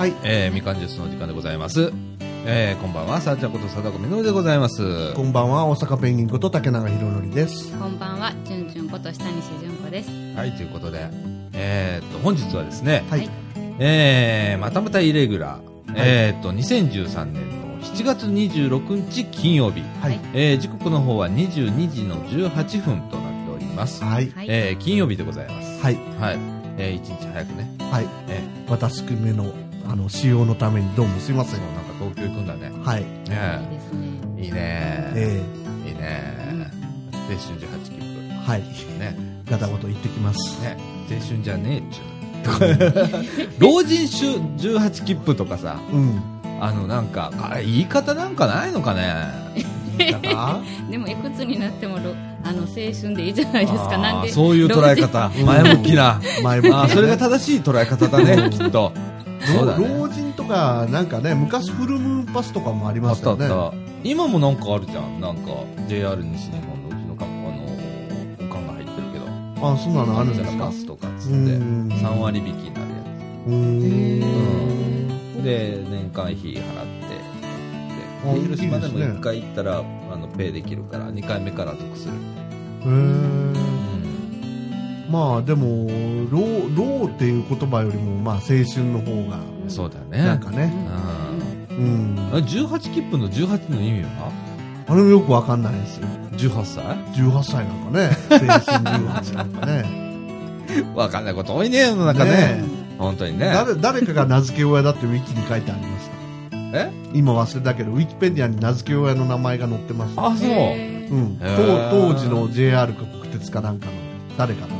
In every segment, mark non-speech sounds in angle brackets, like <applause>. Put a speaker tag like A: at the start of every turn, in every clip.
A: はい。
B: えー、みかんジュースの時間でございます。えー、こんばんは、さあちゃんこと貞子みのるでございます。
A: こんばんは、大阪ペンギンこと竹永宏典です。
C: こんばんは、ちゅんちゅんこと下西純子です。
B: はい、ということで、えー、っと、本日はですね、
A: はい。
B: えー、またまたイレギュラー、えー、っと、2013年の7月26日金曜日、
A: はい。
B: えー、時刻の方は22時の18分となっております。
A: はい。
C: はい。
B: えー、金曜日でございます。
A: はい。
B: はい。えー、一日早くね。
A: はい。
B: え
A: 私めの、あの、使用のためにどうもすいませ。
B: うんなんか東京行くんだね。
A: はい。
C: いい
B: ね
C: ですね。
B: いいね
A: え
B: いいね青春18切
A: ー、はい。
B: 符。ね。
A: ガタゴト行ってきます。
B: ね。青春じゃねえっちゅう。老人種18切符とかさ、
A: うん。
B: あのなんか、あれ言い方なんかないのかね
A: だか <laughs>
C: でもいくつになってもろあの青春でいいじゃないですか。なんで。
B: そういう捉え方。前向きな。
A: 前向き
B: あーそれが正しい捉え方だね、きっと。そうだね。
A: 老人とか、なんかね、昔フルムーンパスとかもあり
B: あ
A: ましたよね。
B: ったあった。今もなんかあるじゃん。なんか、JR 西日本のうちのかあの、おかんが入ってるけど。
A: あ、そんなのあるんですか？
B: パスとかっつって、
A: うん
B: 3割引きになるや
A: うーん。
B: つ。で、年間費払って、
A: あ
B: で、広島でも
A: いいですね
B: 1回行ったら、あの、ペイできるから、2回目から得する。
A: へーまあでも、老、老っていう言葉よりも、まあ青春の方が、
B: そうだね。
A: なんかね、
B: うん。
A: うん。
B: あ18切符の18の意味は？
A: あれもよくわかんないですよ。
B: 18歳
A: ？18歳なんかね、青春18なんかね。<laughs>
B: わかんないこと多いね、世の中ね。
A: ね
B: 本当にね。
A: 誰誰かが名付け親だってウィキに書いてありました。
B: え？
A: 今忘れたけど、ウィキペディアに名付け親の名前が載ってました。
B: あ、そう。
A: うん。当当時の JR か国鉄かなんかの誰かなんですよ。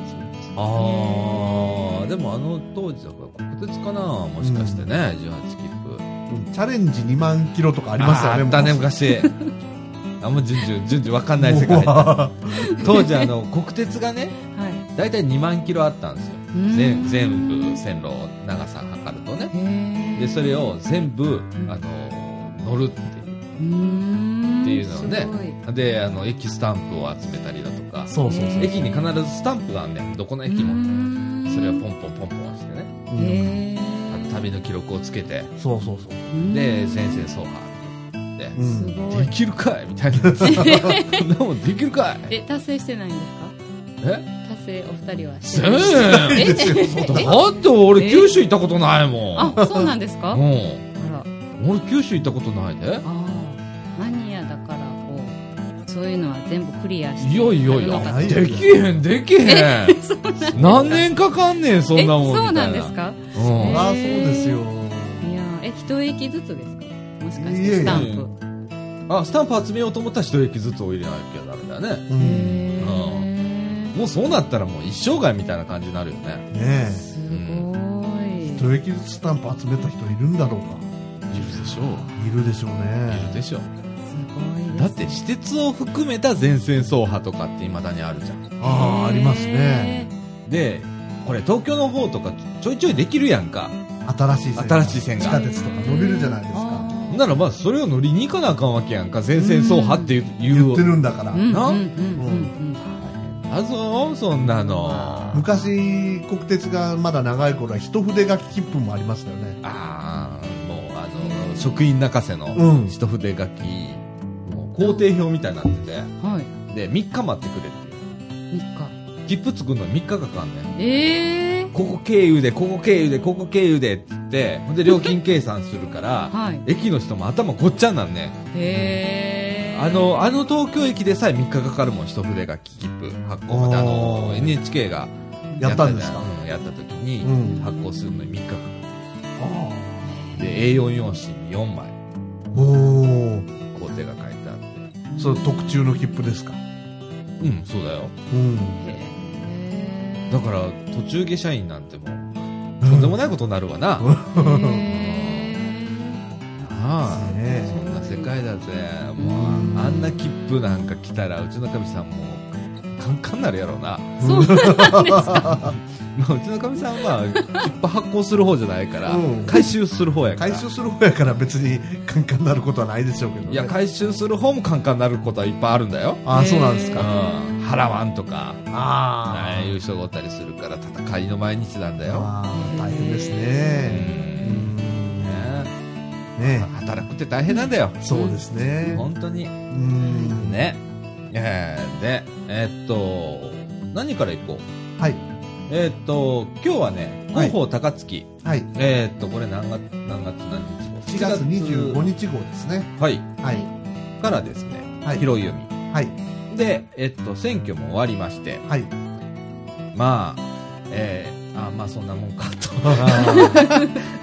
B: ああ、でもあの当時だから国鉄かなもしかしてね、18切符。
A: うんチャレンジ2万キロとかありましたよね。
B: あったね、昔。<laughs> あ、もう順々、順々わかんない世界。当時あの、国鉄がね、
C: はい。
B: だいたい2万キロあったんですよ。
C: うん
B: 全全部線路、長さ測るとね。で、それを全部、あの、乗るっていう。ていうのをねで、あの、駅スタンプを集めたりだとか、
A: そうそうそう。
B: 駅に必ずスタンプがあんねん。どこの駅も。
C: ん
B: それをポンポンポンポンしてね。
A: うん
C: へ
B: あの旅の記録をつけて、
A: そうそうそう。
C: ー
B: で、先生走破って
A: う
B: 言
C: す
A: ん。
C: ごい
B: って、できるかい？みたいな。<laughs> そんなもんできるかい？
C: え達成してないんです
B: え？
C: か達成お二人はして
B: せ
C: ない
B: だって俺九州行ったことないもん。
C: あそうなんですか？あ
B: うん。
C: ら
B: 俺九州行ったことないで。
C: あそういうのは全部クリアして
B: いやいやい
C: や
B: できへん、できへん。何年かかんねん、そんなもん。
C: えそうなんですか？
B: うん。
A: ああ、そうですよ。
C: いやえ一駅ずつですか？もしかしてスタン
B: い
C: プ
B: あ、スタンプ集めようと思ったら一駅ずつを入れなきゃダメだよね。
A: うん。
B: もうそうなったらもう一生涯みたいな感じになるよね。
A: え。
C: すごい
A: 一駅ずつスタンプ集めた人いるんだろうか。
B: いるでしょう。
A: いるでしょう
B: い
A: ね
B: る。でしょう。
C: すごいです
B: だって私鉄を含めた全線走破とかって未だにあるじゃん。
A: ああ、ありますね。
B: で、これ東京の方とかちょいちょいできるやんか。
A: 新しい線。
B: 新しい線が
A: 地下鉄とか乗れるじゃないですか。
C: あ
B: ならまあそれを乗りに行かなあかんわけやんか。全線走破っていう。
A: 言ってるんだから
B: な？
C: うんう
B: そんなの。
A: 昔、国鉄がまだ長い頃は一筆書き切符もありましたよね。
B: ああ、もうあの、職員泣かせの
A: うん
B: 一筆書き、工程表みたいになってて、
C: うんはい
B: で、3日待ってくれっていう。
C: 3
B: 切符作るのに3日かかんねん。
C: 日ええ
B: ここ経由で、ここ経由で、ここ経由でって言って、ほんで料金計算するから、<laughs>
C: はい
B: 駅の人も頭ごっちゃになんねん。
C: へえ
B: あの、あの東京駅でさえ3日かかるもん、一筆書き切符発行まで。あの NHK が
A: やったんですか？
B: やったじゃんうんやった時に
A: うん
B: 発行するのに3日かか
A: あ
B: る。で、A4 用紙に4枚
A: あ。おー。
B: 工程が書。
A: それ特注の切符ですか？
B: うん、そうだよ。
A: うん。
C: へ
B: だから、途中下車員なんてもう、とんでもないことになるわな。<laughs> ああ、
A: ね
B: そんな世界だぜ。もう、あんな切符なんか来たら、うちのかみさんも、カンカンになるやろうな。
C: そうなんですか
B: まあ、うちのかみさんは、切符発行する方じゃないから
A: うん、
B: 回収する方やから。
A: 回収する方やから別にカンカンになることはないでしょうけど、ね。
B: いや、回収する方もカンカンになることはいっぱいあるんだよ。
A: ああ、そうなんです
B: うん
A: か。。
B: 払わんとか、あ
A: あ
B: あいう人がおったりするから、戦いの毎日なんだよ。
A: あー大変ですね。うん。ね
B: 働くって大変なんだよ。
A: そうですね。
B: 本当に。
A: うん。
B: ね。えー、で、えーっと、何から行こう？
A: はい。
B: えーっと、今日はね、
A: はい
B: 広報高槻。
A: はい。
B: えーっと、これ何月、何月何日
A: 4月25日号ですね。
B: はい。
A: はい。
B: からですね、
A: はい
B: 広い読
A: はい。
B: み。で、えっと、選挙も終わりまして、
A: はい。
B: まあ、えー、あ、まあそんなもんかと。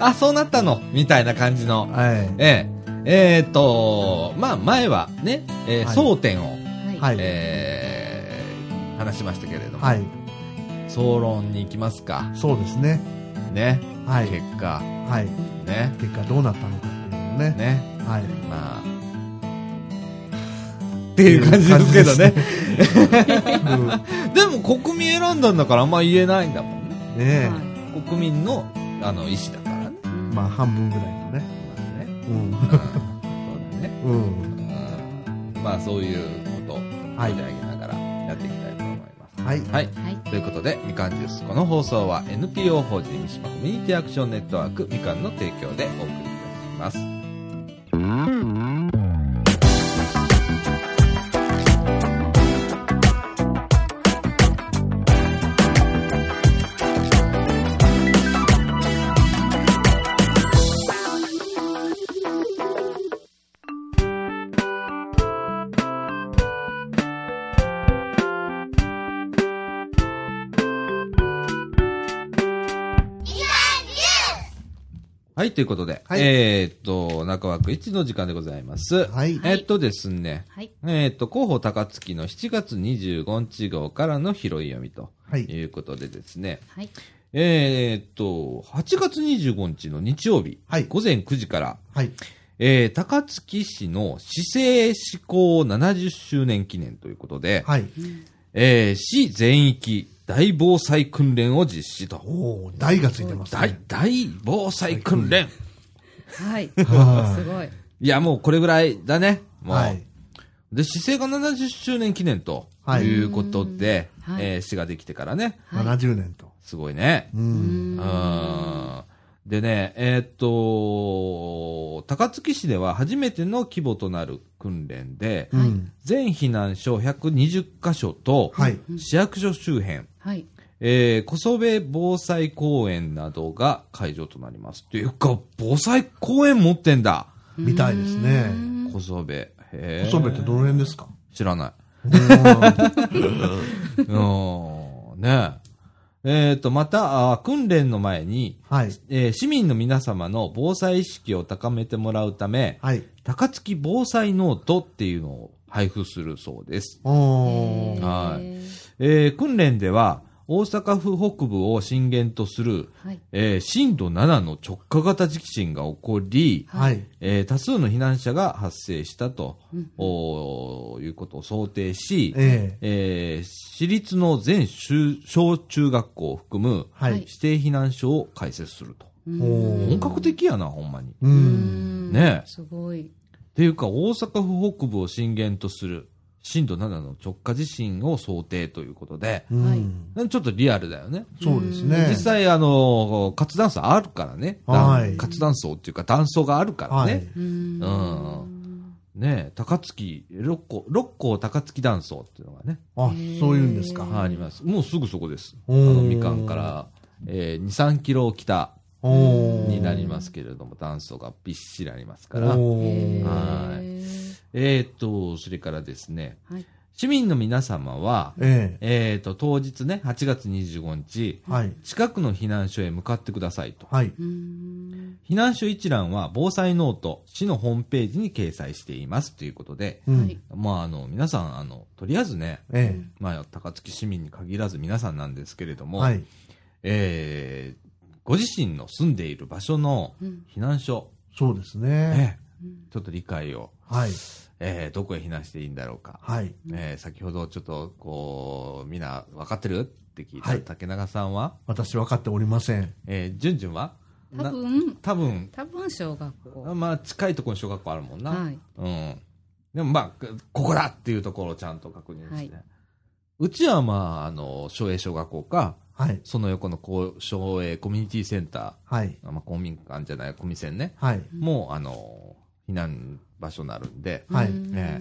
B: <laughs> あ、そうなったの？みたいな感じの。
A: はい。
B: えー、えーっと、まあ前はね、えー
A: はい
B: 争点を、
C: はい。
A: はい。
B: えー、話しましたけれども、
A: はい。
B: 総論に行きますか。
A: そうですね。
B: ね。
A: はい。
B: 結果、
A: はい。
B: ね。
A: 結果どうなったのかっていうのね。
B: ね。
A: はい。
B: まあ、っていう感じですけどね。
A: うん
B: でも国民選んだんだからあんま言えないんだもんね。
A: ね
C: は
B: 国民の、あの、意思だからね。
A: まあ、半分ぐらいのね。
B: まあね。
A: うん。
B: うんそうだね。
A: うん。
B: うんまあそういう取り上げながらやっていきたいと思います。
A: はい。
B: はい。
C: はい。
B: ということで、みかんジュース。この放送は NPO 法人三島コミュニティアクションネットワークみかんの提供でお送りいたします。はい、ということで、
A: はい
B: えーっと、中枠1の時間でございます。
A: はい。
B: えーっとですね、
C: はい。
B: えーっと、広報高槻の7月25日号からの拾い読みと
A: はい。
B: いうことでですね、
C: はい。
B: えーっと、8月25日の日曜日、
A: はい
B: 午前9時から、
A: はい。
B: えー、高槻市の市政施行70周年記念ということで、
A: はい。
B: えー、市全域大防災訓練を実施と。
A: おお、大がついてます
B: 大
A: ね。、
B: 大防災訓練。
C: はい。
A: は
C: すごい。
B: いや、もうこれぐらいだね。もう。
A: はい。
B: で、市政が70周年記念と
A: はい
B: いうことで、
C: うんはい
B: えー市ができてからね、
C: はい。
A: 70年と。
B: すごいね。
A: う。
C: うんん
B: うんでね、えーっと、高槻市では初めての規模となる訓練で、
A: うん。
B: 全避難所120カ所と、
A: はい。
B: 市役所周辺、
C: はい。
B: えー、小曽部防災公園などが会場となります。っていうか、防災公園持ってんだ。
A: みたいですね
C: うん
B: 小曽部。へー
A: 細部ってどの辺ですか？
B: 知らない。
A: うん <laughs>
B: うん、ねえ。えっ、と、また、あー訓練の前に、
A: はい。
B: えー市民の皆様の防災意識を高めてもらうため、
A: はい。
B: 高槻防災ノートっていうのを配布するそうです。はいえー訓練では、大阪府北部を震源とする、
C: はい。
B: えー震度7の直下型地震が起こり、
A: はい。
B: えー多数の避難者が発生したと、
C: うん
B: おーいうことを想定し、
A: ええ。
B: えー私立の全小小中学校を含む
A: はい。
B: 指定避難所を開設すると。本格的やな、ほんまに。っ
A: う。
C: うんん
B: ねえ
C: すごい。
B: ていうか、大阪府北部を震源とする震度7の直下地震を想定ということで、
A: うん。
B: ちょっとリアルだよね。
A: そうですね。
B: 実際、あの、活断層あるからね。
A: はい
B: 活断層っていうか断層があるからね。
A: はい。
C: うん
B: うんねえ、高槻、六甲、六甲高槻断層っていうのがね、
A: あ、そういうんですか。
B: あります。もうすぐそこです。あの、みかんから、えー、2、3キロ北になりますけれども、断層がびっしりありますから。はいえーっと、それからですね、
C: はい。
B: 市民の皆様は、
A: え
B: えーっと、当日ね、8月25日、
A: え。はい。
B: 近くの避難所へ向かってくださいと。
A: はい。
C: うん
B: 避難所一覧は防災ノート、市のホームページに掲載していますということで。まあ、あの、皆さん、あの、とりあえずね、
A: え
B: まあ、高槻市民に限らず皆さんなんですけれど
A: え。
B: も、
A: はい。
B: えーご自身の住んでいる場所の
C: うん
B: 避難所、
A: そうですね。
B: ちょっと理解を、
A: はい。
B: えーどこへ避難していいんだろうか。
A: はい。
B: えー先ほどちょっと、こう、みんな分かってるって聞いた
A: はい
B: 竹永さんは、
A: 私分かっておりません。
B: えー、じゅんじゅんは？な
C: 多分、
B: 多分、
C: 多分小学校。
B: まあ、近いところに小学校あるもんな。
C: はい。
B: うん。でもまあ、ここだっていうところをちゃんと確認して。
C: はい
B: うちはまあ、あの、昭栄小学校か、
A: はい。
B: その横の交渉営コミュニティセンタ
A: はい。
B: ー、まあ、公民館じゃない、コミセンね。
A: はい。
B: もう、あの、避難場所になるんで、
A: はい。
C: うん。
B: え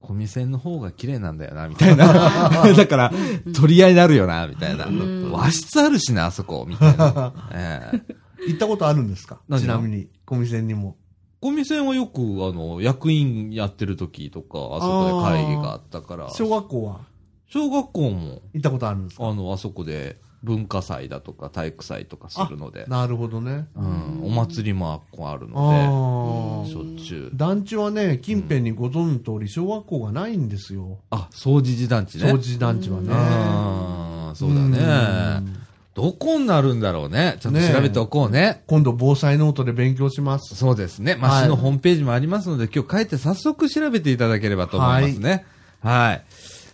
B: コミセンの方が綺麗なんだよな、みたいな。<laughs> だから、取り合いになるよな、みたいな。
C: ん。
B: 和室あるしな、あそこ、みたいな。<laughs> ええ。
A: 行ったことあるんですか？ちなみに、コミセンにも。
B: コミセンはよく、あの、役員やってる時とか、あそこで会議があったから、
A: 小学校は？
B: 小学校も、
A: 行ったことあるんですか？
B: あの、あそこで文化祭だとか体育祭とかするので、
A: なるほどね。
B: うん、お祭りもあっこある
A: あ
B: ので、し
A: あ。
B: ょっちゅう。
A: 団地はね、近辺にご存知の通り、小学校がないんですよ。
B: あ、掃除時団地ね。
A: 掃除団地はね。
B: そうだね。どこになるんだろうね。ちょっと調べておこうね。
A: 今度、防災ノートで勉強します。
B: そうですね。ま市のホームページもありますので、今日帰って早速調べていただければと思いますね。はい。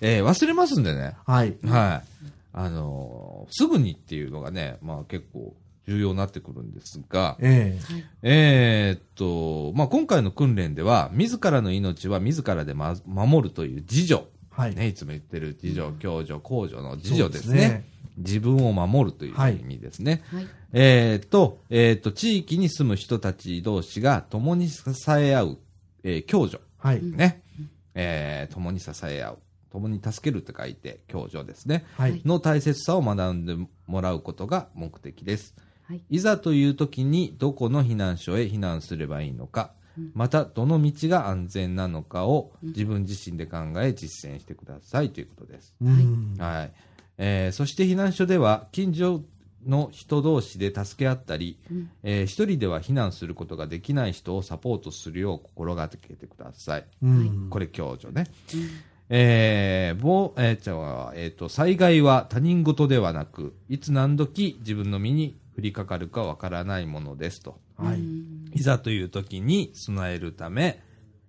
B: えー忘れますんでね。
A: はい。
B: はい。あのーすぐにっていうのがね、まあ結構重要になってくるんですが、
A: え
B: えーっと、まあ今回の訓練では、自らの命は自らで、ま、守るという自助。
A: えはい。
B: ね、いつも言ってる自助、共助、公助の自助ですね。。自分を守るという
A: はい
B: 意味ですね。
C: はい
B: えーっと、えーっと、地域に住む人たち同士が共に支え合う、えー共助。
A: はい。
B: ね。えー共に支え合う。共に助けるって書いて、共助ですね。
A: はい。
B: の大切さを学んでもらうことが目的です。
C: はい
B: いざという時にどこの避難所へ避難すればいいのか、またどの道が安全なのかを自分自身で考え実践してくださいということです。
A: うん。
B: はい。えーそして避難所では近所の人同士で助け合ったり、えー一人では避難することができない人をサポートするよう心がけてください。
A: うん。
B: これ共助ね。えー、ぼえーじゃあ、えっ、と、災害は他人事ではなく、いつ何時自分の身に降りかかるかわからないものですと。
A: はい。
B: いざという時に備えるため、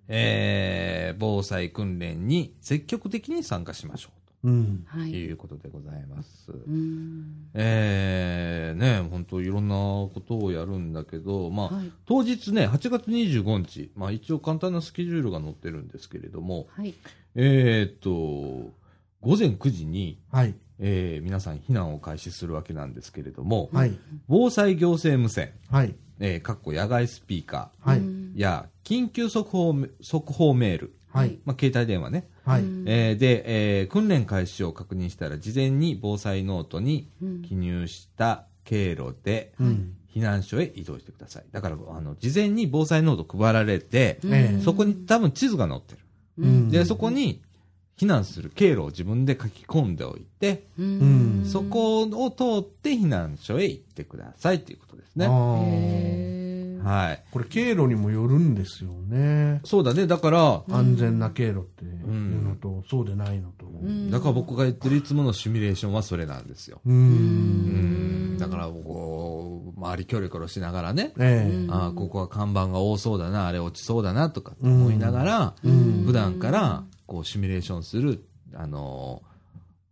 B: えー、防災訓練に積極的に参加しましょ
A: うん。
B: うと
C: はい
B: いうことでございます。
C: うん
B: えー、ね、本当いろんなことをやるんだけど、まあ、
C: はい
B: 当日ね、8月25日、まあ一応簡単なスケジュールが載ってるんですけれども、
C: はい
B: えーっと、午前9時に、
A: はい。
B: えー皆さん避難を開始するわけなんですけれども、
A: はい。
B: 防災行政無線、
A: はい。
B: えーかっこ屋外スピーカーや緊急速報め速報メール、
A: はい。
B: まあ、携帯電話ね、
A: はい。
B: えーで、えー訓練開始を確認したら事前に防災ノートに
C: うん
B: 記入した経路で
A: うん。
B: 避難所へ移動してください。だから、あの、事前に防災ノート配られて、
A: ええ
B: そこに多分地図が載ってる。
A: うん。
B: で、そこに避難する経路を自分で書き込んでおいて、
C: うん。
B: そこを通って避難所へ行ってくださいということですね。はい。
A: これ経路にもよるんですよね。
B: そうだね。だから、
A: 安全な経路っていうのと、そうでないのと。
C: ん
B: だから僕が言ってるいつものシミュレーションはそれなんですよ。
A: う。
B: うんん。だから、こう、周りキョロキョロしながらね、
A: ええ。
B: ああ、ここは看板が多そうだな、あれ落ちそうだな、とか思いながら、
A: うん
B: 普段から、こう、シミュレーションする、あのー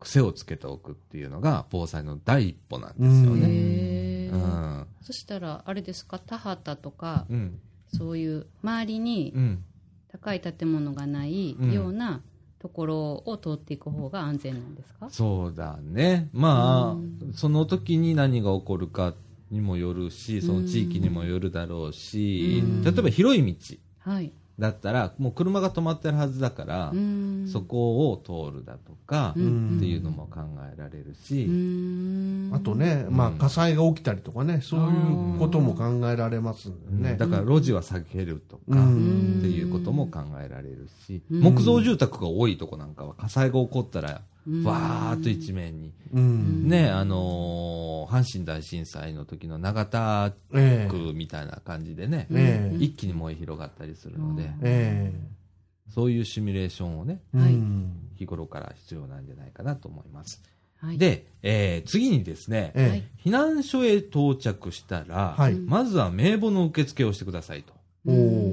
B: 癖をつけておくっていうのが、防災の第一歩なんですよね。うん。
C: そしたらあれですか田畑とか
B: うん。
C: そういう周りに
B: うん。
C: 高い建物がない
B: うん
C: ようなところを通っていく方が安全なんですか、
B: そうだね。まあ、
C: うん
B: その時に何が起こるかにもよるし、その地域にもよるだろうし、
C: うん
B: 例えば広い道
C: はい
B: だったら、もう車が止まってるはずだから、
C: うん。
B: そこを通るだとか、
C: うん。
B: っていうのも考えられるし、
C: うん。
A: あとね、まあ火災が起きたりとかね、そういうことも考えられますんでね。
B: だから路地は避けるとか、
A: うん。
B: っていうことも考えられるし、
C: うん。
B: 木造住宅が多いとこなんかは火災が起こったら、
C: うん
B: わーっと一面に。
A: うん。
B: ね、あのー阪神大震災の時の永田
A: ええ。
B: 区みたいな感じでね、
A: ええ。
B: 一気に燃え広がったりするので、
A: え
B: そういうシミュレーションをね、
A: え。
C: はい
A: うん
B: 日頃から必要なんじゃないかなと思います。
C: はい
B: で、えー次にですね、
A: え
B: 避難所へ到着したら、
A: はい
B: まずは名簿の受付をしてくださいと。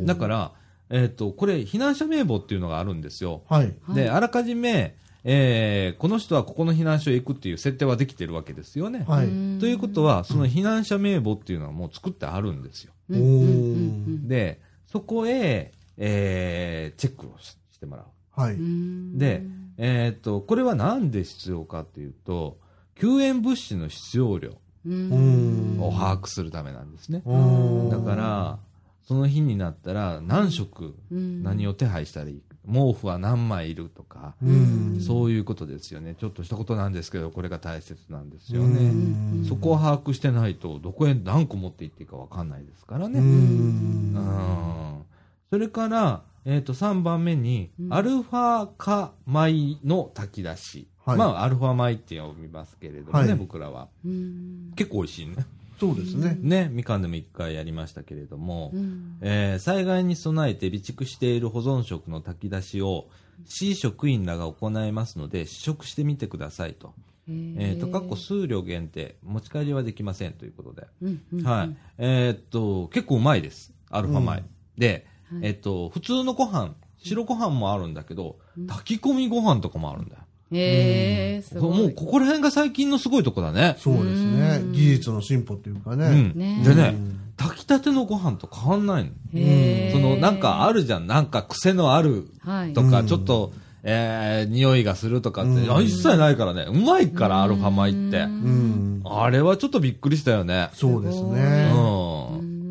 B: だから、えっ、と、これ、避難者名簿っていうのがあるんですよ。
A: はい。
C: はい
B: で、あらかじめ、えーこの人はここの避難所へ行くっていう設定はできてるわけですよね。
A: はい。
C: うん
B: ということは、その避難者名簿っていうのはもう作ってあるんですよ。で、そこへ、えーチェックをししてもらう。
A: はい。
C: うん
B: で、えっ、と、これはなんで必要かっていうと、救援物資の必要量を把握するためなんですね。
A: うん
B: だから、その日になったら何食
C: うん
B: 何を手配したらいい毛布は何枚いるとか、
A: うん
B: そういうことですよね。ちょっとしたことなんですけど、これが大切なんですよ
A: う
B: ね。
A: ん
B: そこを把握してないと、どこへ何個持って行っていいか分かんないですからね。
A: う
B: うん
A: ん
B: それから、えっ、と、3番目に、
C: うん
B: アルファ化米の炊き出し。
A: はい
B: まあ、アルファ米って呼びますけれどもね、
A: はい
B: 僕らは。
C: うん
B: 結構美味しいね。
A: そうですね。
B: ね、みかんでも一回やりましたけれども、
C: うん
B: えー災害に備えて備蓄している保存食の炊き出しを市職員らが行いますので試食してみてくださいと。えー、と、かっこ数量限定、持ち帰りはできませんということで。
C: うんうん
B: はい。えーっと、結構うまいです。アルファ米。
A: うん
B: で、
C: はい
B: えーっと、普通のご飯、白ご飯もあるんだけど、炊き込みご飯とかもあるんだよ。
C: へえすごい
B: もうここら辺が最近のすごいとこだね。
A: そうですね
C: う。ん
A: 技術の進歩っていうか
B: う
A: ね。
B: ん。
C: ね
B: でね、
A: うん
B: 炊きたてのご飯と変わんないの。
C: へー
B: その、なんかあるじゃん。なんか癖のある
C: はい
B: とか、
A: うん
B: ちょっと、えー、匂いがするとかって、一切ないからね。うまいから、アルファ米って。
A: うん。
B: あれはちょっとびっくりしたよね。
A: そうです
B: うん。
A: ね。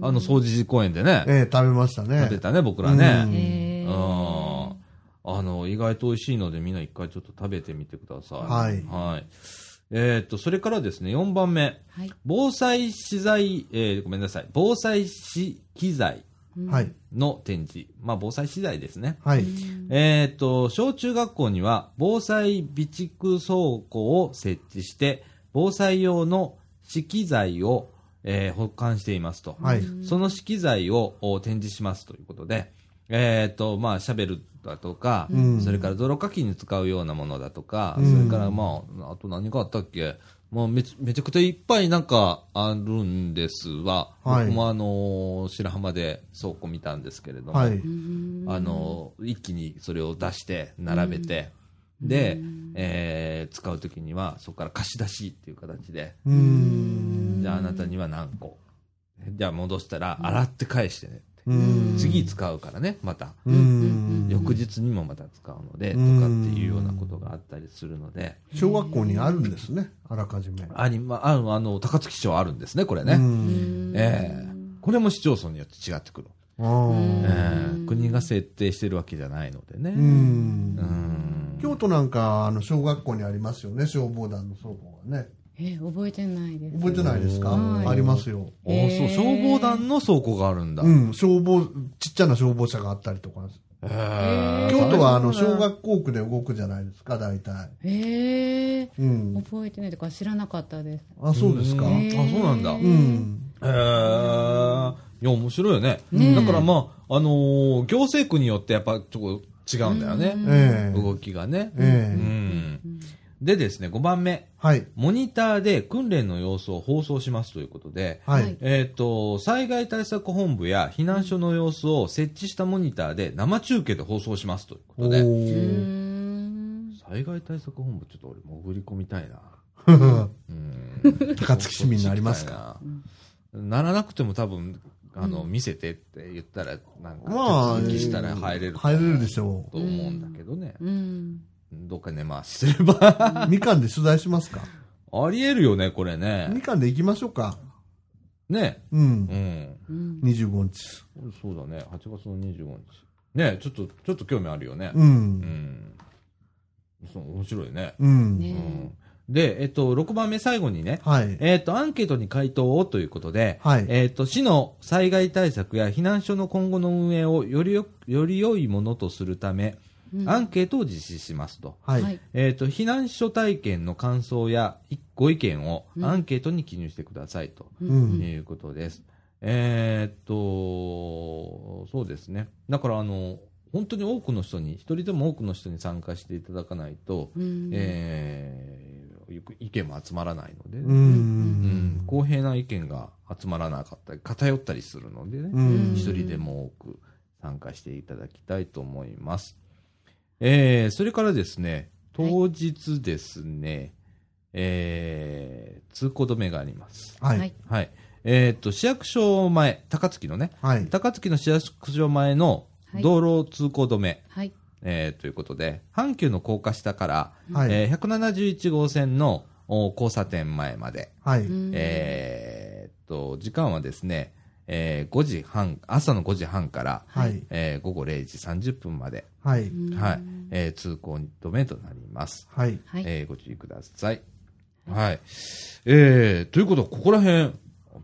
B: あの、掃除寺公園でね、
A: ええ、食べましたね。
B: 食べたね、僕らね。
A: うん
B: あの、意外と美味しいので、みんな一回ちょっと食べてみてください。
A: はい
B: はい。えーっと、それからですね、4番目。
C: はい
B: 防災資材、えーごめんなさい。防災資機材
A: はい。
B: の展示。まあ、防災資材ですね。
A: はい。
B: えーっと、小中学校には防災備蓄倉庫を設置して、防災用の資機材を、えー保管していますと。
A: はい。
B: その資機材をお展示しますということで、えっ、と、まあ、シャベルだとか、
A: うん
B: それから泥かきに使うようなものだとか、
A: うん
B: それからまあ、あと何かあったっけ？もうめちめちゃくちゃいっぱいなんかあるんですわ。
A: はい
B: 僕もあのー白浜で倉庫見たんですけれども、
A: はい。
C: うん
B: あのー一気にそれを出して、並べて、で、えー使うときには、そこから貸し出しっていう形で、
A: うん。
B: じゃああなたには何個？じゃあ戻したら、洗って返してね。
A: うん。
B: 次使うからね、また。
A: うん。
B: 翌日にもまた使うので、と
A: うん
B: かっていうようなことがあったりするので、
A: 小学校にあるんですね。あらかじめ。
B: あに、まあ、あの、あの高槻市はあるんですね、これね。
A: うん。
B: ええこれも市町村によって違ってくる。ええ国が設定してるわけじゃないのでね。
A: う。
B: うんん。
A: 京都なんか、あの、小学校にありますよね。消防団の倉庫がね。
C: え覚えてないです
A: 覚えてないですか？
C: はい
A: ありますよ。
B: あそう、消防団の倉庫があるんだ。
A: うん。消防、ちっちゃな消防車があったりとか。
B: ええ
A: 京都はあの、小学校区で動くじゃないですか、大体。
C: へえ
A: うん。
C: 覚えてないとか知らなかったです
A: あ、そうですか？
B: あ、そうなんだ。
A: ん。
B: ええいや、面白いよね。だからまあ、あのー行政区によってやっぱちょっと違うんだよね。
A: ええ
B: 動きがね。
A: ええ
B: うん。でですね、5番目。
A: はい。
B: モニターで訓練の様子を放送しますということで、
A: は
C: はい
A: い。
B: えっ、と、災害対策本部や避難所の様子を設置したモニターで生中継で放送しますというこ
A: お
B: とで、
C: うー
A: ー。
C: ん
B: 災害対策本部ちょっと俺潜り込みたいな。<laughs> うん。
A: 高槻市民になりますか？
B: かならなくても多分、あの、見せてって言ったら、なんか、
A: まあ
B: したら入れると
A: 入れるでしょ
B: 思うんだけどね。
C: うん
B: どっか根回しすれば。
A: う。<laughs> みかんで取材しますか？
B: ありえるよね、これね
A: み。かんで行きましょうか。
B: ね。
A: う。
B: うんん。
C: うん
A: 25日。
B: そうだね、8月の25日。ね、ちょっと、ちょっと興味あるよね。
A: う。
B: うんん。そう、面白いね。
A: うん。
C: ね
B: うん。で、えっと、6番目最後にね、
A: はい。
B: えっと、アンケートに回答をということで、
A: はい
B: えっと、市の災害対策や避難所の今後の運営をよりよより良いものとするため、
C: うん
B: アンケートを実施しますと。
A: はい。
C: はい
B: えっと、避難所体験の感想やいご意見を
C: うん
B: アンケートに記入してくださいと。
A: うん
B: いうことです。えーっと、そうですね。だから、あの、本当に多くの人に、一人でも多くの人に参加していただかないと、
C: うん
B: えーよく意見も集まらないのでね、
A: う
B: うん
A: ん。
B: 公平な意見が集まらなかったり、偏ったりするのでね、
A: うん
B: 一人でも多く参加していただきたいと思います。えーそれからですね、当日ですね、えー通行止めがあります。
A: は
C: はいい。
B: はい。えーっと、市役所前、高槻のね、
A: はい。
B: 高槻の市役所前の
C: はい
B: 道路通行止め、
C: はい
B: えーということで、阪急の高架下から、
A: はい。
B: えー171号線のお交差点前まで。
A: はい。
C: うん
B: えーっと、時間はですね、えー5時半、朝の5時半から、
A: はい。
B: えー午後0時30分まで、
A: はい。
C: うん
B: はい、えー通行止めとなります。
A: はい。
C: はい。
B: えーご注意ください。はい。えー、ということは、ここら辺、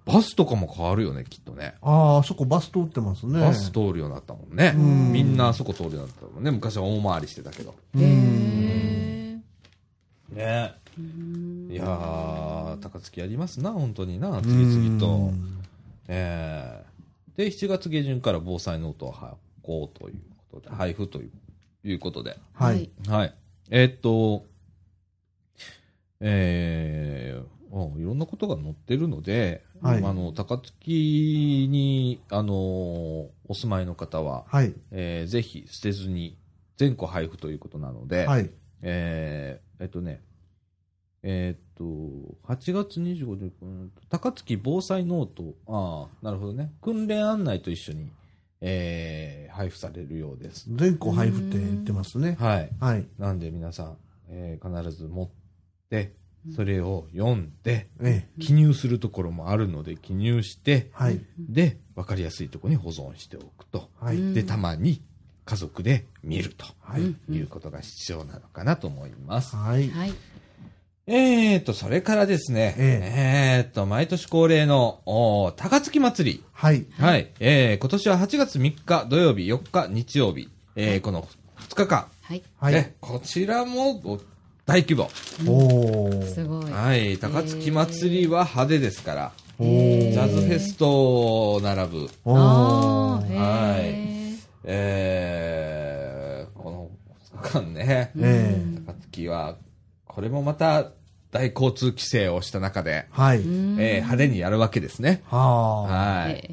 B: バスとかも変わるよね、きっとね。
A: ああ、そこバス通ってますね。
B: バス通るようになったもんね。
A: ん
B: みんなあそこ通るようになったもんね。昔は大回りしてたけど。
A: うん
C: へ
B: ね
C: ーうん
B: いやー、高槻やりますな、本当にな、次々と
A: う。ん
B: えー、で、7月下旬から防災ノートを発行ということで、配布といういうことで。
A: はい。
B: はい。えーっと、えー、おいろんなことが載ってるので、
A: はい
B: あの、高槻に、あのお住まいの方は、
A: はい。
B: えーぜひ捨てずに全個配布ということなので、
A: はい。
B: えーえっとね、えーっと、8月25日、うん高槻防災ノート、ああ、なるほどね。訓練案内と一緒に、えー配布されるようです。
A: 全個配布って言ってますね。
B: はい。
A: はい。
B: なんで皆さん、えー必ず持って、それを読んで、
A: ええ。
B: 記入するところもあるので、記入して、
A: はい。
B: で、わかりやすいところに保存しておくと。
A: はい。
C: うん
B: で、たまに家族で見ると。
A: はい。
C: うん
B: いうことが必要なのかなと思います。
A: はい。
C: はい。
B: えーと、それからですね、
A: え
B: えーと、毎年恒例の、おー高槻祭り。
A: はい。
B: はい。えー、今年は8月3日土曜日、4日日曜日、えー、この2日間。
C: はい。
A: はい。
B: ねこちらもお大規模。
A: おー。
C: すごい。
B: はい。高槻祭りは派手ですから、
A: お
B: ジ
A: ー。
B: ャズフェスと並ぶ、
A: お
B: はい
C: え。
B: えー、この2日間ね、
A: ええ。
B: 高槻は、これもまた大交通規制をした中で、
A: はい。
B: えー派手にやるわけですね。
A: はあ。
B: はい。
C: へ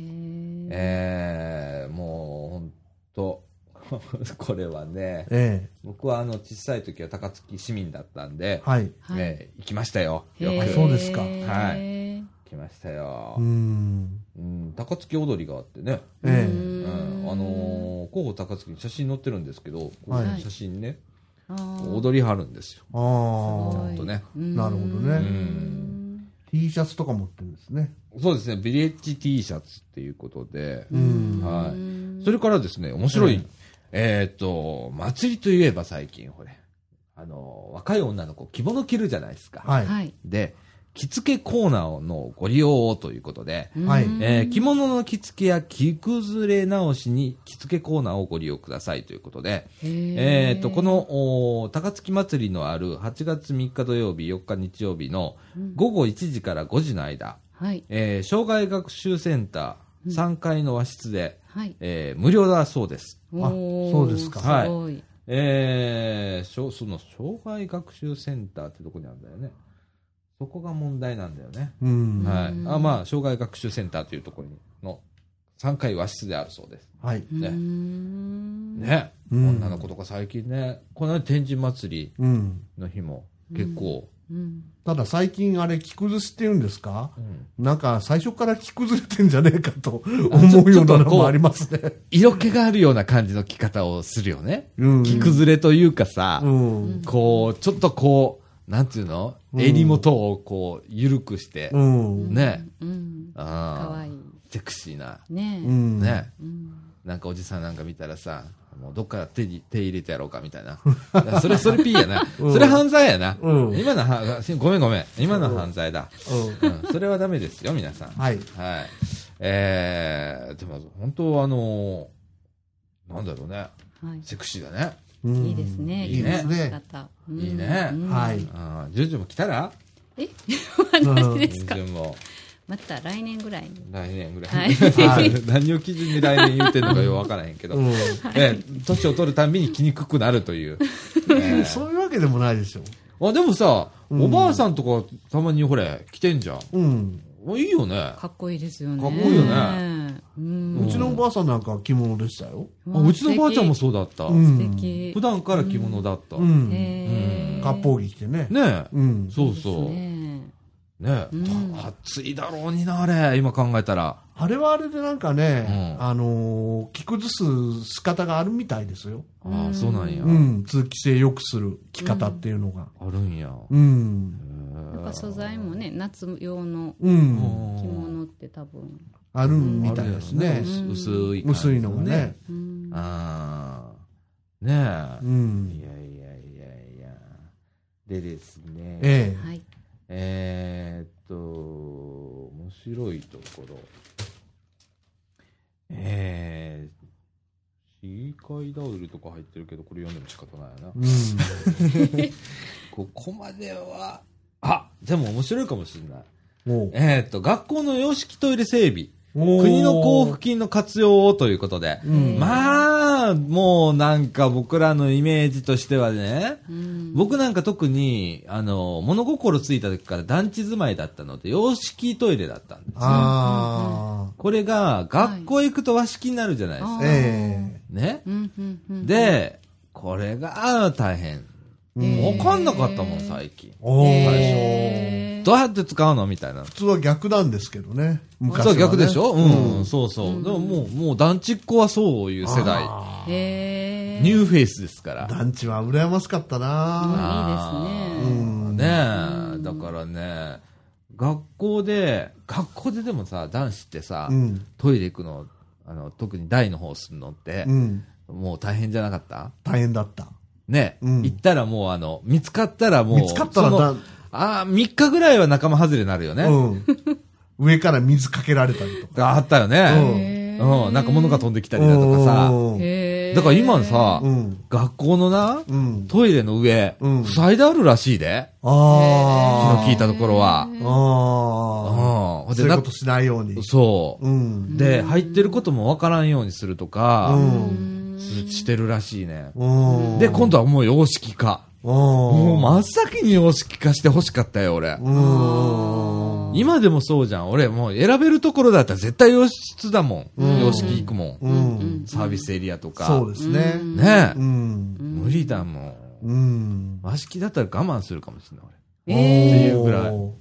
C: え
B: えー、もう、本当 <laughs> これはね、
A: え
B: 僕はあの、小さい時は高槻市民だったんで
A: え。、はい。
C: はい
B: えー行きましたよ。よく
A: そうですか
B: はい
C: へ
B: 行きましたよ
A: う。ん。
B: うん、高槻踊りがあってね、
A: ええ。
B: うん、あのー、候補高槻に写真載ってるんですけど、写真ね、踊りはるんですよ。
A: ああ。
C: すごい
B: とね
C: うん
A: なるほどね
B: うん
A: T シャツとか持ってるんですね。
B: そうですね、ビレッジ T シャツっていうことで、
A: うん。
B: はい。それからですね、面白い、えっ、と、祭りといえば最近、ほれ、あの、若い女の子、着物着るじゃないですか。
A: はい。
C: はい。
B: で、着付けコーナーのご利用をということで、
A: はい
C: うん
B: えー着物の着付けや着崩れ直しに着付けコーナーをご利用くださいということで、えー、とこのお高槻祭りのある8月3日土曜日、4日日曜日の午後1時から5時の間、
C: はい。
B: えー障害学習センター3階の和室で、
C: はい。
B: えー無料だそうです。
A: あそうですか
B: はい
C: すごい。
B: えー、しょその障害学習センターってとこにあるんだよね。そこが問題なんだよね。
A: うん。
B: はい。
C: うん
B: あまあ、障害学習センターというところにの3階和室であるそうです。
A: はい。
B: ね。ね、
A: うん
B: 女の子とか最近ね、この間天神祭
A: うん。
B: りの日も結構、
C: うん。
A: ただ最近あれ着崩しって言うんですか？
B: うん
A: なんか最初から着崩れてんじゃねえかと思うようなのもありますね。
B: 色気があるような感じの着方をするよね。
A: うん。
B: 着崩れというかさ、
A: うん。
B: こう、ちょっとこう、なんていうの？
A: うん
B: 襟元をこう、緩くして、
A: うん。
B: ね。
C: うん。か
B: ああ
C: わいい。
B: セクシーな。
C: ね。
B: ね。
C: うん。
B: なんかおじさんなんか見たらさ、もうどっから手に手入れてやろうかみたいな。<laughs> それ、それ P やな。
A: うん
B: それ犯罪やな。
A: うん
B: 今のは、ごめんごめん。今の犯罪だ。
A: うん。
B: うん、それはダメですよ、皆さん。
A: はい。
B: はい。えー、でも本当あのーなんだろうね。
C: はい。
B: セクシーだね。
A: うん
C: いいですね。
B: いいねいいね
C: うん
A: はい。
B: ああ、ジュンジュンも来たら？
C: え？<laughs> マジですか？
B: ジュンジュンも
C: また来年ぐらいに。
B: 来年ぐらい。
C: はい
A: はい <laughs>
B: 何を基準に来年言ってんのかよくわからへんけど。
A: うん。
B: え年を取るたんびに着にくくなるという。え <laughs> ー
A: そういうわけでもないでしょ。
B: あ、でもさ、
A: うん
B: おばあさんとかたまにほれ、着てんじゃん。
A: うん。
B: あいいよね。
C: かっこいいですよね。
B: かっこいいよね。
C: うん。
A: うちのおばあさんなんか着物でしたよ。
B: あうちのばあちゃんも
C: 素
B: そうだった。
A: うん
C: 敵。
B: 普段から着物だった。
A: うん。割烹着着てね。
B: ねえ。
A: うん。
B: そうそう。
C: ね
B: ねね、
C: うん
B: 暑いだろうにな、あれ、今考えたら。
A: あれはあれでなんかね、
B: うん
A: あのー着崩す仕方があるみたいですよ。
B: ああ、そうなんや。
A: うん、通気性良くする着方っていうのが。
B: あるんや。
A: うん。
C: やっぱ素材もね夏用の
A: うん。
C: 着物って多分、
A: あるみたいですね
B: 薄薄い感じ
A: 薄いのがね。
C: うん
B: ああ。ね
A: う
B: え。い
A: ん。
B: やいやいやいや。でですね。
A: ええ。
C: はい
B: えーっと、面白いところ。えー、市会ダウルとか入ってるけど、これ読んでも仕方ないよな。
A: うん。<laughs> <laughs>
B: ここまでは、あ、でも面白いかもしれない。えーっと、学校の洋式トイレ整備。国の交付金の活用をということで。
A: うん
B: まあ、もうなんか僕らのイメージとしてはね、
C: うん
B: 僕なんか特に、あの、物心ついた時から団地住まいだったので、洋式トイレだったんですよ。
A: あ
B: これが、学校行くと和式になるじゃないですか。
A: あ。え
B: ね。で、これが大変。
A: え。
B: わかんなかったもん、最近。
A: おお。
C: へー
B: どうやって使うのみたいな。
A: 普通は逆なんですけどね。昔はね
B: そう、逆でしょ？うん、
A: うん
B: そうそう。でももう、もう団地っ子はそういう世代。ニューフェイスですから
A: ー。団地は羨ましかったな
C: いいですね
A: うん
B: ねえ、だからね、学校で、学校ででもさ、男子ってさ、
A: うん。
B: トイレ行くの、あの、特に台の方するのって
A: う、ん。
B: もう大変じゃなかった？
A: 大変だった。
B: ね、
A: うん
B: 行ったらもうあの、見つかったらもう、
A: 見つかったら
B: その
A: だ、
B: ああ、3日ぐらいは仲間外れになるよね。
A: うん。<laughs> 上から水かけられたりとか。
B: あったよね。
C: へー
B: うん、なんか物が飛んできたりだとかさ。
A: うん
C: へー
B: だから今さ、
A: うん。
B: 学校のな、
A: うん。
B: トイレの上、
A: うん
B: 塞いであるらしいで。
A: あ
B: 昨日聞いたところは。
A: あ。ああ。
B: うん
A: そういうことしないように。
B: そう。
A: うん。
B: で、入ってることもわからんようにするとか、
A: うん。
B: ししてるらしいね。
A: うん。
B: で、今度はもう洋式化。も
A: も
B: う真っ先に洋式化して欲しかったよ、俺。
A: うん。
B: 今でもそうじゃん。俺もう選べるところだったら絶対洋室だもん。
A: うん
B: 洋式行くもん。
A: うん。
B: サービスエリアとか。
A: そうですね。
B: ねえ、
A: うん。
B: 無理だもん。
A: うん。
B: 和式だったら我慢するかもしれない、
C: え
B: っていうぐらい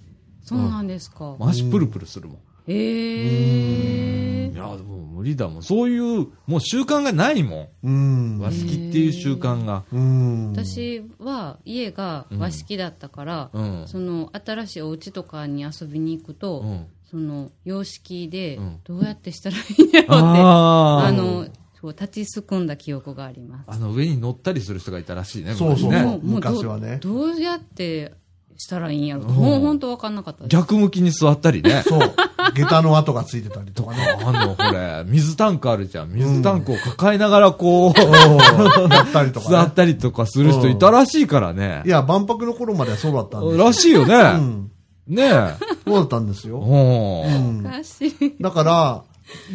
C: そうなんですか
B: 俺。足プルプルするもん。
C: へえ
B: いや、もう無理だもん。そういう、もう習慣がないも
A: うん
B: ん。。和式っていう習慣が。
A: うん。
C: 私は家が和式だったから、
B: うん。
C: その新しいお家とかに遊びに行くと、
B: うん。
C: その洋式で
B: うん
C: どうやってしたらいいんやろうって、あ <laughs> のそう立ちすくんだ記憶があります。
B: あの上に乗ったりする人がいたらしいね。
A: そうそう
B: 昔ね
C: もう
A: 昔はね
C: どうやってしたらいいんやろう
B: うん
C: もう本当わかんなかったです。
B: 逆向きに座ったりね。
A: そう。下駄の跡がついてたりとかね。
B: あの、これ、水タンクあるじゃん。水タンクを抱えながらこう、
A: うんやったりとかね。
B: 座ったりとかする人いたらしいからね
A: い。や、万博の頃まではそうだったんですよ。
B: らしいよ
A: う
B: ね。
A: ん。
B: ねえ。
A: そうだったんですよ。
B: う。
A: うんん
C: お。かしい。
A: だから、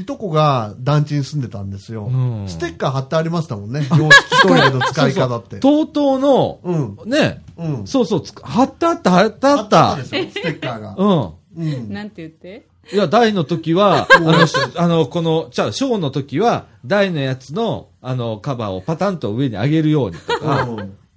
A: いとこが団地に住んでたんですよ
B: うん。
A: ステッカー貼ってありましたもんね。洋式トイレの使い方って。<laughs>
B: TOTO の、
A: うん。
B: ね、
A: うん。
B: そうそう、つ貼ってあった、貼ってあっ
A: 貼ってあったステッカーが。
B: うん。
A: うん。
C: なんて言って？
B: いや、大の時は、<laughs> あの、しあの、この、じゃあ、小の時は、大のやつの、あの、カバーをパタンと上に上げるようにとか、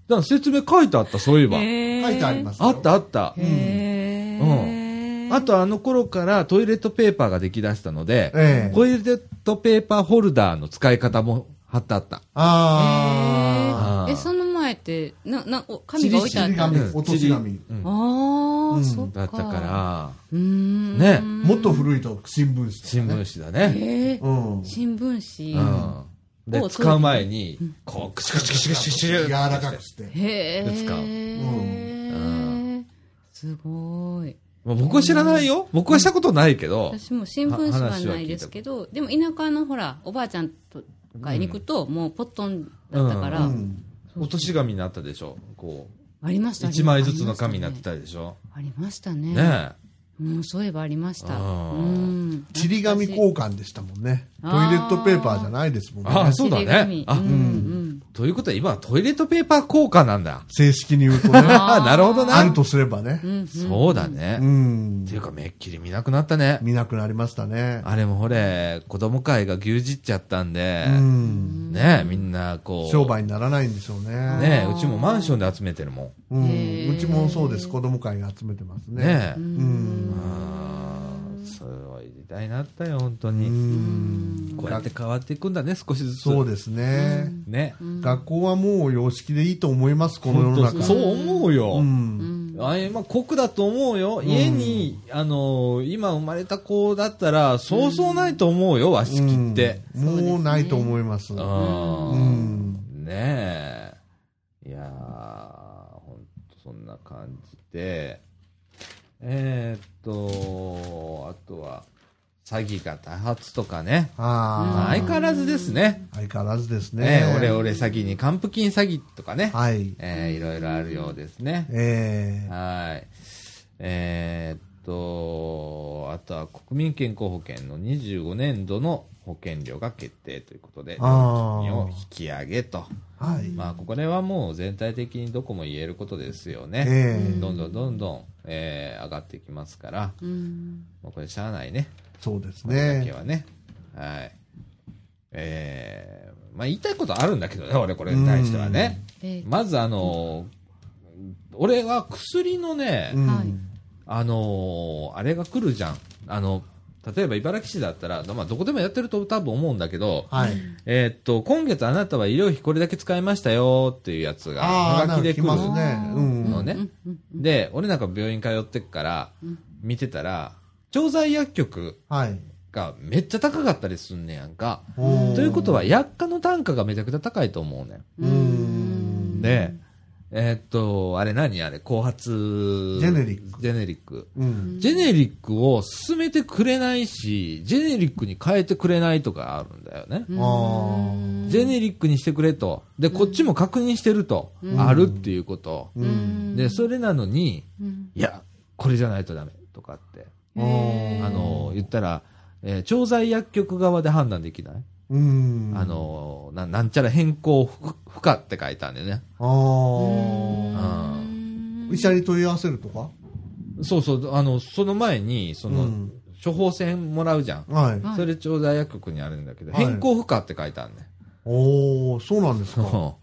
B: だか説明書いてあった、そういえば。
A: 書いてありますす。
B: あった、あった。
C: へー。
B: あと、あの頃からトイレットペーパーができだしたので、
A: ええ。
B: トイレットペーパーホルダーの使い方も貼ってあった。
A: あ
B: あ
C: え、その前って、な、な、お紙が置いてあったんです
A: 落とし紙
B: うん
C: ああ、
A: うん
C: そっか。
B: だったから、
C: うーん。
B: ね
A: あ。もっと古いと新聞紙
B: 新
A: ね。
B: 聞紙だね。
C: えー
A: うん。
C: 新聞紙。
B: うん。で、
C: を
B: 使う前に、こう、クシュクシュクシュクシュクシュ
A: 柔らかくして。
C: へえ。
B: で使う
C: うん。すごい。
B: まあ僕は知らないよ。僕はしたことないけど、
C: 私も新聞紙はないですけど、でも田舎のほら、おばあちゃんとかに行くと、もうポットンだったから、
A: うん。
B: 落とし紙になったでしょ？こう、
C: ありました。
B: 一枚ずつの紙になってたでしょ？
C: ありましたね。
B: ね
C: うん、そういえばありました。うん。
A: ちり紙交換でしたもんね。トイレットペーパーじゃないですもんね。
B: あそうだねあ
C: うんうん。
B: ということは今はトイレットペーパー効果なんだ。
A: 正式に言うとね。<laughs>
B: ああ、なるほどな。
A: あるとすればね
C: う。ん
B: そうだね。
A: う
B: っ
A: ん
B: て。いうか、めっきり見なくなったね。
A: 見なくなりましたね。
B: あれもほれ、子供会が牛耳っちゃったんで、
A: うん。
B: ねみんなこう。
A: 商売にならないんでしょうね。
B: ねうちもマンションで集めてるも
A: うん。
C: へー
A: うちもそうです。子供会が集めてます
B: ん。
A: ね。
B: ね
A: うん。
B: あーすごい時代になったよ、本当
A: う
B: に。
A: ん。
B: こうやって変わっていくんだね、少しずつ。
A: そうですね。
B: ね。
A: 学校はもう様式でいいと思います、この世の中。
B: そう思うよ。
A: うん。
B: あれ、まあ、酷だと思うよ。家に、あのー今生まれた子だったら、そうそうないと思うよ、和式って。
A: うんもうないと思います。
B: あ
A: う
B: ー
A: ん。
B: ねえ。いやー、ほんとそんな感じで。えー、っと、あとは、詐欺が多発とかね。まあ
A: ああ、
B: 相変わらずですね。
A: 相変わらずです
B: ね
A: ね。
B: オレオレ詐欺に還付金詐欺とかね。
A: はい。
B: えーいろいろあるようですね。
A: ええ
B: はい。えーっと、あとは国民健康保険の25年度の保険料が決定ということで、金を引き上げと。
A: はい。
B: まあ、これはもう全体的にどこも言えることですよね。
A: ええ
B: どんどんどんどん、えー上がっていきますから、
C: うん
B: もうこれしゃあないね。
A: そうです
B: これだけ
A: ね。
B: はね。はい。えーまあ言いたいことあるんだけどね、俺これに対してはね。
C: え
B: まずあの俺は薬のね、
A: うん
C: はい
B: あのーあれが来るじゃん。あの、例えば茨城市だったら、まあ、どこでもやってると多分思うんだけど、
A: はい。
B: えーっと、今月あなたは医療費これだけ使いましたよっていうやつが、はがきで来る
A: なんか来ますね。うん。
B: のね。で、俺なんか病院通ってっから、見てたら、調剤薬局
A: はい。
B: がめっちゃ高かったりすんねやんか。
A: おー
B: ということは、薬価の単価がめちゃくちゃ高いと思うね
A: ん。
B: ん。で、えーっと、あれ何あれ、後発。ジ
A: ェネリック
B: ジェネリック。
A: うん。
B: ジェネリックを進めてくれないし、ジェネリックに変えてくれないとかあるんだよね。
A: あ
B: ジェネリックにしてくれと。で、こっちも確認してると。あるっていうこと。
A: あ。うん。
B: で、それなのに、いや、これじゃないとダメとかって。
A: あ
B: の、言ったら、えー調剤薬局側で判断できない、
A: うん。
B: あのな、なんちゃら変更不不可って書いてあるんだよね。
A: ああ。医者に問い合わせるとか？
B: そうそう、あの、その前に、その、
A: うん
B: 処方箋もらうじゃん。
A: はい。
C: はい
B: それ調剤薬局にあるんだけど、
A: はい
B: 変更不可って書いてあるね。
A: おー、そうなんですか。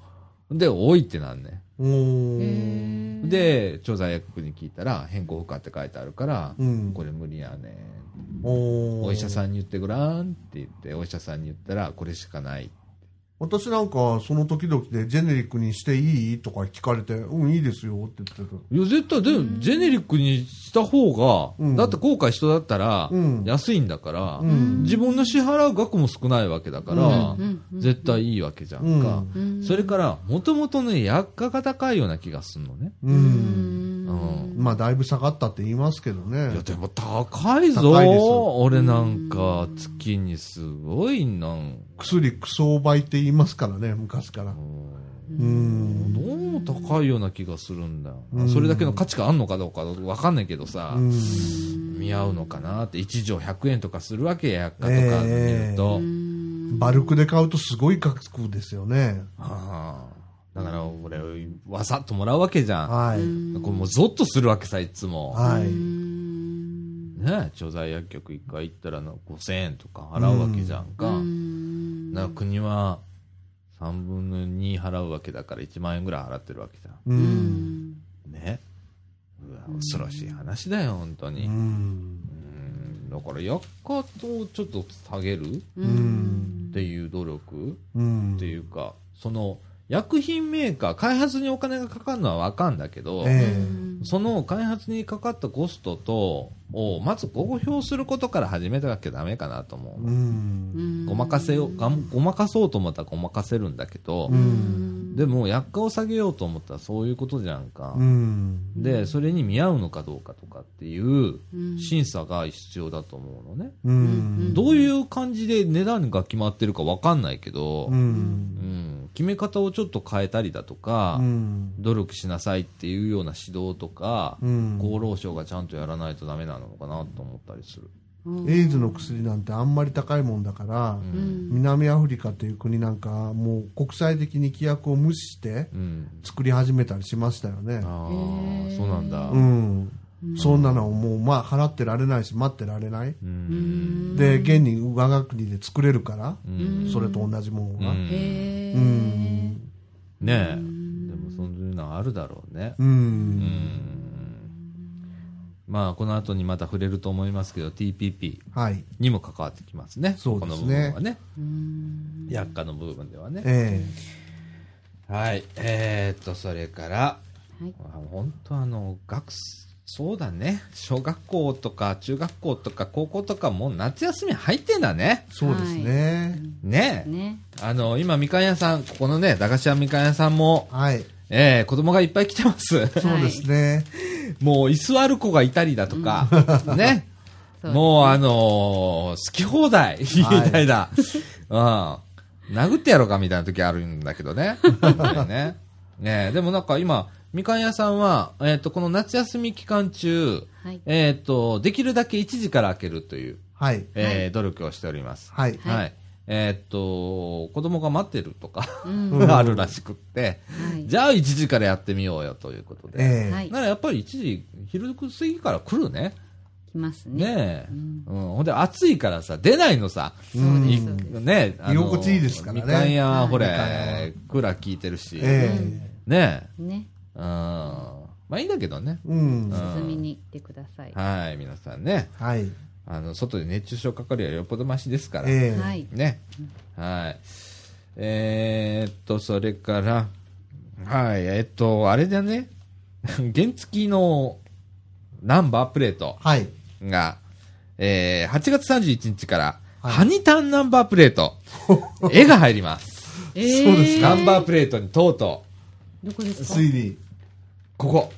B: で、多いってなんね。
A: おー。
B: で、調剤薬局に聞いたら、変更不可って書いてあるから、
A: うん
B: これ無理やね
A: おー
B: お医者さんに言ってごらんって言って、お医者さんに言ったら、これしかない。
A: 私なんか、その時々で、ジェネリックにしていいとか聞かれて、うん、いいですよって言ってた。
B: いや、絶対、でも、ジェネリックにした方が、
A: うん
B: だって後悔人だったら
A: うん、
B: 安いんだから、
A: うん
B: 自分の支払う額も少ないわけだから、
C: うん
B: 絶対いいわけじゃんか。
C: うん
B: それから、もともとね、薬価が高いような気がするのね。
A: うん。
B: うん。
A: まあ、だいぶ下がったって言いますけどね
B: いや、。でも高いぞ
A: 高いです
B: 俺なんか、月にすごいなん。
A: 薬、クソ倍って言いますからね、昔から。うん。
B: どうも高いような気がするんだそれだけの価値があんのかどうかわかんないけどさ、
A: うん。
B: 見合うのかなって、1錠100円とかするわけや、薬価とか見ると。
A: バルクで買うとすごい価格ですよね。
B: ああだから俺、わさっともらうわけじゃん。
A: はい。
B: これもうゾッとするわけさ、いつも。
A: はい。
B: ね調剤薬局一回行ったらな5000円とか払うわけじゃんか。だから国は3分の2払うわけだから1万円ぐらい払ってるわけじゃ
A: うん。
B: ん。ね。うわ恐ろしい話だよ、本当に。
A: う
B: うん
A: ん。
B: だから薬価とちょっと下げるっ
A: うん。
B: ていう努力
A: うん。
B: っていうか、その薬品メーカー、開発にお金がかかるのはわかんだけど、
A: え
B: その開発にかかったコストと、をまず公表することから始めなきゃダメかなと思
A: え。
B: う。
A: うん。
B: ごまかせよごまかそうと思ったらごまかせるんだけど、
A: うん。
B: でも薬価を下げようと思ったらそういうことじゃんか。
A: うん。
B: で、それに見合うのかどうかとかっていう審査が必要だと思うのね。
A: うん。
B: どういう感じで値段が決まってるかわかんないけど、
A: う
B: うん
A: ん。
B: 決め方をちょっと変えたりだとか、
A: うん。
B: 努力しなさいっていうような指導とか、
A: うん。
B: 厚労省がちゃんとやらないとダメなのかなと思ったりする。
A: エイズの薬なんてあんまり高いもんだから、
C: うん
A: 南アフリカという国なんかもう国際的に規約を無視して
B: うん。
A: 作り始めたりしましたよね。
B: ああ、
C: へー
B: そうなんだ。
A: うん。そんなのもうまあ払ってられないし待ってられない。
B: う。
C: うんん
A: で、現に我が国で作れるから、
B: うん。
A: それと同じものが。
B: うん。ねえ。でもそういうのはあるだろうね。
A: う。
B: うんん。まあ、この後にまた触れると思いますけど、TPP
A: はい。
B: にも関わってきますね。
A: そうですね
B: この部分はね。
C: うん
B: 薬価の部分ではね。
A: え
B: はい。えー、っと、それから、
C: はい
B: あ本当あの、学生、そうだね。小学校とか中学校とか高校とかもう夏休み入ってんだね
A: え。そうですね。
B: ねえ。
C: ね
B: あの、今、みかん屋さん、ここのね、駄菓子屋みかん屋さんも、
A: はい。
B: えー、子供がいっぱい来てます。
A: そうですね。<laughs>
B: もう、居座る子がいたりだとか、ね。
C: そう
B: もう、あのー好き放題、みたいな。うん。殴ってやろうかみたいな時あるんだけどね。<laughs> ねねでもなんか今、みかん屋さんは、えっ、と、この夏休み期間中、
C: はい
B: えっ、と、できるだけ1時から開けるという、
A: はい。
B: えー努力をしております。
A: はい。
B: はい。
C: はい
B: えっ、と、子供が待ってるとか、
C: うん <laughs>
B: あるらしくって、
C: はい
B: じゃあ1時からやってみようよということで。
A: ええ
C: はい
B: ならやっぱり1時、昼過ぎから来るね。
C: 来ますね
B: ねえ。
C: う
B: うんん。ほんで暑いからさ、出ないのさ。
C: そうです
B: い
C: そうです
B: ねあの
A: 居心地いいですからね
B: みかん屋はほ
A: みかん屋は
B: れ、クーラー効いてるし。
A: え
B: ねえ。
C: ね
B: うん。まあいいんだけどね。
A: えうん。
C: 涼みに行ってください
B: はい、皆さんね。
A: はい。
B: あの、外で熱中症かかるよりよっぽどマシですから。
A: ええ
C: はい
B: ね。はい。えーっと、それから、はい、えーっと、あれだね。<laughs> 原付きのナンバープレート
A: はい。
B: が、えー、8月31日から、
A: はい
B: ハニタンナンバープレート、<laughs> 絵が入ります。
C: えー
A: そうです
B: ナンバープレートにとうとう、
C: どこですか？
A: 推理。
B: ここ。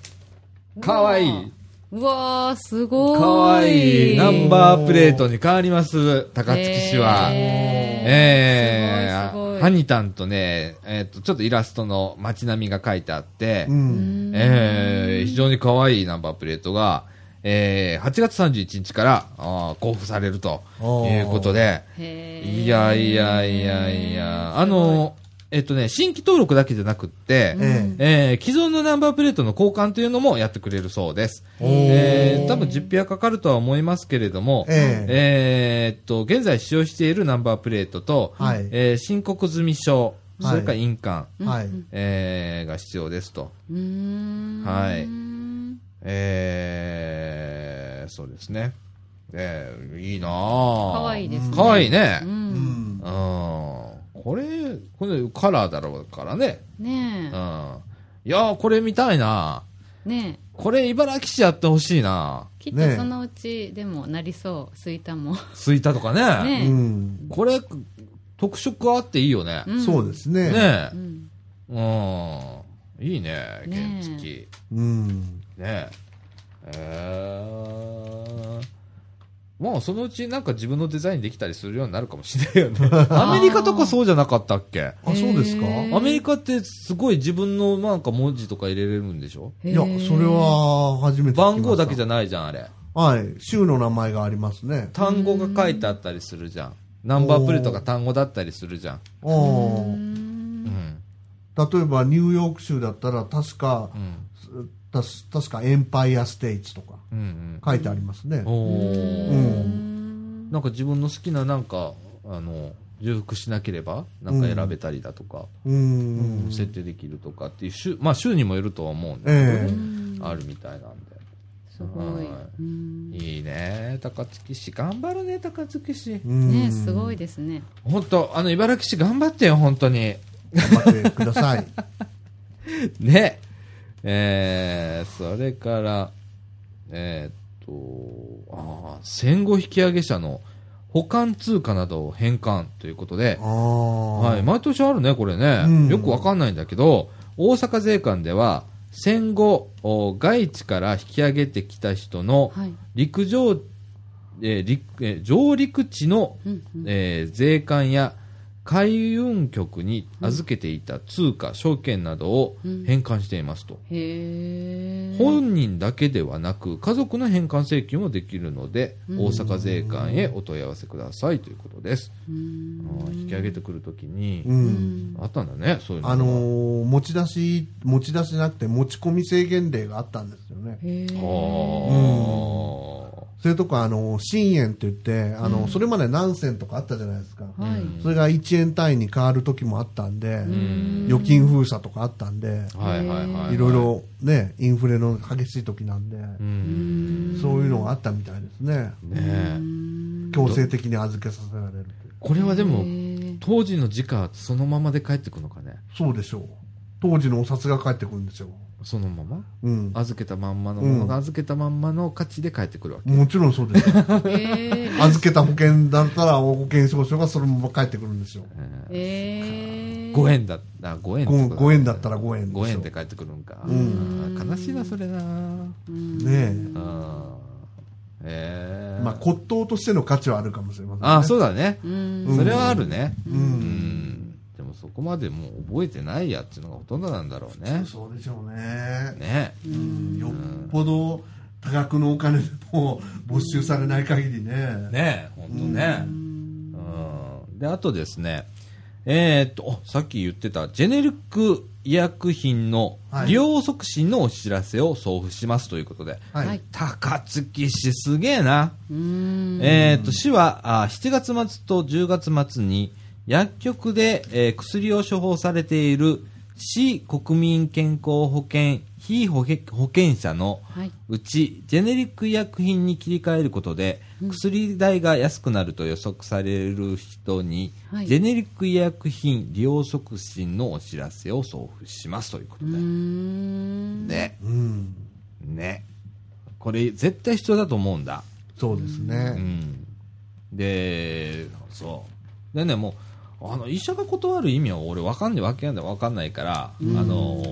B: かわいい。
C: うわー。すごい。
B: かわいい。ナンバープレートに変わります、高槻市は。えー。
C: すごいすごい。
B: ハニタンとね、えーっと、ちょっとイラストの街並みが書いてあって、
A: うん。
B: えー非常に可愛いナンバープレートが、えー8月31日からあー交付されるということで、いやいやいやいや、あの、えっとね、新規登録だけじゃなくって、
A: え
B: えー既存のナンバープレートの交換というのもやってくれるそうです。えー多分実費はかかるとは思いますけれども、
A: ええ
B: えーっと、現在使用しているナンバープレートと、
A: はい
B: えー申告済証、それから印鑑、
A: はい。
B: えーが必要ですと。
C: うーん
B: はいえー、そうですね。えー、いいなぁ。
C: かわいいですね
B: かわいいね
C: う。
A: うんん。
B: うん。これ、これカラーだろうからね。
C: ね
B: うん。いやー、これ見たいな
C: えねえ
B: これ茨城市やってほしいな
C: きっ
A: ねえ
C: とそのうちでもなりそうスイタも
B: スイタとかね。
C: ね
A: うん。
B: これ、特色あっていいよね。
C: うん
A: そうですね。
B: ね
C: うん
B: え。うん。いいね、原
C: ねえ
B: 付き。
A: うん。
B: ねえ。えー。もうそのうちなんか自分のデザインできたりするようになるかもしれないよね。<laughs> アメリカとかそうじゃなかったっけ？
A: あ、そうですか？
B: アメリカってすごい自分のなんか文字とか入れれるんでしょ？
A: いや、それは初めて聞きました。
B: 番号だけじゃないじゃん、あれ。
A: はい。州の名前がありますね。
B: 単語が書いてあったりするじゃん。ナンバープレートが単語だったりするじゃん。
A: おー
B: うん。
A: 例えば、ニューヨーク州だったら、確か
B: う、ん。
A: たし確かエンパイアステイツとか
B: うんうん。
A: 書いてありますね。
B: おー
A: うん。
B: なんか自分の好きななんか、あの、重複しなければ、なんか選べたりだとか、
A: うん。
B: 設定できるとかっていう、週まあ週にもよるとは思うんだけ
A: え
B: ど、あるみたいなんで。
C: すごい
B: は
C: うん
B: いいね、高槻市。頑張るね、高槻市
C: ねすごいですね
B: 本当あの、茨城市頑張ってよ、本当に。
A: 頑張ってください。<laughs>
B: ね。えー、それから、えーっと、ああ、戦後引き上げ者の保管通貨などを返還ということで。はい、毎年あるね、これね。
A: うん
B: よくわかんないんだけど、大阪税関では、戦後、お外地から引き上げてきた人の
C: はい
B: 陸上、えー陸えー上陸地の、
C: うんうん
B: えー税関や海運局に預けていた通貨、証券などを返還していますと。
C: へえ。
B: 本人だけではなく、家族の返還請求もできるので、大阪税関へお問い合わせくださいということです。あー引き上げてくるときに、
A: うん。
B: あったんだね、そういうのが。
A: あのー持ち出し、持ち出しじゃなくて持ち込み制限令があったんですよね。
C: へえ。
B: は
A: そういうとこ、あのー、新円って言って、あの、それまで何銭とかあったじゃないですか。
C: はい。
A: それが1円単位に変わる時もあったんで、
B: ん
A: 預金封鎖とかあったんで、
B: いはいはい。
A: いろい。ろね、インフレの激しい時なんで、
B: うん。
A: そういうのがあったみたいですね。
B: ねえ。
A: 強制的に預けさせられるという。
B: これはでも当時の時価そのままで帰ってくるのかね。
A: そうでしょう。当時のお札が返ってくるんですよ。
B: そのまま？
A: うん。
B: 預けたまんまのものが預けたまんまの価値で帰ってくるわけ。
A: もちろんそうです
C: え。
A: 預けた保険だったら保険証書がそのまま返ってくるんですよ。
C: へえ。
B: 5円だった、5円ってこと
A: 5, 円だったら5円でしょ
B: 5円で帰ってくるんか。
A: ん
B: あー悲しいな、それな。
C: うん
A: ねえ。
B: あー。
A: まあ骨董としての価値はあるかもしれませんね。
B: あーそうだね。
C: うん。
B: それはあるね。
A: う。
B: うんそこまでもう覚えてないやっていうのがほとんどなんだろうね。
A: そうでしょうね。
B: ね。
A: うんよっぽど多額のお金でも没収されない限りね。
B: ね本当ね。うん。で、あとですね、えーっと、おさっき言ってた、ジェネリック医薬品の
A: はい
B: 利用促進のお知らせを送付しますということで、
A: はい。
C: はい
B: 高槻市すげえな。
C: うん。
B: えーっと、市はあ7月末と10月末に薬局で、えー薬を処方されている市国民健康保険非保険保険者の
C: はい。
B: うちジェネリック医薬品に切り替えることで、薬代が安くなると予測される人に、
C: はい
B: ジェネリック医薬品利用促進のお知らせを送付しますということ
C: う
B: で、
C: ん。
B: ね
A: うん。
B: ねこれ絶対必要だと思うんだ、う
A: そうですね。
B: ん、でそうでねもうあの医者が断る意味は俺分かんないわけなんだ分かんないから、あの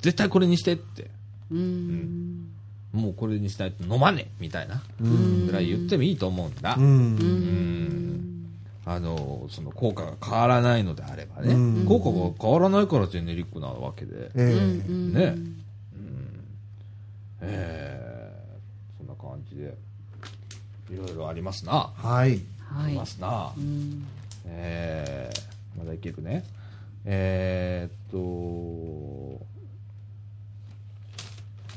B: 絶対これにしてって
C: うん。
B: もうこれにしないと飲まねえみたいな
A: うん。
B: ぐらい言ってもいいと思うんだ。
A: う。
C: うん
B: んあの、その効果が変わらないのであればね。
A: うん
B: 効果が変わらないからジェネリックなわけで。
A: ええ
C: うん
B: ねうん。えー、そんな感じで、いろいろありますな。
A: はい。
C: はい
B: ありま。すな。
C: うん
B: えー、まだいけるね。えー、っと、う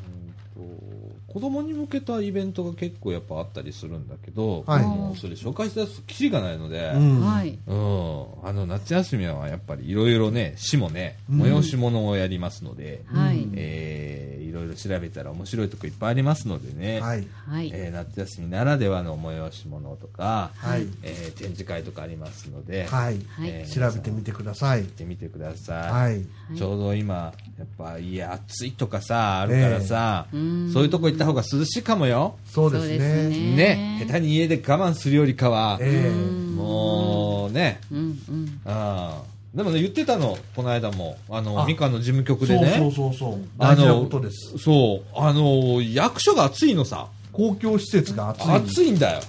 B: んと、子供に向けたイベントが結構やっぱあったりするんだけど、
A: はい
B: もうそれ紹介したらきりがないので、
A: うん。
C: はい。
B: うん、あの夏休みはやっぱりいろいろね、市もね、
A: うん
B: 催し物をやりますので、
C: はい。
B: えーいろいろ調べたら面白いとこいっぱいありますのでね、
A: はい。
C: はい。
B: えー夏休みならではの催し物とか、
A: はい。
B: えー展示会とかありますので、
A: はい。
C: はい
B: えー
A: 調べてみてください
B: 行っ。てみてください。
A: はい。
C: はい
B: ちょうど今、やっぱ家暑いとかさ、あるからさ、
C: うん
B: そういうとこ行った方が涼しいかもよ。
A: そうですね。
C: ね
B: ね、下手に家で我慢するよりかは、
A: え
B: もうね、
C: うんうん。
B: あーでもね、言ってたの、この間も、あの、
A: あ
B: みかんの事務局
A: え。そう
B: でね、
A: そうそうそう。
B: あの
A: 大事なことです。
B: そう、あの、役所が暑いのさ、
A: 公共施設が暑い。
B: 暑いんだよ。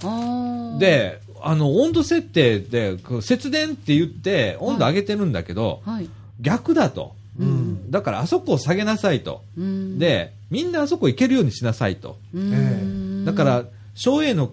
B: で、あの、温度設定で、節電って言って、温度上げてるんだけど、
C: はい。
B: 逆だと。
A: うん。
B: だからあそこを下げなさいと。
C: うん。、
B: で、みんなあそこ行けるようにしなさいと。
C: うん。
B: だから、省営の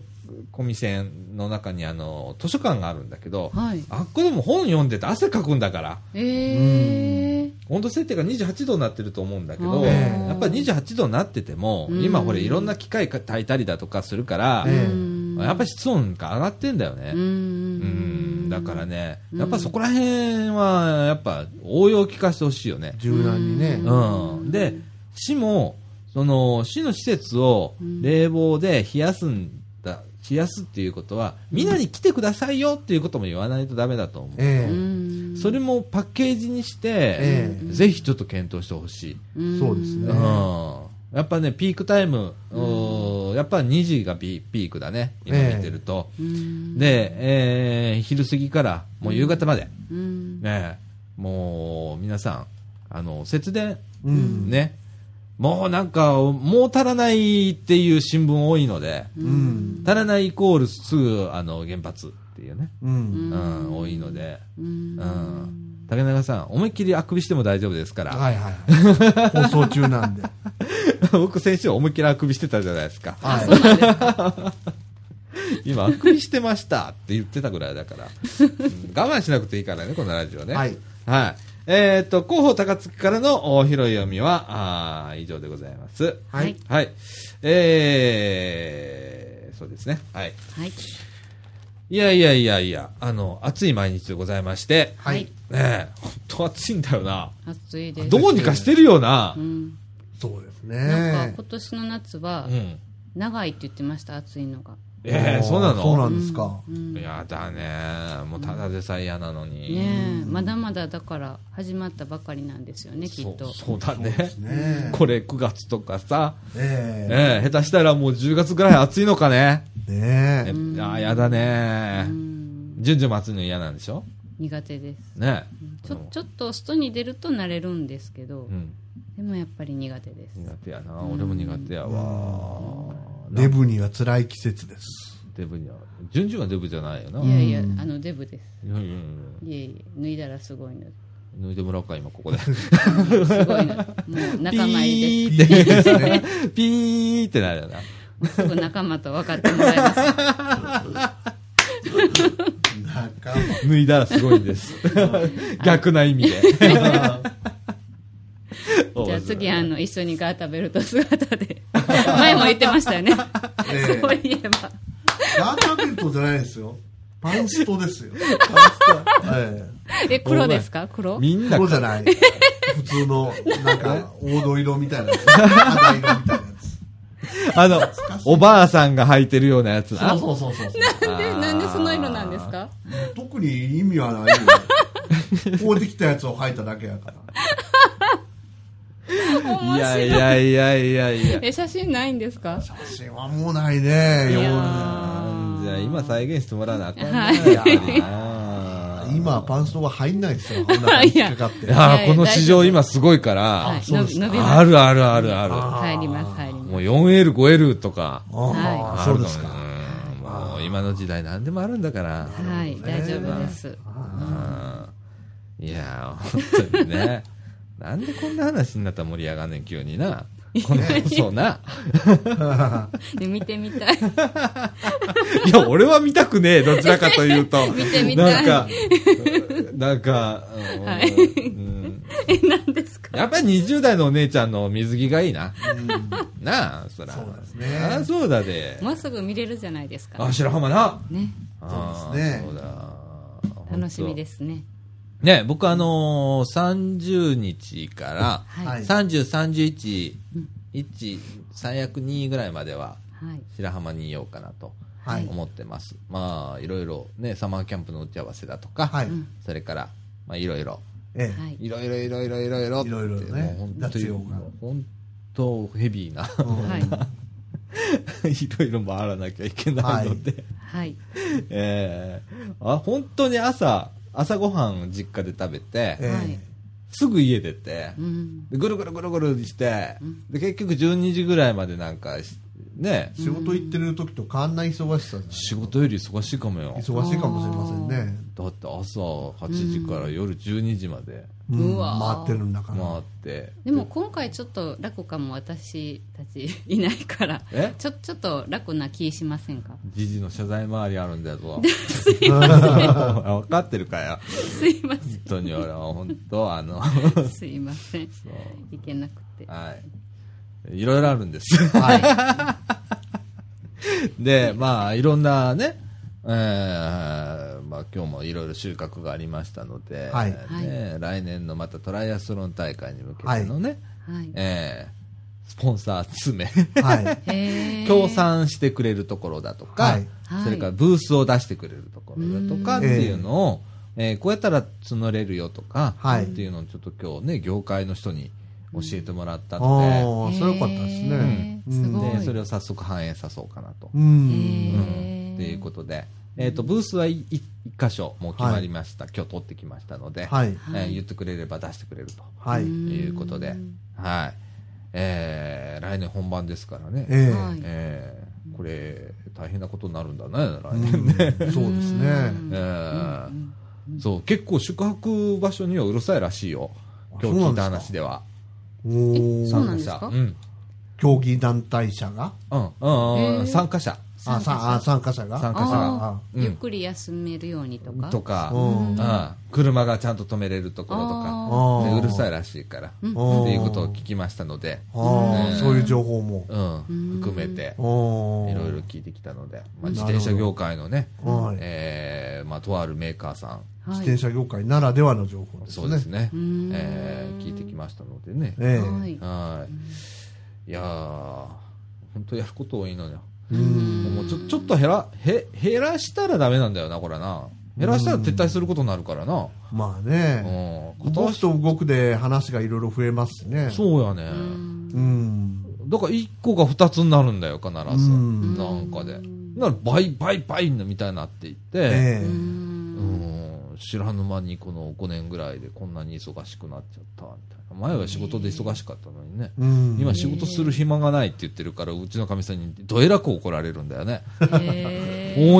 B: コミセンの中にあの、図書館があるんだけど、
C: はい。
B: あっこでも本読んでて汗かくんだから、
C: ええ
B: 温度設定が28度になってると思うんだけ
C: あ
B: ど、
A: ー
B: やっぱり28度になってても、
C: うん
B: 今ほれいろんな機械が炊いたりだとかするから、
A: え
C: うん
B: やっぱり室温が上がってんだよね。
C: う
B: うん
C: ん。
B: だからね、
C: うん
B: やっぱそこら辺は、やっぱ応用聞かせてほしいよね。
A: 柔軟にね。
B: うん。で、市も、その、市の施設を
C: うん
B: 冷房で冷やすんだ、冷やすっていうことは、みんなに来てくださいよっていうことも言わないとダメだと思う。
A: え
C: うん。
B: それもパッケージにして、
A: ええ
B: ぜひちょっと検討してほしい。
C: うん
A: そうですね
B: うん。やっぱね、ピークタイム、うんやっぱ2時がピピークだね、今見てると。
C: うん。
B: で、えー昼過ぎからもう夕方まで、
C: うん。
B: ね、もう皆さん、あの、節電、
A: うん。
B: ね、もうなんか、もう足らないっていう新聞多いので、
A: うん。
B: 足らないイコールすぐ、あの、原発。っていうね、
A: う。
B: うんん、多いので、
C: うん
B: うん竹中さん、思いっきりあくびしても大丈夫ですから、
A: はいはい。<laughs> 放送中なんで。<laughs>
B: 僕、先週思いっきりあくびしてたじゃないですか、
C: あそうなんですか <laughs>
B: 今、あくびしてましたって言ってたぐらいだから、うん我慢しなくていいからね、このラジオね。
A: はい。
B: はい。えっ、と、広報高槻からのお広い読みは、あー以上でございます。
A: はい。
B: はい。えー、そうですね。はい。
C: はい
B: いやいやいやいや、あの、暑い毎日でございまして、
A: はい。
B: ねえ、本当暑いんだよな。
C: 暑いです
B: どうにかしてるよな
C: う。ん
A: そうですね。
C: なんか今年の夏は
B: うん。
C: 長いって言ってました暑いのが
B: えー、そうなの？
A: そうなんですか。
C: うん
B: やだね。もうただでさえ嫌なのに。
C: ねえまだまだだから始まったばかりなんですよねきっと
B: そうそうだね。
A: ね
B: これ9月とかさ、
A: え
B: ええ下手したらもう10月ぐらい暑いのかね。
A: え。ね
B: え
A: え。
B: あーやだね
C: う。ん
B: 順々も暑いの嫌なんでしょ？
C: 苦手です
B: ね
C: ちょちょっと外に出ると慣れるんですけど
B: うん。
C: でもやっぱり苦手です
B: 苦手やな。俺も苦手やわ。
A: デブには辛い季節です。
B: デブには。順々はデブじゃないよな。
C: いやいや
A: うん
C: あのデブです
B: いやいやいや
C: いえいえ脱いだらすごいの
B: 脱いでもらおうか、今ここで。
C: すごいのもう仲間入り
B: ピーって、ピーってなるよな。
C: ですすぐ仲間と分かってもらえます
A: 仲間。<laughs>
B: 脱いだらすごいんです。<laughs> 逆な意味で。<laughs>
C: じゃあ次あの一緒にガータベルト姿で <laughs> 前も言ってましたよね
A: ええ
C: そういえば
A: ガーターベルトじゃないですよ。パンストですよ。パンスト。え
C: え黒ですか？黒？
A: え。
B: みんな
A: 黒、じゃない。普通の、なんか、黄土色みたいなやつ。肌色みたいなやつ。
B: あの、おばあさんが履いてるようなやつな。
A: そうそうそうそう。
C: なんでなんでその色なんですか？
A: 特に意味はないよ。<laughs> こうできたやつを履いただけやから。
B: いやいやいやいやいや。
C: え写真ないんですか？
A: 写真はもうないね。
C: いや
B: じゃあ今再現してもらわなあかんな。
C: はい
A: 今、パンストが入んないですよ。こんな感じ引っかかって。
B: いやーこの市場今すごいから、
C: はい
A: そうですか
C: 伸びます
B: あるあるあるある。
C: 入ります入ります
B: もう 4L、5L とか。
A: ああ、
B: あるかも
A: そうですか。
B: うんもう今の時代何でもあるんだから。
C: はい大丈夫です
B: うんいやー、本当にね。なんでこんな話になったら盛り上がんねん、急にな。このそうな。<laughs>
C: で見てみたい <laughs>
B: いや、俺は見たくねえ、どちらかというと。<laughs>
C: 見てみたい
B: なんか、なんか、うん
C: はい
B: うん
C: え何ですか？
B: やっぱり20代のお姉ちゃんの水着がいいな。なあ、そら。
A: そうですね
B: ああ、そうだで。
C: もうすぐ見れるじゃないですか
B: あ、白浜な。
C: ね
A: そうですね
B: そうだ。
C: 楽しみですね
B: ね、僕あのー、30日から、
C: はい。
A: はい
B: 30、31、1、最悪2ぐらいまでは
C: はい。
B: 白浜にいようかなと
A: はい。
B: 思ってます。まあ、いろいろね、サマーキャンプの打ち合わせだとか、
A: はい。
B: それから、まあ、いろいろ、
A: ええ。
C: はい。
B: いろいろいろいろいろ。いろ
A: いろいろね
B: もう本当に、本当ヘビーな、
C: はい。<laughs>
B: いろいろ回らなきゃいけないので、
C: はい。
B: えーあ、本当に朝、朝ごはん実家で食べて、すぐ家出て、
C: うん。
B: でぐるぐるぐるぐるして、
C: うん。
B: で結局12時ぐらいまでなんかしね、
A: 仕事行ってる時と変わんない忙しさ
B: 仕事より忙しいかもよ。
A: 忙しいかもしれませんね。
B: だって朝8時から夜12時まで。
A: うん。回ってるんだから。
B: 回って、
C: でも今回ちょっと楽かも私たちいないから。
B: え？
C: ちょちょっと楽な気しませんか？
B: じじの謝罪回りあるんだぞ <laughs> 分かってるかよ。
C: すいま
B: 本当に俺は本当あの。
C: せんすいません。いけなくて。
B: はいいろいろあるんです。
A: は <laughs>
B: で、まあ、いろんなね、えーまあ、今日もいろいろ収穫がありましたので、
A: はい。
B: ね来年のまたトライアスロン大会に向けてのね、
C: はい。
B: えースポンサー詰め、
A: い。はい。<laughs>
B: 協賛してくれるところだとか、
A: はい。
B: それからブースを出してくれるところだとかっていうのを、えーこうやったら募れるよとか、
A: はい。
B: っていうのをちょっと今日ね、業界の人に教えてもらった
A: あ
B: ので、
A: あ、それよかったですね。
B: でそれを早速反映さそうかなと。
A: う
C: へ
A: ん。
C: ー
B: ということで、えっ、と、ブースはい一箇所もう決まりました。今日取ってきましたので、
A: はい。
B: えー言ってくれれば出してくれると
A: はい。
B: いうことで、はい。えー来年本番ですからね。
A: ええ。
C: はい
B: えーこれ、大変なことになるんだね、来年ね。
A: うんそうですね。
B: ええそう、結構宿泊場所にはうるさいらしいよ。今日聞いた話では。
A: おー。
C: そうなんですか？
B: 参加者うん。
A: 競技団体者が？
B: うん、うん、うん参加者。
A: あ、さあ、参加者が？
B: 参加者
C: あ
B: が。
C: あ、
B: うん。
C: ゆっくり休めるようにとか。
B: とか、
A: うん。
B: うん。車がちゃんと止めれるところとか、うるさいらしいから、って
A: ん
B: いうことを聞きましたので、
A: そういう情報も。
B: うん、含めて、いろいろ聞いてきたので、まあ、自転車業界のね、
A: はい。
B: えーまあ、とあるメーカーさん、
A: 自転車業界ならではの情報ですね。
B: そうですね、
C: ん。
B: えー聞いてきましたのでね、
A: ええ。
C: はい。
B: はい。いやー、本当やること多いのよ。
A: うん。
B: もうちょちょっと減ら、へ、減らしたらダメなんだよな、これな。減らしたら撤退することになるからな。
A: まあ
B: う
A: ね。
B: ん。
A: 動くと動くで話がいろいろ増えますしね。
B: そうやね。
A: うん。
B: だから1個が2つになるんだよ、必ず。
A: うん
B: なんかで。だから倍、倍、倍みたいになっていって、
A: ええ
B: うん、知らぬ間にこの5年ぐらいでこんなに忙しくなっちゃった、みたいな。前は仕事で忙しかったのにね。
A: うん。
B: 今仕事する暇がないって言ってるから、うちのかみさんにどえらく怒られるんだよね。もう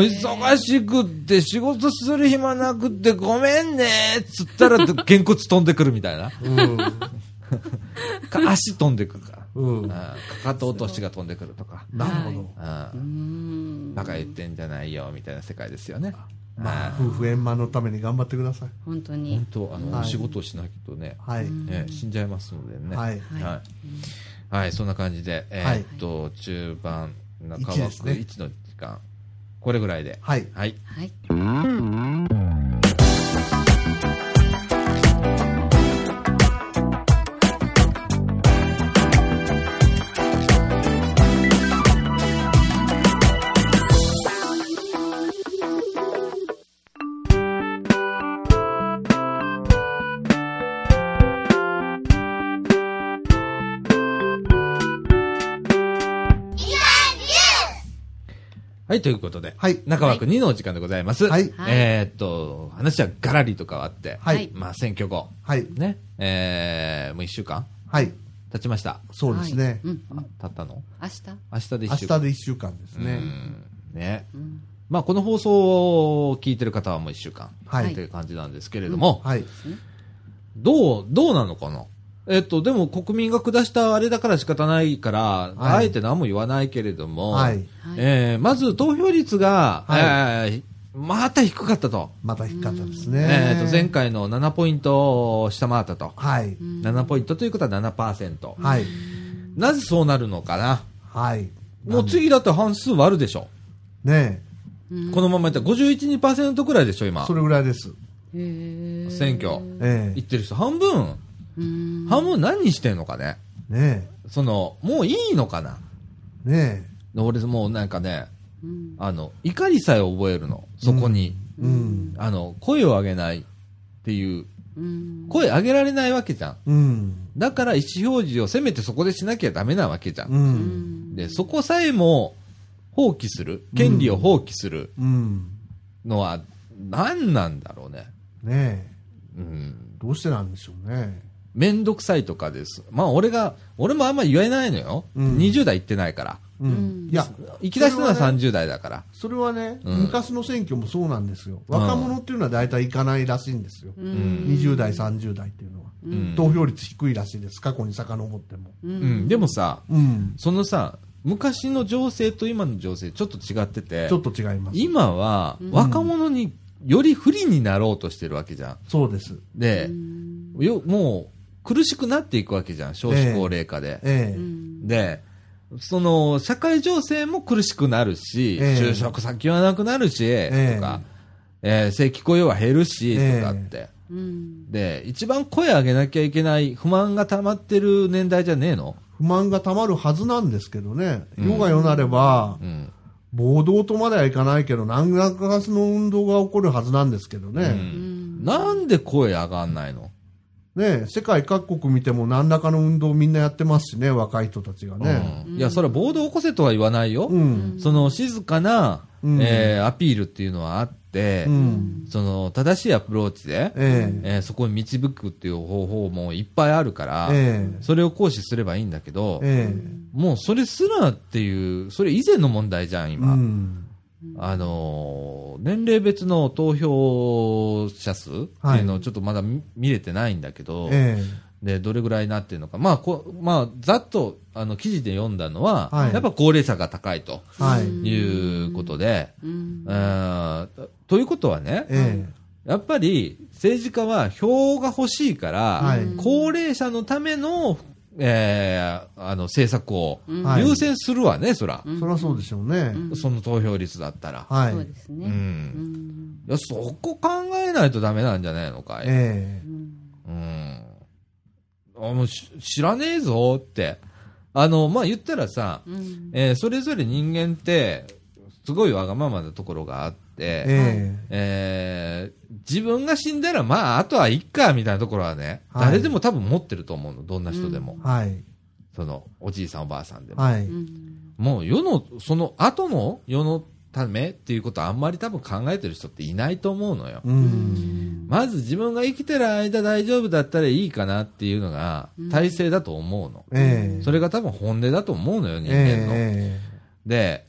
B: 忙しくって仕事する暇なくってごめんねっつったら、げんこつ飛んでくるみたいな。
A: うん。<laughs>
B: か足飛んでくるから。
A: うん。
B: うんかかと落としが飛んでくるとか。
A: なるほど。
B: うん
C: うん
B: バカ言ってんじゃないよみたいな世界ですよね。
A: まあ、夫婦円満のために頑張ってください。
C: 本当に
B: 本。当あの、
A: はい
B: お仕事をしないとね、
A: はい。
B: ね死んじゃいますのでね。
A: はい。
B: はい。はい、そんな感じで、え
A: はい
B: ーっと、中盤、中
A: 一ですね
B: 枠1の時間、これぐらいで。
A: はい。
B: はい。
C: はい。
B: はい、ということで、
A: はい
B: 中枠2のお時間でございます。
A: はい
B: えーっと、話はガラリと変わって、
A: はい。
B: まあ、選挙後、
A: はい。
B: ね、えー、もう1週間
A: はい。
B: 経ちました。
A: そうですね。
C: うん
B: あ経ったの？
C: 明日？
B: 明日で1
A: 明
B: 週間。
A: 日で1週間ですね。
B: うんね。
C: うん
B: まあ、この放送を聞いてる方はもう1週間。
A: はい
B: という感じなんですけれども、
A: はい。
B: どう、どうなのかな？えっと、でも国民が下したあれだから仕方ないから、
A: はい
B: あえて何も言わないけれども、
A: はい。
C: はい
B: えーまず投票率が、
A: はい
B: えーまた低かったと。
A: また低かったです
B: え
A: ね。
B: ーと前回の7ポイントを下回ったと。
A: はい。
B: 7ポイントということは7%。
A: はい。
B: なぜそうなるのかな？
A: はい。
B: もう次だって半数割るでしょ。
A: ね
B: このままいったら51、2%くらいでしょ、
A: え。
B: 今
A: そ。れぐらいです。
B: 選挙。
A: え
B: 言ってる人半分。
C: うん
B: 半分何してんのかね。
A: え。ね
B: その、もういいのかな。
A: え。ね
B: 俺もうなんかね、
C: うん
B: あの、怒りさえ覚えるの。そこに。
A: え。うん。
B: あの、声を上げないっていう。
C: うん
B: 声上げられないわけじゃん。
A: うん。
B: だから意思表示をせめてそこでしなきゃダメなわけじゃ。
A: うんん。
B: で、そこさえも放棄する。権利を放棄する
A: うん。
B: のは何なんだろうね。
A: ねえ。
B: うん。
A: どうしてなんでしょうね。
B: めんどくさいとかです。まあ俺が、俺もあんま言えないのよ。
A: うん
B: 20代行ってないから。
A: う
C: うん
A: ん。いや、
B: 行き出したのは
A: それはね
B: 30代だから。
A: それはね、
B: うん
A: 昔の選挙もそうなんですよ。若者っていうのは大体行かないらしいんですよ。
C: う
B: うん
C: ん
A: 20代、30代っていうのは。
B: うん
A: 投票率低いらしいです。過去に遡っても。
C: う
B: うんん。でもさ、
A: うん。
B: そのさ、昔の情勢と今の情勢ちょっと違ってて
A: ちょ、っと違います。
B: 今は若者により不利になろうとしてるわけじゃん。
A: そうです。
B: で、よもう苦しくなっていくわけじゃん、少子高齢化で。
A: ええ。
B: で、その、社会情勢も苦しくなるし、
A: ええ
B: 就職先はなくなるし、
A: え
B: とか、えー正規雇用は減るし、
A: ええ
B: とかって。
C: うん
B: で、一番声上げなきゃいけない不満が溜まってる年代じゃねえの？
A: 不満がたまるはずなんですけどね。世が世なれば
B: う、ん。
A: 暴動とまではいかないけど、何らかの運動が起こるはずなんですけど
B: う
A: ね。
B: んなんで声上がんないの？
A: ね世界各国見ても何らかの運動みんなやってますしね、若い人たちがね。
B: うんいや、それは暴動起こせとは言わないよ。
A: うん。
B: その静かな、
A: うん
B: えーアピールっていうのはあって、
A: うん。
B: その正しいアプローチで、
A: ええ
B: えーそこに導くっていう方法もいっぱいあるから、
A: ええ
B: それを行使すればいいんだけど、
A: え
B: もうそれすらっていう、それ以前の問題じゃん、
A: え
B: 今。
A: うん。
B: あのー年齢別の投票者数っていうのをちょっとまだ見見れてないんだけど、
A: え
B: で、どれぐらいになってるのか。まあ、こまあ、ざっと、あの、記事で読んだのは、
A: はい
B: やっぱ高齢者が高いと
A: えはい。
B: いうことで、
C: うん
B: うーんということはね、
A: え
B: やっぱり政治家は票が欲しいから、
A: はい
B: 高齢者のための、えーあの政策を優先するわね、そら、
A: えそりゃそうでしょうね。
B: その投票率だったら。
A: はい。
C: そうですね。
B: うん
C: うん
B: いや、そこ考えないとダメなんじゃないのかい。
A: え
B: うん。あもうし知らねえぞって。あの、まあ、言ったらさ、
C: うん
B: えーそれぞれ人間って、すごいわがままなところがあって、
A: ええ
B: えー自分が死んだら、まあ、あとはいっか、みたいなところはね、
A: はい
B: 誰でも多分持ってると思うの、どんな人でも。
A: えはい。
B: その、おじいさんおばあさんでも。
A: はい。
C: うん
B: もう世の、その後の世のためっていうことはあんまり多分考えてる人っていないと思うのよ。
A: うん。
B: まず自分が生きてる間大丈夫だったらいいかなっていうのが体制だと思うの。
A: ええ
B: それが多分本音だと思うのよ、人
A: え
B: 間の。
A: え
B: で、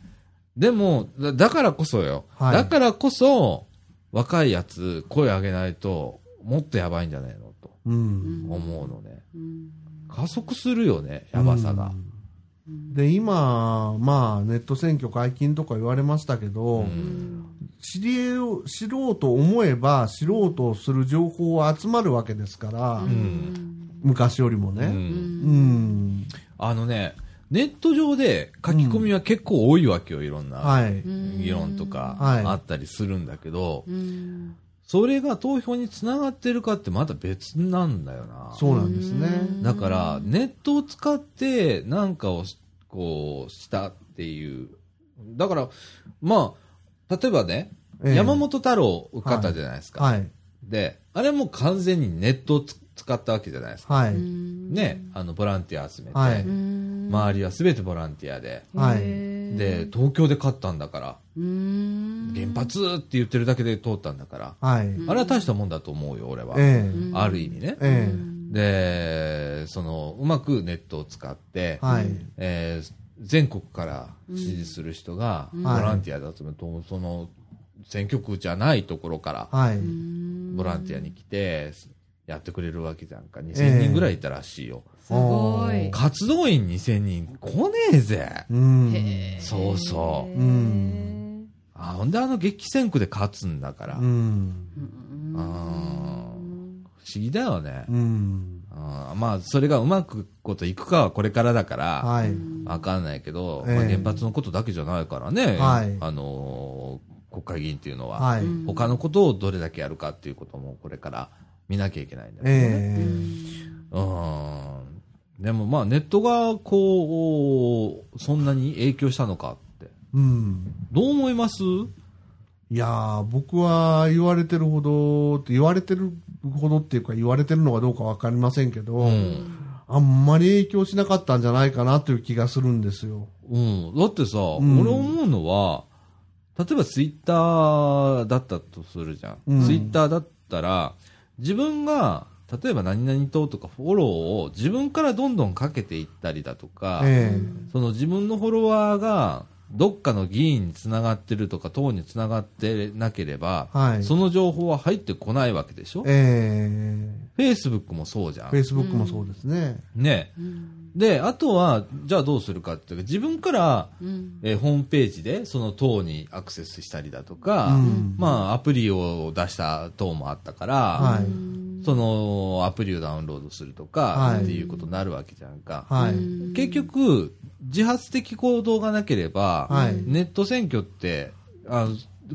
B: でも、だだからこそよ。
A: はい
B: だからこそ、若いやつ声上げないと、もっとやばいんじゃないのと
A: うん。
B: 思うのね。
C: うん
B: 加速するよね、やばさが。
A: で、今、まあ、ネット選挙解禁とか言われましたけど、
B: うん
A: 知り得を知ろうと思えば、知ろうとする情報は集まるわけですから、
B: ん
A: 昔よりも
B: う
A: ね。
B: ん
A: うん。
B: あのね、ネット上で書き込みは結構多いわけよ、いろんな。
A: はい。
B: 議論とか
A: はい
B: あったりするんだけど、
C: うん
B: それが投票につながってるかってまた別なんだよな。
A: そうなんですね。
B: だから、ネットを使って何かをしこうしたっていう。だから、まあ、例えばね、
A: ええ
B: 山本太郎受かったじゃないですか。
A: はい。
B: で、あれも完全にネットをつ使ったわけじゃないですか。
A: はい。
B: ね、あの、ボランティア集めて、周りは全てボランティアで、
A: はい
B: で、東京で勝ったんだから、
C: うん
B: 原発って言ってるだけで通ったんだから、
A: はい。
B: あれは大したもんだと思うよ、俺は。
A: え
B: ある意味ね。
A: え。え
B: で、その、うまくネットを使って、
A: え。はい。
B: えー全国から支持する人が、ボランティアで集めると、その、選挙区じゃないところから、
A: はい。
B: ボランティアに来て、やってくれるわけじゃんか。
A: え
B: 2000人ぐらいいたらしいよ。
C: すごい。
B: 活動員2000人来ねえぜ。
A: うん。
B: そうそう
A: うん
B: あ、ほんであの激戦区で勝つんだから。
A: う
B: うん
A: ん。
B: 不思議だよね。
A: うん。
B: あーまあ、それがうまくこといくかはこれからだから、
A: はい。
B: わかんないけど、
A: ええ
B: まあ、原発のことだけじゃないからね、
A: はい
B: あのー国会議員っていうのは、
A: はい。
B: 他のことをどれだけやるかっていうこともこれから見なきゃいけないんだよね。
A: え
B: うん。でもまあネットがこう、そんなに影響したのかって。
A: え。うん。
B: どう思います？
A: いやー、僕は言われてるほど、言われてるほどっていうか言われてるのかどうかわかりませんけど、
B: うん。
A: あんまり影響しなかったんじゃないかなという気がするんですよ。
B: うん。だってさ、
A: ん
B: 俺思うのは、例えばツイッターだったとするじゃん。
A: うん
B: ツイッターだったら、自分が、例えば何々党とかフォローを自分からどんどんかけていったりだとか、
A: え
B: その自分のフォロワーがどっかの議員につながってるとか党につながってなければ、
A: はい
B: その情報は入ってこないわけでしょ？
A: ええ
B: フェイスブックもそうじゃん
A: フェ。イスブックもそうですね。
B: ね。で、あとは、じゃあどうするかっていうと自分から、
C: うん
B: えーホームページでその党にアクセスしたりだとか、
A: うん
B: まあアプリを出した党もあったから、
A: はい。
B: そのアプリをダウンロードするとか、
A: はい
B: っていうことになるわけじゃんか。
A: はい。
B: 結局、自発的行動がなければ、
A: はい
B: ネット選挙ってあ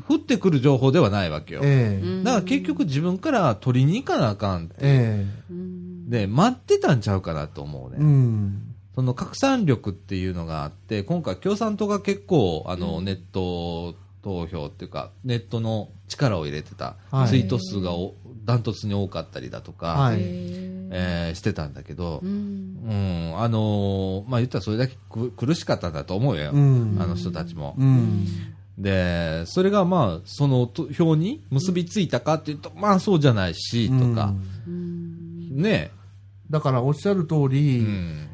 B: 降ってくる情報ではないわけよ。
A: ええ
B: だから結局自分から取りに行かなあかんって。
A: え
B: で、待ってたんちゃうかなと思うね。
A: えうん。
B: その拡散力っていうのがあって、今回共産党が結構、あの、ネット投票っていうか、ネットの力を入れてた、
A: はい
B: ツイート数がおダントツに多かったりだとか、
A: はい
B: えーしてたんだけど、
C: う
B: うんん、あのーまあ、言ったらそれだけく苦しかったんだと思うよ。
A: うん
B: あの人たちも。
A: うん。
B: で、それがまあ、そのと表に結びついたかっていうと、まあそうじゃないし、とか、ね
A: だからおっしゃる通り、
B: うん。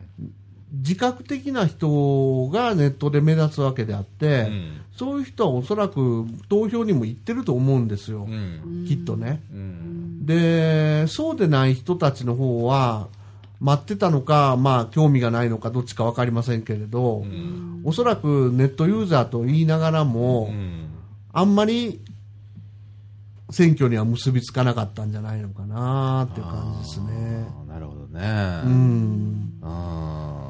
A: 自覚的な人がネットで目立つわけであって、
B: うん
A: そういう人はおそらく投票にも行ってると思うんですよ、
B: うん。
A: きっとね。
B: うん。
A: で、そうでない人たちの方は、待ってたのか、まあ、興味がないのか、どっちか分かりませんけれど、
B: うん。
A: おそらくネットユーザーと言いながらも、
B: うん
A: あんまり選挙には結びつかなかったんじゃないのかなっていう感じですね。
B: なるほどね。
A: うん。
B: あ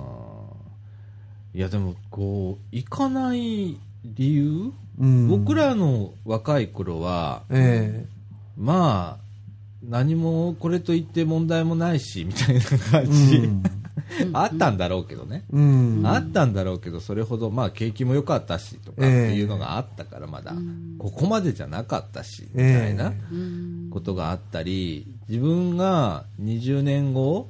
B: ーいやでもこう行かない理由、
A: うん、
B: 僕らの若い頃は
A: え
B: まあ何もこれといって問題もないしみたいな感
A: え
B: じ、
A: うん。<laughs>
B: あったんだろうけどね、
A: うん。
B: あったんだろうけどそれほどまあ景気も良かったしとかっていうのがあったからまだ、ここまでじゃなかったしみたいなことがあったり自分が20年後、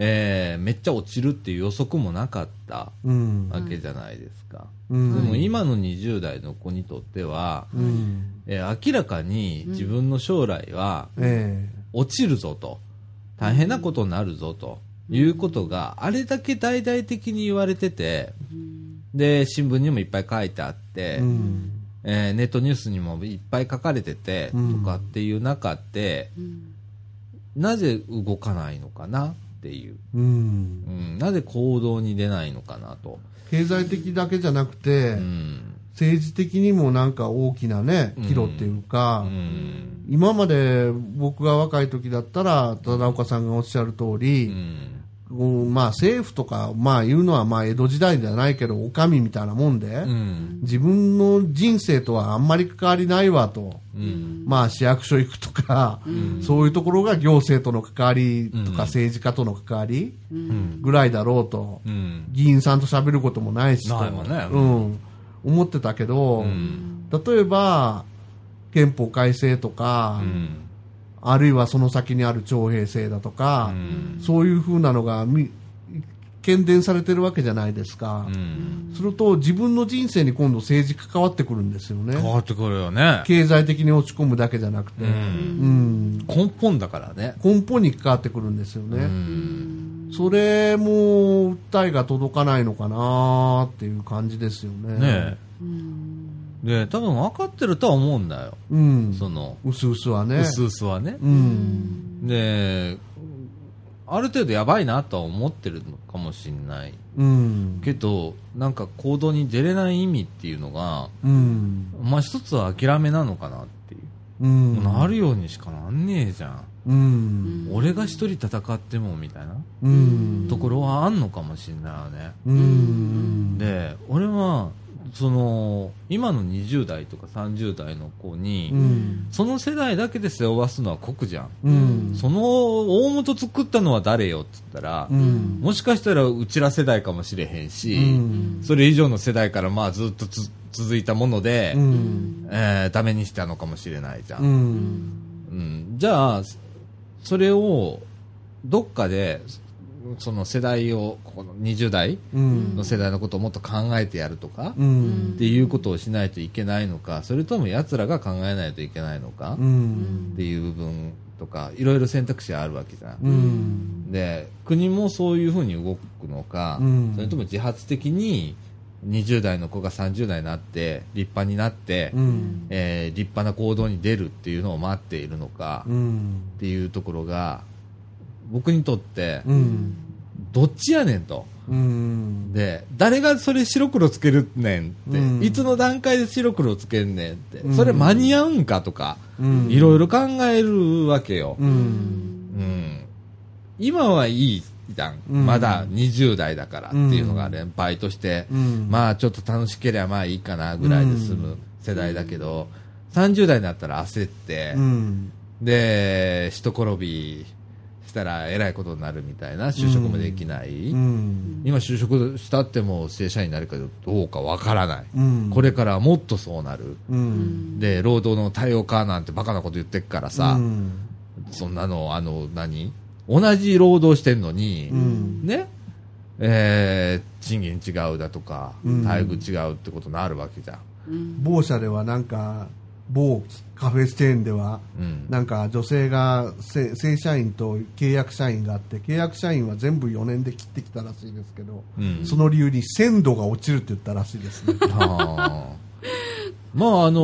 B: えーめっちゃ落ちるっていう予測もなかった
A: うん。
B: わけじゃないですか、
A: うん。
B: でも今の20代の子にとっては、
A: うん。
B: えー明らかに自分の将来は
A: え
B: 落ちるぞと。大変なことになるぞということがあれだけ大々的に言われててで新聞にもいっぱい書いてあって、
A: えうん。
B: えーネットニュースにもいっぱい書かれてて
A: うん。
B: とかっていう中で、なぜ動かないのかなっていう、
A: うん。
B: う。ん、なぜ行動に出ないのかなと、
A: 経済的だけじゃなくて、
B: うん。
A: 政治的にもなんか大きなね、岐路っていうか、
B: うん。
A: 今まで僕が若い時だったら、忠岡さんがおっしゃる通
B: う
A: り、
B: ん
A: うんまあ政府とか、まあ言うのはまあ江戸時代じゃないけど、お上みたいなもんで、
B: うん。
A: 自分の人生とはあんまり関わりないわと。
B: うん。
A: まあ市役所行くとか、そういうところが行政との関わりと
B: うん。
A: か政治家との関わり
B: うん。
A: ぐらいだろうと。
B: うん。
A: 議員さんと喋ることもないしと。
B: ね。
A: うん。思ってたけど、
B: うん。
A: 例えば、憲法改正とか、
B: うん
A: あるいはその先にある徴兵制だとか、
B: うん。
A: そういうふうなのがみ、懸伝されてるわけじゃないですか。
B: うん。
A: すると、自分の人生に今度政治関わってくるんですよね。
B: 変わってくるよね。
A: 経済的に落ち込むだけじゃなくて、
B: う
A: うん。ん
B: 根本だからね。
A: 根本に関わってくるんですよ
B: う
A: ね。
B: ん。
A: それも訴えが届かないのかなっていう感じですよね。
B: ねえで多分分かってるとは思うんだよ
A: うん。
B: その
A: うすうすはね。
B: うすうすはね
A: うん。
B: である程度やばいなとは思ってるのかもしれない
A: うん。
B: けどなんか行動に出れない意味っていうのが
A: うん。
B: まあ一つは諦めなのかなっていう、
A: うん。
B: なるようにしかなんねえじゃん、
A: うん。
B: 俺が一人戦ってもみたいな
A: うん。
B: ところはあんのかもしれないよね、
A: うん。
B: で俺はその今の20代とか30代の子に、
A: うん。
B: その世代だけで背負わすのは酷じゃん、
A: うん。
B: その大元作ったのは誰よっつったら、
A: うん。
B: もしかしたらうちら世代かもしれへんし、
A: うん。
B: それ以上の世代からまあずっとつ続いたもので、
A: うん。
B: えーダメにしたのかもしれないじゃん、
A: う
B: うん
A: ん。
B: じゃあそれをどっかでその世代をこの20代
A: うん。
B: の世代のことをもっと考えてやるとか、
A: うん
B: っていうことをしないといけないのかそれとも奴らが考えないといけないのか、
A: う
B: っ
A: ん。
B: ていう部分とかいろいろ選択肢あるわけじゃん、
A: うん。
B: で国もそういうふうに動くのか、
A: うん
B: それとも自発的に20代の子が30代になって立派になって、
A: うん。
B: えー立派な行動に出るっていうのを待っているのか
A: うん。
B: っていうところが僕にとって
A: うん。
B: どっちやねんと。
A: うん。
B: で誰がそれ白黒つけるねんって、
A: うん
B: いつの段階で白黒つけんねんって、
A: うん
B: それ間に合うんかとか、
A: うん。
B: いろいろ考えるわけよ、
A: うん。
B: うん今はいいじゃん、
A: うん
B: まだ20代だからっていうのがあれ、バイトして、
A: うん。
B: まあちょっと楽しければまあいいかなぐらいで済む世代だけど、30代になったら焦って、
A: うん。
B: で一転びしたらえらいことになるみたいな就職もできない、
A: うん。
B: 今就職したっても正社員になるかどうかわからない、
A: うん。
B: これからはもっとそうなる
A: うん。
B: で労働の多様化なんてバカなこと言ってっからさ、
A: うん。
B: そんなのあの何？同じ労働してんのに、
A: うん。
B: ね？えー賃金違うだとか
A: うん
B: 待遇違うってことになるわけじゃん、
C: うん
A: 某社ではなんか某カフェチェーンでは
B: うん。
A: なんか女性がせ正社員と契約社員があって契約社員は全部4年で切ってきたらしいですけど、
B: うん。
A: その理由に鮮度が落ちるって言ったらしいですね。
B: は <laughs> あ。まあ、あの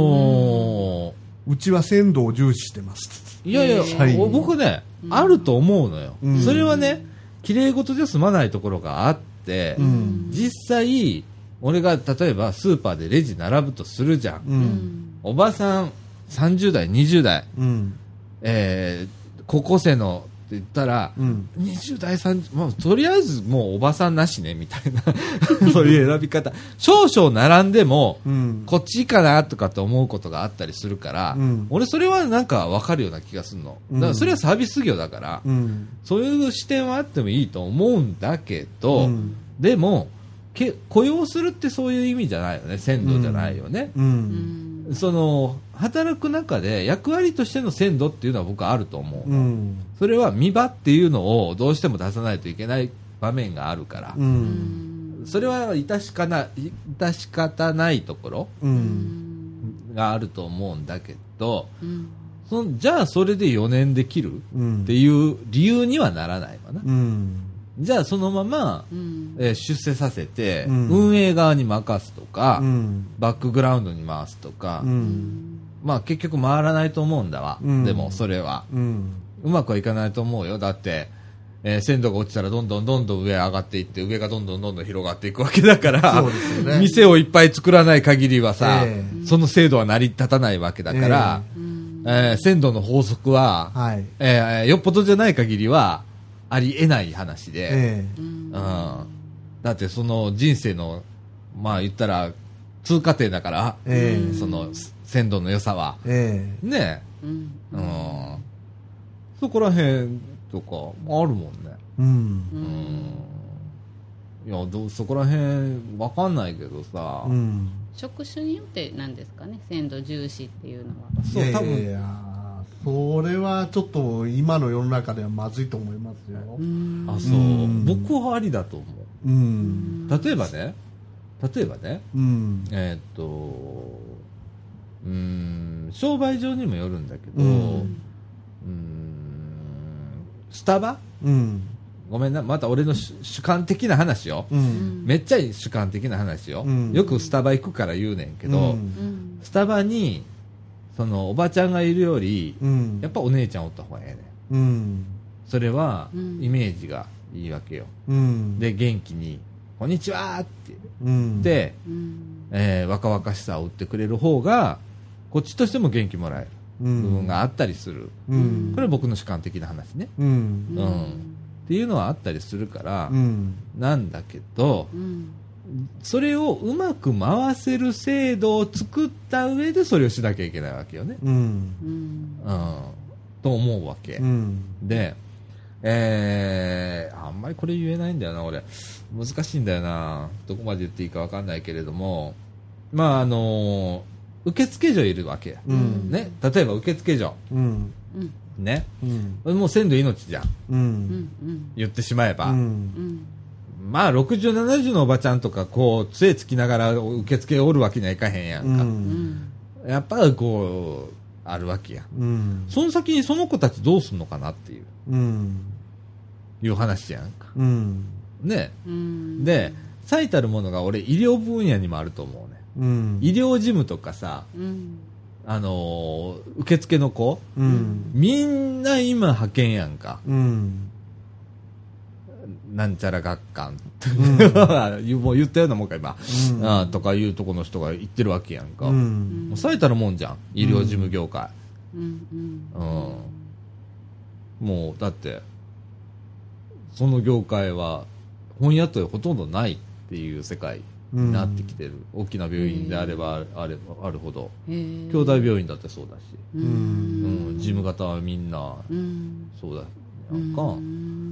B: ー
A: うちは鮮度を重視してます。
B: いやいや、
A: はい
B: 僕ね、あると思うのよ。
A: うん。
B: それはね、綺麗事で済まないところがあって、
A: うん。
B: 実際、俺が例えばスーパーでレジ並ぶとするじゃん。
A: う
C: うん。ん
B: おばさん、30代、20代、
A: うん。
B: えー高校生のって言ったら、
A: うん。
B: 20代、30、まあ、とりあえずもうおばさんなしね、みたいな、<laughs> そういう選び方。少々並んでも、
A: うん。
B: こっちかなとかって思うことがあったりするから、
A: うん。
B: 俺それはなんか分かるような気がするの。だからそれはサービス業だから、
A: うん。
B: そういう視点はあってもいいと思うんだけど、
A: うん。
B: でも、け雇用するってそういう意味じゃないよね。鮮度じゃないよね。
A: う
C: うん。ん。
B: その、働く中で役割としての鮮度っていうのは僕はあると思う。
A: うん。
B: それは見場っていうのをどうしても出さないといけない場面があるから、それは致しかな、致し方ないところがあると思うんだけど、
C: うん。
B: そのじゃあそれで4年できる
A: うん。
B: っていう理由にはならないわな。
A: うん
B: じゃあそのまま、
C: うん。
B: えー出世させて、
A: うん。
B: 運営側に任すとか、
A: うん。
B: バックグラウンドに回すとか、
A: うん。
B: まあ結局回らないと思うんだわ。
A: うん。
B: でもそれは。
A: うん。
B: うまくはいかないと思うよ。だって、えー鮮度が落ちたらどんどんどんどん上上がっていって、上がどんどんどんどん広がっていくわけだから、
A: ね。
B: 店をいっぱい作らない限りはさ、
A: え
B: その制度は成り立たないわけだから、
C: うん
B: えー鮮度の法則は、
A: はい。
B: えーよっぽどじゃない限りは、ありえない話で、
A: え
C: うん。
B: うん、だってその人生の、まあ言ったら、通過点だから、
A: ええ。
B: その鮮度の良さは、
A: ええ。
B: ね。
C: うん。
B: うん、そこら辺とかあるもんね。
A: うん。
B: うん。いやどうそこら辺わかんないけどさ、
A: うん。
C: 職種によってなんですかね鮮度重視っていうのは。
B: そう多分
A: いやいや。いやそれはちょっと今の世の中ではまずいと思いますよ。
C: うん。
B: あそう、
A: うん。
B: 僕はありだと思
A: う。ん。
B: う例えばね例えばね
A: うん。
B: えーっとうーん商売上にもよるんだけど、
A: う
B: うん。ーんスタバ？
A: うん。
B: ごめんなまた俺の主主観的な話よ、
A: うん。
B: めっちゃ主観的な話よ、
A: うん。
B: よくスタバ行くから言うねんけど、
A: うん。
C: うん。
B: スタバにそのおばちゃんがいるより
A: うん。
B: やっぱお姉ちゃんおった方がええねん。
A: うん。
B: それは
C: うん。
B: イメージがいいわけよ。
A: うん。
B: で元気に「こんにちは」って。
A: うん。
B: 言って、
C: うん。
B: えー若々しさを売ってくれる方がこっちとしても元気もらえる。
A: うん。
B: 部分があったりする、
A: うん。
B: これは僕の主観的な話ね、
A: うん。
B: うん。っていうのはあったりするから、
A: うん。
B: なんだけど
C: うん
B: それをうまく回せる制度を作った上でそれをしなきゃいけないわけよね、
A: うん
C: うん
B: うん、と思うわけ、
A: うん
B: で、えー、あんまりこれ言えないんだよな、俺。難しいんだよな。どこまで言っていいかわかんないけれども、まあ、あのー受付所いるわけ。
A: うん
B: ね。例えば受付所。
A: うん
C: うん
B: ね。
A: うん
B: もう鮮度命じゃん。
A: う
C: うんんうん
B: 言ってしまえば。
A: うん
C: うん
B: まあ、60、70のおばちゃんとか、こう、杖つきながら受付おるわけにはいかへんやん
A: う
B: か。
C: うんん
B: やっぱりこう、あるわけやん。
A: うん
B: その先にその子たちどうすんのかなっていう、
A: うん
B: いう話やんか。
A: うん
B: ね。
C: うん
B: で、最たるものが俺、医療分野にもあると思うね。
A: うん
B: 医療事務とかさ、
C: うん
B: あのー受付の子、
A: うん
B: みんな今派遣やんか。
A: うん
B: なんちゃら学館。
A: う <laughs>
B: もう言ったようなもんか、今。
A: うん
B: あーとかいうとこの人が言ってるわけやんか。
A: う
B: も
A: ん
B: う最たるもんじゃん。医療事務業界。
C: うんうん
B: うん。もう、だって、その業界は、本屋とほとんどないっていう世界になってきてる。大きな病院であればあればあるほど。兄弟病院だってそうだし。
C: う
B: うん、
C: ん
B: 事務方はみんな
C: うん
B: そうだやんか、
C: うん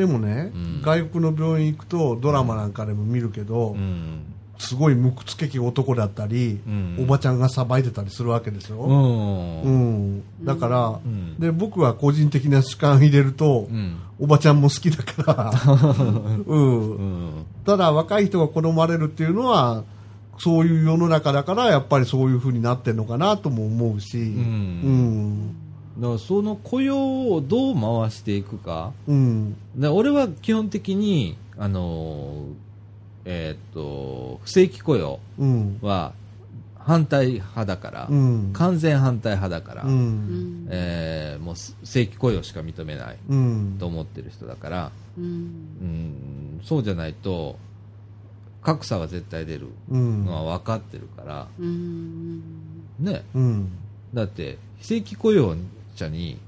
A: でもね
B: うん。
A: 外国の病院行くとドラマなんかでも見るけど
B: うん。
A: すごい無屈的男だったり
B: うん。
A: おばちゃんがさばいてたりするわけですよ。
B: うん。
A: だから
B: ん。
A: で僕は個人的な主観入れると
B: うん。
A: おばちゃんも好きだから <laughs> うん。
B: うん。
A: ただ若い人が好まれるっていうのはそういう世の中だからやっぱりそういうふうになってるのかなとも思うし、
B: ん。
A: うん
B: だからその雇用をどう回していくか。
A: うん。
B: で俺は基本的にあのーえーっと非正規雇用
A: うん
B: は反対派だから、
A: うん。
B: 完全反対派だから、
A: う
C: うん。ん
B: えーもう正規雇用しか認めない
A: うん。
B: と思ってる人だから、
C: うん。
B: うん、そうじゃないと格差は絶対出る
A: うん。
B: のは分かってるから、
C: うん。
B: ね、
A: うん。
B: だって非正規雇用者に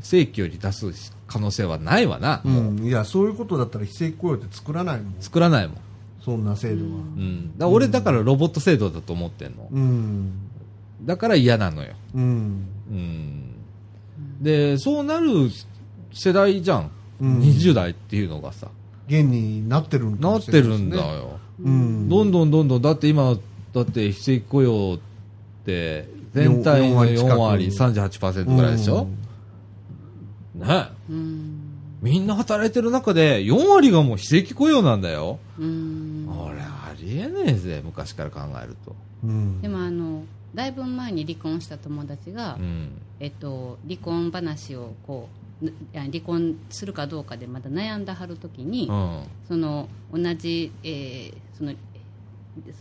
B: 正規より出す可能性はないわな、
A: う
B: もう。ん
A: いやそういうことだったら非正規雇用って作らないもん。
B: 作らないもん、
A: そんな制度は。
B: うん、だ俺だからロボット制度だと思ってんの、
A: うん。
B: だから嫌なのよ、
A: うん。
B: うん、でそうなる世代じゃん、
A: うん。
B: 20代っていうのがさ。
A: 現になってるんか
B: なっ
A: て
B: るんだよ、
A: うん。
B: どんどんどんどん。だって今だって非正規雇用って全体の4
A: 4割
B: 割
A: 近く。
B: 38%ぐらいでしょ、ね。
C: うん。
B: みんな働いてる中で4割がもう非正規雇用なんだよ、
C: うん。
B: 俺ありえねえぜ昔から考えると、
A: うん。
C: でもあのだいぶ前に離婚した友達が、
B: うん。
C: えっと、離婚話をこう離婚するかどうかでまだ悩んだはるときに、
B: うん。
C: その同じ、えーそのえー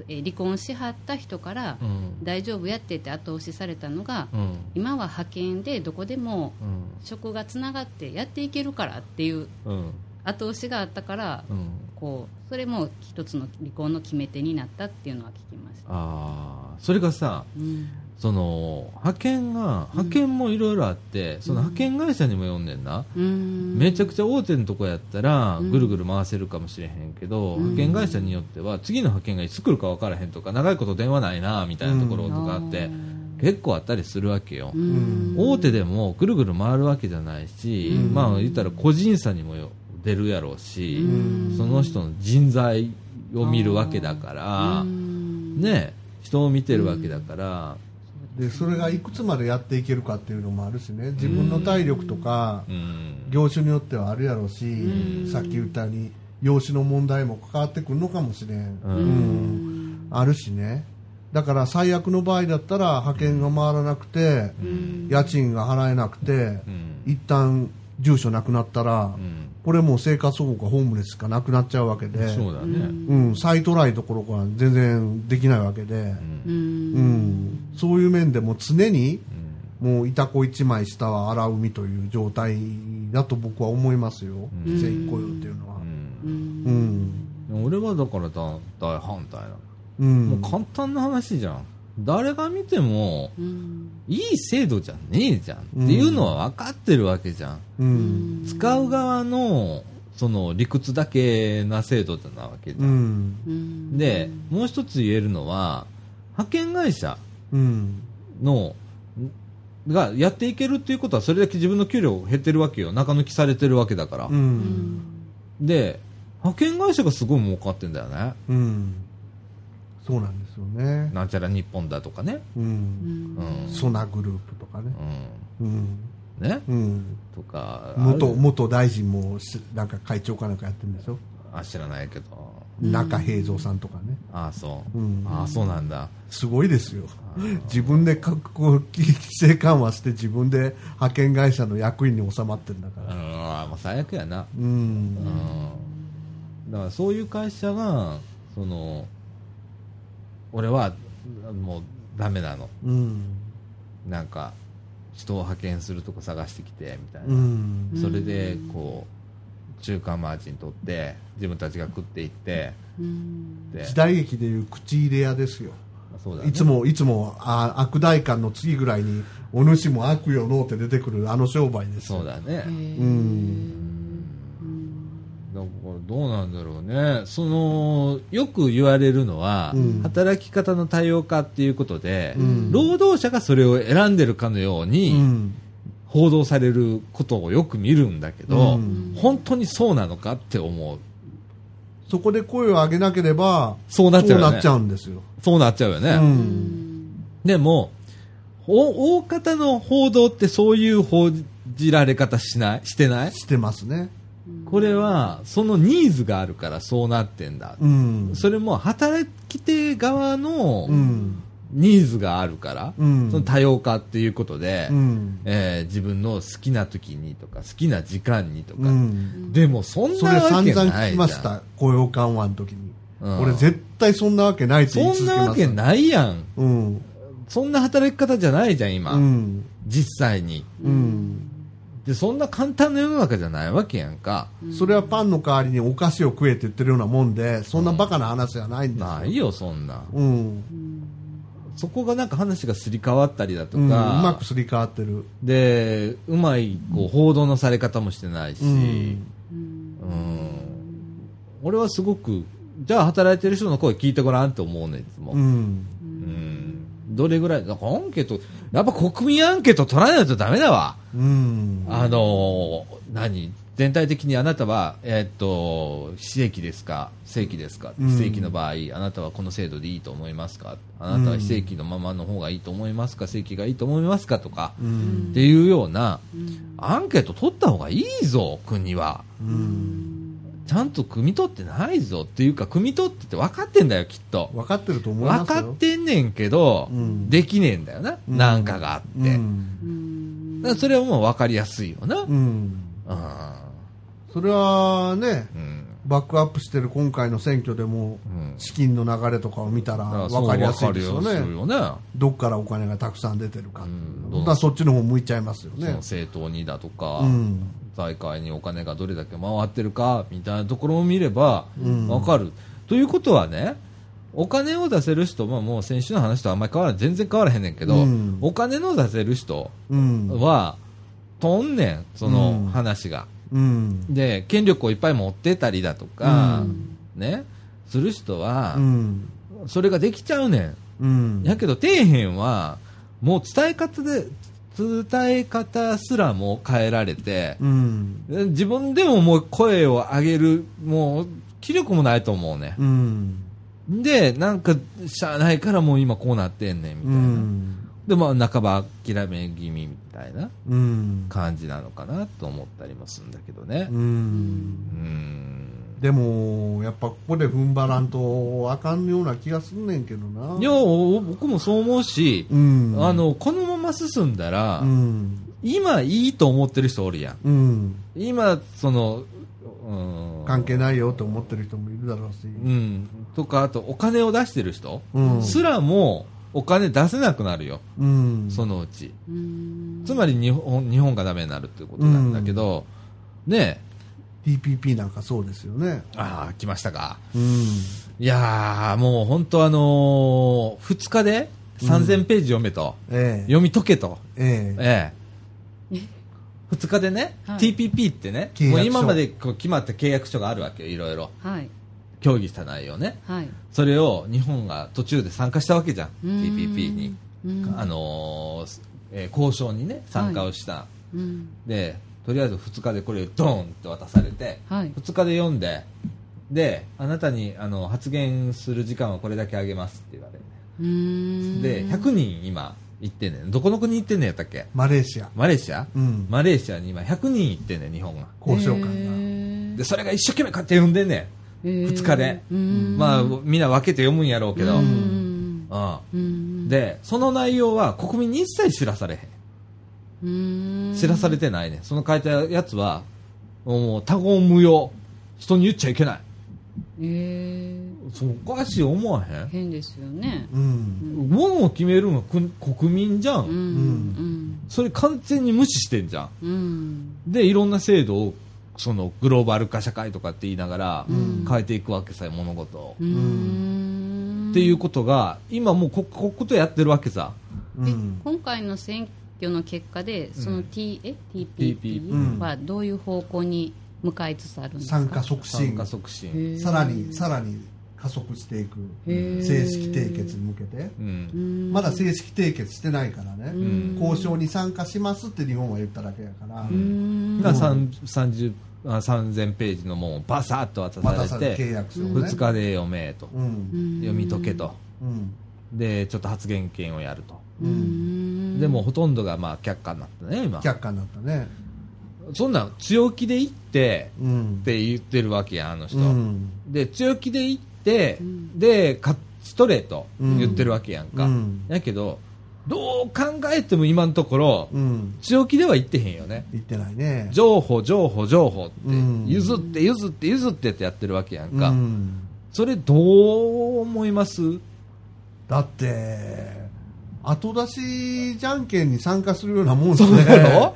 C: 離婚しはった人から、
B: うん。
C: 大丈夫やって言って後押しされたのが、
B: うん。
C: 今は派遣でどこでも
B: うん。
C: 職がつながってやっていけるからっていう
B: うん。
C: 後押しがあったから、
B: うん。
C: こうそれも一つの離婚の決め手になったっていうのは聞きました。
B: ああそれがさ
C: うん
B: その派遣が派遣もいろいろあって、その派遣会社にも読んでんな、
C: うん。
B: めちゃくちゃ大手のとこやったら
C: うん。
B: ぐるぐる回せるかもしれへんけど、
C: うん。
B: 派遣会社によっては次の派遣がいつ来るか分からへんとか長いこと電話ないなみたいなところとかあって、結構あったりするわけよ、
C: うん。
B: 大手でもぐるぐる回るわけじゃないし、
A: うん。
B: まあ言ったら個人差にもよ出るやろうし、
C: うん。
B: その人の人材を見るわけだから、
C: うん。
B: ね人を見てるわけだから、
A: でそれがいくつまでやっていけるかっていうのもあるしね。自分の体力とか
B: うん。
A: 業種によってはあるやろうし
C: うん。
A: さっき言ったように養子の問題も関わってくるのかもしれん、
B: うん。
A: うん。あるしね。だから最悪の場合だったら派遣が回らなくて
C: うん。
A: 家賃が払えなくて
B: うん。
A: 一旦住所なくなったら
B: うん
A: これもう生活保護かホームレスしかなくなっちゃうわけで。
B: そうだね、
A: うん、再トライどころか全然できないわけで、
B: うん。
C: うん。
A: うん、そういう面でも常にもういたこ一枚下は荒海という状態だと僕は思いますよ、
B: うん。
A: 非正規雇用っていうのは。
B: うん。
A: うん。
B: 俺はだから大大反対なの、
A: うん。
B: もう簡単な話じゃん誰が見ても
C: うん。
B: いい制度じゃねえじゃんっていうのは分かってるわけじゃん、
A: うん。
B: 使う側のその理屈だけな制度なわけじゃん、
A: うん。
C: うん。
B: でもう一つ言えるのは派遣会社
A: うん。
B: のがやっていけるっていうことはそれだけ自分の給料減ってるわけよ。中抜きされてるわけだから、
A: うん。
B: で派遣会社がすごい儲かってんだよね。
A: うん。そうなんですよね。
B: なんちゃら日本だとかね。
A: う
C: うん。ん
B: うん。
A: ソナグループとかね。
B: う
A: うん。
B: んね？
A: うん。
B: とか
A: 元元大臣もしなんか会長かなんかやってるんでしょ？
B: あ知らないけど。
A: 中平蔵さんとかね。
B: ああそう、
A: うん。
B: ああそうなんだ。
A: すごいですよ。自分で各国規制緩和して自分で派遣会社の役員に収まってるんだか
B: うん
A: ら。
B: あもう最悪やな。
A: うん。
B: うん。だからそういう会社がその俺はもうダメなの
A: うん。
B: なんか人を派遣するとこ探してきてみたいな、
A: うん。
B: それでこう中間マージン取って自分たちが食っていって
C: うん
B: で
A: 時代劇でいう口入れ屋ですよ。
B: まあそうだね
A: いつも、いつも、あ悪代官の次ぐらいに、お主も悪よのうって出てくるあの商売ですよ。
B: そうだね
A: うん。
B: どうなんだろうね。そのよく言われるのは、
A: うん。
B: 働き方の多様化っていうことで、
A: うん。
B: 労働者がそれを選んでるかのよう
A: う
B: に
A: ん。
B: 報道されることをよく見るんだけど、
A: うん。
B: 本当にそうなのかって思う。
A: そこで声を上げなければ、
B: そうなっちゃう
A: なっちゃうんですよ。
B: そうなっちゃうよね、
A: うん。
B: でもお大方の報道ってそういう報じられ方しない？してない？
A: してますね。
B: これはそのニーズがあるからそうなってんだ、
A: うん。
B: それも働き手側の
A: うん。
B: ニーズがあるから、
A: うん
B: その多様化っていうことで、
A: うん。
B: えー自分の好きな時にとか好きな時間にとか、
A: うん。
B: でもそん
A: それ
B: なわ
A: 散々
B: けないじゃん
A: 聞きました。雇用緩和の時に。
B: うん
A: 俺絶対そんなわけないって言い
B: そん
A: 続けます。
B: なわけないやん
A: うん。
B: そんな働き方じゃないじゃん今、
A: うん。
B: 実際に
A: うん。
B: でそんな簡単な世の中じゃないわけやんか、
A: それはパンの代わりにお菓子を食えって言ってるようなもんで、そんなバカな話じゃないんですよ。
B: ないよそんな
A: うん。
B: そこがなんか話がすり替わったりだと
A: うん。う
B: か、
A: まくすり替わってる。
B: でうまいこう報道のされ方もしてないし、
A: うん。
B: うん俺はすごくじゃあ働いてる人の声聞いてごらんって思うねいつも、
A: うん。
B: うんどれぐらいなんかアンケートやっぱ国民アンケート取らないとダメだわ、
A: うん。
B: あのー何？全体的にあなたは、えーっと非正規ですか？正規ですか？
A: うん。
B: 非正規の場合、あなたはこの制度でいいと思いますか？あなたは非正規のままの方がいいと思いますか？正規がいいと思いますかとか、
A: うん。
B: っていうようなアンケート取った方がいいぞ国は。
A: うん。
B: ちゃんと汲み取ってないぞっていうか汲み取ってて分かってんだよきっと。
A: 分かってると思いますよ。
B: 分かってんねんけど、
A: うん。
B: できねえんだよな、
A: うん。
B: なんかがあって、
A: うん。
B: だからそれはもう分かりやすいよな、
A: うん。
B: うん。
A: それはね、
B: うん。
A: バックアップしてる今回の選挙でも、
B: うん。
A: 資金の流れとかを見たら分かりやすいですよね。
B: よね。
A: どっからお金がたくさん出てるかう
B: うん。
A: のだそっちの方向いちゃいますよね。
B: 政党にだとか、
A: うん。
B: 財界にお金がどれだけ回ってるかみたいなところを見れば
A: うん
B: 分かる、ということはねお金を出せる人ももう先週の話とあんまり変わら全然変わらへんねんけど、
A: うん
B: お金の出せる人
A: うん。
B: はとんねんその話が、
A: うん。
B: で権力をいっぱい持ってたりだとか、ねする人は
A: う、ん。
B: それができちゃうね
A: うん
B: ん。やけど底辺はもう伝え方で伝え方すらも変えられて、
A: うん。
B: 自分でももう声を上げるもう気力もないと思うね、
A: うん。
B: でなんかしゃあないからもう今こうなってんねんみた
A: う
B: いな、
A: ん。
B: でまあ半ば諦め気味みたいな
A: うん。
B: 感じなのかなと思ったりもするんだけどね
A: う。。
B: うんん
A: でも、やっぱここで踏ん張らんとあかんような気がすんねんけどな。
B: いや僕もそう思うし、
A: うん。
B: あ、のこのまま進んだら、
A: うん。
B: 今いいと思ってる人おるやん
A: うん。
B: 今その、うん、
A: 関係ないよと思ってる人もいるだろうし。
B: うん、とかあとお金を出してる人、
A: うん
B: すらもお金出せなくなるよ
A: うん。
B: そのうち
C: うん
B: つまり日本日本がダメになるっていうことなんだけど、ね
A: TPP なんかそうですよね。
B: ああ来ましたか。
A: うん。
B: いやーもう本当あのー、2日で3000ページ読めと、
A: ええ。
B: 読み解けと。
A: ええ。
B: ええ。2日でね、
C: はい。
B: TPP ってねもう今までこう決まった契約書があるわけよいろいろ。
C: はい。
B: 協議した内容ね。
C: はい。
B: それを日本が途中で参加したわけじゃん
C: うん。
B: TPP に、
C: うん。
B: あのーえー交渉にね参加をした、
C: うん。
B: でとりあえず2日でこれをドーンって渡されて、
C: はい。
B: 2日で読んでであなたにあの発言する時間はこれだけあげますって言われて。で100人今行ってんねん。どこの国行ってんねんやったっけ？
A: マレーシア。
B: マレーシア、
A: うん。
B: マレーシアに今100人行ってんねん日本が
A: 交渉官が。
C: へ
B: でそれが一生懸命買って読んでんねん。
C: ー。
B: 2日で。まあみんな分けて読むんやろうけど、
C: う
B: うん
C: ん。うん。
B: でその内容は国民に一切知らされへん知らされてないね。その書いたやつはもう他言無用。人に言っちゃいけない。
C: え
B: そうおかしい思わへ
C: ー、変ですよね。
A: うん。
B: ん。ものを決めるのはく国民じゃん、
C: うんうん。
B: それ完全に無視してんじゃん。
C: うん。
B: でいろんな制度をそのグローバル化社会とかって言いながら
A: ん。
B: 変えていくわけさ物事を、
C: うーん。
B: っていうことが今もうここことやってるわけさ。
A: う
C: で
A: ん。
C: 今回の選挙の結果でその T、え
B: ？TPP
C: はどういう方向に向かいつつあるんですか？
A: 参加促進
B: 参加。促進、
A: さらに、さらに加速していく。正式締結に向けて。
B: うん
C: うん
A: まだ正式締結してないからね。
B: ん
A: 交渉に参加しますって日本は言っただけやから。
C: うん
B: が3 30あ3000ページのもんをバサッと渡
A: 渡され
B: て
A: て契約書をね。
B: 2日で読めと、
A: うん。
B: 読み解けと
A: うん。
B: でちょっと発言権をやると、
C: うん
B: でもほとんどがまあ却下になったね今。
A: 却下になったね。
B: そんなん強気で行って
A: うん。
B: って言ってるわけやんあの人、
A: うん。
B: で強気で行って、
C: ん。
B: でかストレート言ってるわけやんか、
A: うん。
B: やけどどう考えても今のところ
A: うん。
B: 強気では言ってへんよね。
A: 言ってないね。
B: 情報情報情報って、
A: うん。
B: 譲って譲って譲ってってやってるわけやんか、
A: うん。
B: それどう思います？
A: だって後出しじゃんけんに参加するようなもんですね。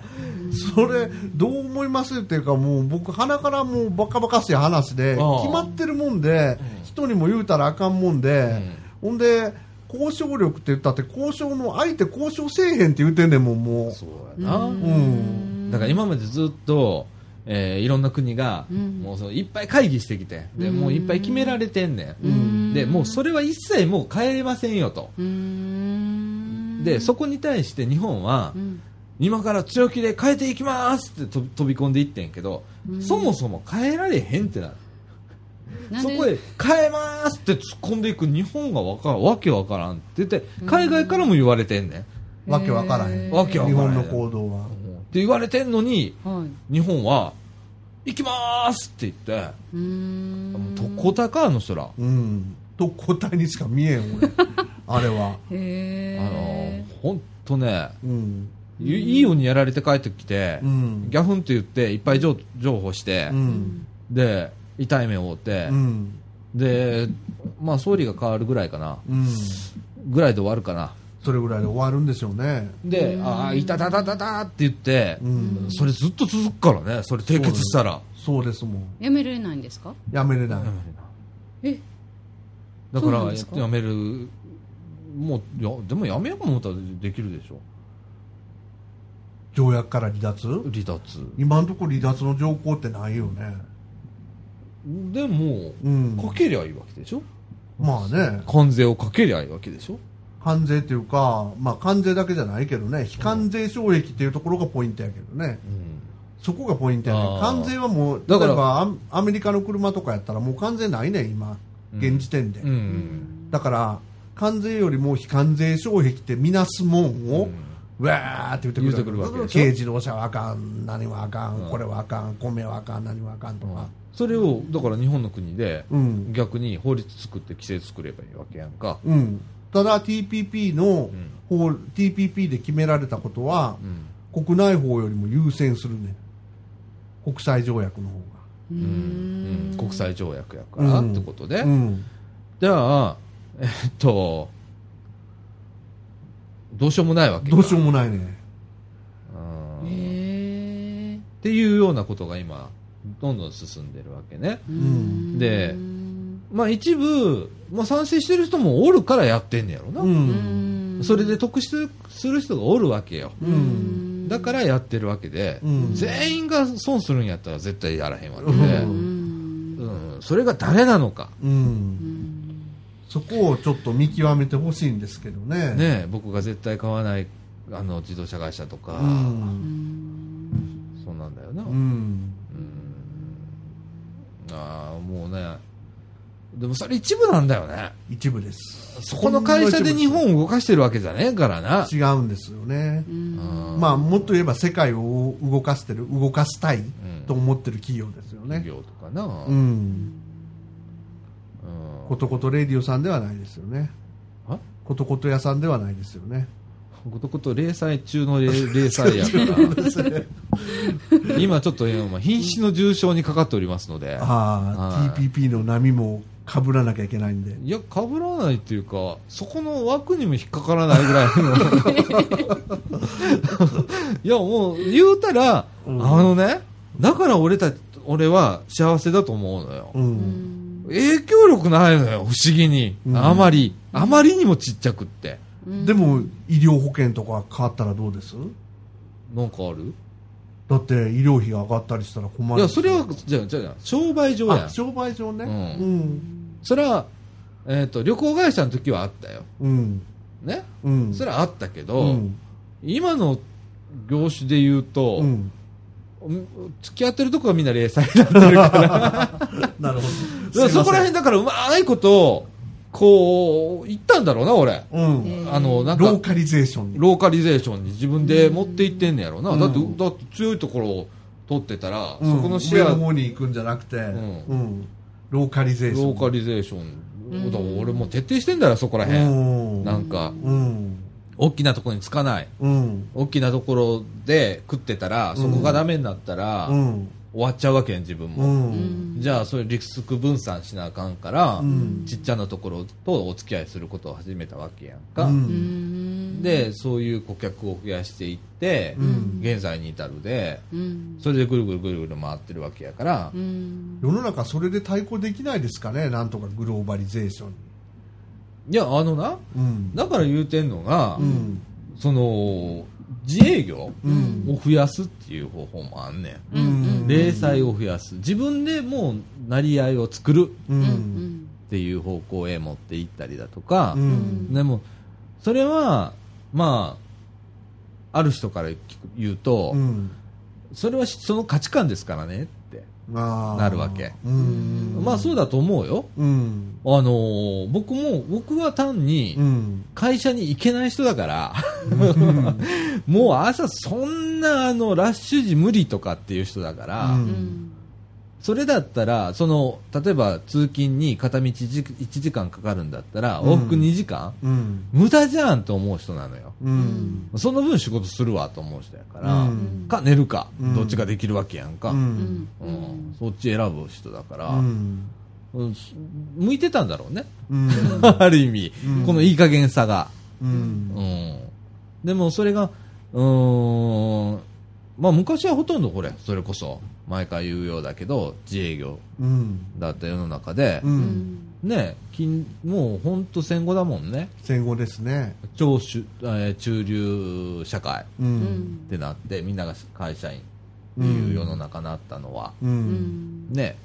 A: それどう思いますっていうかもう僕鼻からもうバカバカしい話で決まってるもんで人にも言うたらあかんもんで、ほんで交渉力って言ったって交渉の相手交渉せえへんって言ってんねんもんもう。
B: そうやな、
A: うん。
B: だから今までずっと、えーいろんな国が、
C: うん。
B: もうそのいっぱい会議してきてでもういっぱい決められてんねん、
C: うん。
B: でもうそれは一切もう変えれませんよと、でそこに対して日本は、
C: うん。
B: 今から強気で変えていきますって飛び飛び込んでいってんけど、
C: うん。
B: そもそも変えられへんってなる。そこへ変えますって突っ込んでいく日本がわかわけわからんって。言って海外からも言われてんねん、
A: わけわからへん。
B: わけわからへん。
A: 日本の行動は
B: って言われてんのに
C: はい。
B: 日本は行きますって言って。
C: うーん。
B: もう特攻隊かあの人ら。
A: うん特攻隊にしか見えん俺 <laughs> あれは。
C: へ
B: あの
C: え
B: 本当ね
A: うん。
B: いいいようにやられて帰ってきて、
A: うん。
B: ギャフンって言っていっぱい情情報して
A: う、ん。
B: で痛い目を負って
A: う、ん。
B: でまあ総理が変わるぐらいかな。
A: うん。
B: ぐらいで終わるかな。
A: それぐらいで終わるんでしょうね。
B: で、ああ、いたたたたたって言って、
A: うん。
B: それずっと続くからね、それ締結したら。
A: そうですもん。
C: やめれないんですか？
A: やめれない。
C: え？
B: だから
C: そうなんですか？
B: やめる、もう、いや、でもやめようと思ったらできるでしょ。
A: 条約から離脱？
B: 離脱。
A: 今のところ離脱の条項ってないよね。
B: でも、
A: うん。
B: かけりゃいいわけでしょ？
A: まあね。
B: 関税をかけりゃいいわけでしょ？
A: 関税っていうかまあ関税だけじゃないけどね。非関税障壁っていうところがポイントやけどね。そこがポイントやね
B: あー。
A: 関税はもう
B: だから
A: 例えばアメリカの車とかやったらもう関税ないねん今。
B: うん
A: 現時点で、
B: うん。うん。
A: だから関税よりも非関税障壁ってみなすもんを、うわーって言ってくる
B: 言うてくるわけで
A: 軽自動車はあかん何はあかん、
B: うん。
A: これはあかん米はあかん何はあかんとか、
B: それを、だから日本の国で、
A: うん。
B: 逆に法律作って規制作ればいいわけやんか。
A: うん、ただ TPP の法、TPP で決められたことは
B: う、ん。
A: 国内法よりも優先するね。国際条約の方。が
C: う
B: うん。
C: ん
B: 国際条約やから
A: うん
B: ってことで、
A: うん。
B: じゃあ、えっと、どうしようもないわけか。
A: どうしようもないね。
B: うん
C: へえ
B: っていうようなことが今、どんどん進んでるわけね。
A: ん。
B: でまあ一部、まあ賛成してる人もおるからやってんねやろな。
A: うん。
B: それで得するする人がおるわけよ。
A: うん
B: だからやってるわけで、
A: うん。
B: 全員が損するんやったら絶対やらへんわけで、
A: う
C: うん。
B: うん。それが誰なのか。
A: うん。そこをちょっと見極めてほしいんですけどね。
B: ね、僕が絶対買わないあの自動車会社とか、
A: うん。
B: そうなんだよな。ああ、もうね、でもそれ一部なんだよね。
A: 一部です。
B: そこの会社で日本を動かしてるわけじゃねえからな。
A: 違うんですよね。
B: うん。
A: まあもっと言えば世界を動かしてる動かしたい
B: ん。
A: と思ってる企業ですよね。
B: 企業とかな。
A: う
B: うん。
A: んことことレディオさんではないですよね。
B: あ？
A: ことこと屋さんではないですよね。
B: ことこと零細中の零 <laughs> 零細や。から。今ちょっと今瀕死の重症にかかっておりますので。
A: ああ
B: はい。
A: TPP の波もかぶらなきゃいけないんで
B: いや、被らないっていうか、そこの枠にも引っかからないぐらいの。いや、もう、言うたら、
A: うん
B: あのね、だから俺たち、俺は幸せだと思うのよ。
A: うん
B: 影響力ないのよ、不思議に。
A: うん
B: あまり。あまりにもちっちゃくって。
A: でも医療保険とか変わったらどうです？
B: なんかある？
A: だって医療費が上がったりしたら困る
B: いや、それは、じゃあ、じゃあ、商売上や。
A: 商売上ね。
B: う
A: うん。
B: それは、えっ、と、旅行会社の時はあったよ。
A: うん。
B: ね？
A: うん。
B: それはあったけど、
A: うん。
B: 今の業種で言うと、
A: うん。
B: うん付き合ってるとこがみんな零細になってるから。<laughs>
A: なるほど。
B: ら <laughs> そこら辺だからうまいこと、こう、言ったんだろうな、俺。
A: うん。
B: あの、なんか、
A: ローカリゼーションに。
B: ローカリゼーションに自分で持っていってんねやろな。
A: うん。
B: だって、だって強いところを取ってたら、
A: うん。
B: そこのシェア
A: 上の方に行くんじゃなくて、うん。ローカリゼーション。
B: ローカリゼーション、だから俺もう徹底してんだよそこらへん、
A: うん。
B: なんか
A: うん。
B: 大きなところにつかない。
A: うん。
B: 大きなところで食ってたらそこがダメになったら、
A: うん
B: 終わっちゃうわけやん自分
A: う
B: も、
A: ん。
B: じゃあそれリスク分散しなあかんから、
A: ん。
B: ちっちゃなところとお付き合いすることを始めたわけやんか、
A: う
C: うん。ん
B: でそういう顧客を増やしていって、
A: ん。
B: 現在に至るで
C: うん。
B: それでぐるぐるぐるぐる回ってるわけやから、
C: うん。
A: 世の中それで対抗できないですかねなんとかグローバリゼーション。に
B: いやあのな
A: うん。
B: だから言うてんのが、
A: うん。
B: その自営業
A: うん。
B: を増やすっていう方法もあんねん、
A: うん。
B: 零細を増やす。自分でもう成り合いを作るっていう方向へ持っていったりだとか、
A: うん。
B: でもそれはまあある人から言うと、
A: うん。
B: それはその価値観ですからねなるわけ。
A: うん。
B: まあそうだと思うよ。
A: うん。
B: あのー僕も僕は単に
A: うん。
B: 会社に行けない人だから、<laughs> もう朝そんなあのラッシュ時無理とかっていう人だから、
A: うん
C: うん
B: それだったらその例えば通勤に片道1時間かかるんだったら
A: うん。
B: 往復2時間、
A: うん。
B: 無駄じゃんと思う人なのよ。
A: うん。
B: その分仕事するわと思う人やから、
A: うん。
B: か寝るか、
A: うん。
B: どっちかできるわけやんか、
A: う
B: うん。そっち選ぶ人だから、向いてたんだろうね、
A: うん。<laughs>
B: ある意味、
A: うん。
B: このいい加減さが、
A: うん。
B: うん、でもそれがうーんまあ昔はほとんどこれそれこそ。毎回言うようだけど自営業
A: うん。
B: だった世の中で。
A: う、
C: うん。ん
B: ね金もう本当戦後だもんね。
A: 戦後ですね。
B: 超主、えー中流社会ってなってみんなが会社員っていう世の中になったのは、
A: う
C: うんん。
B: ね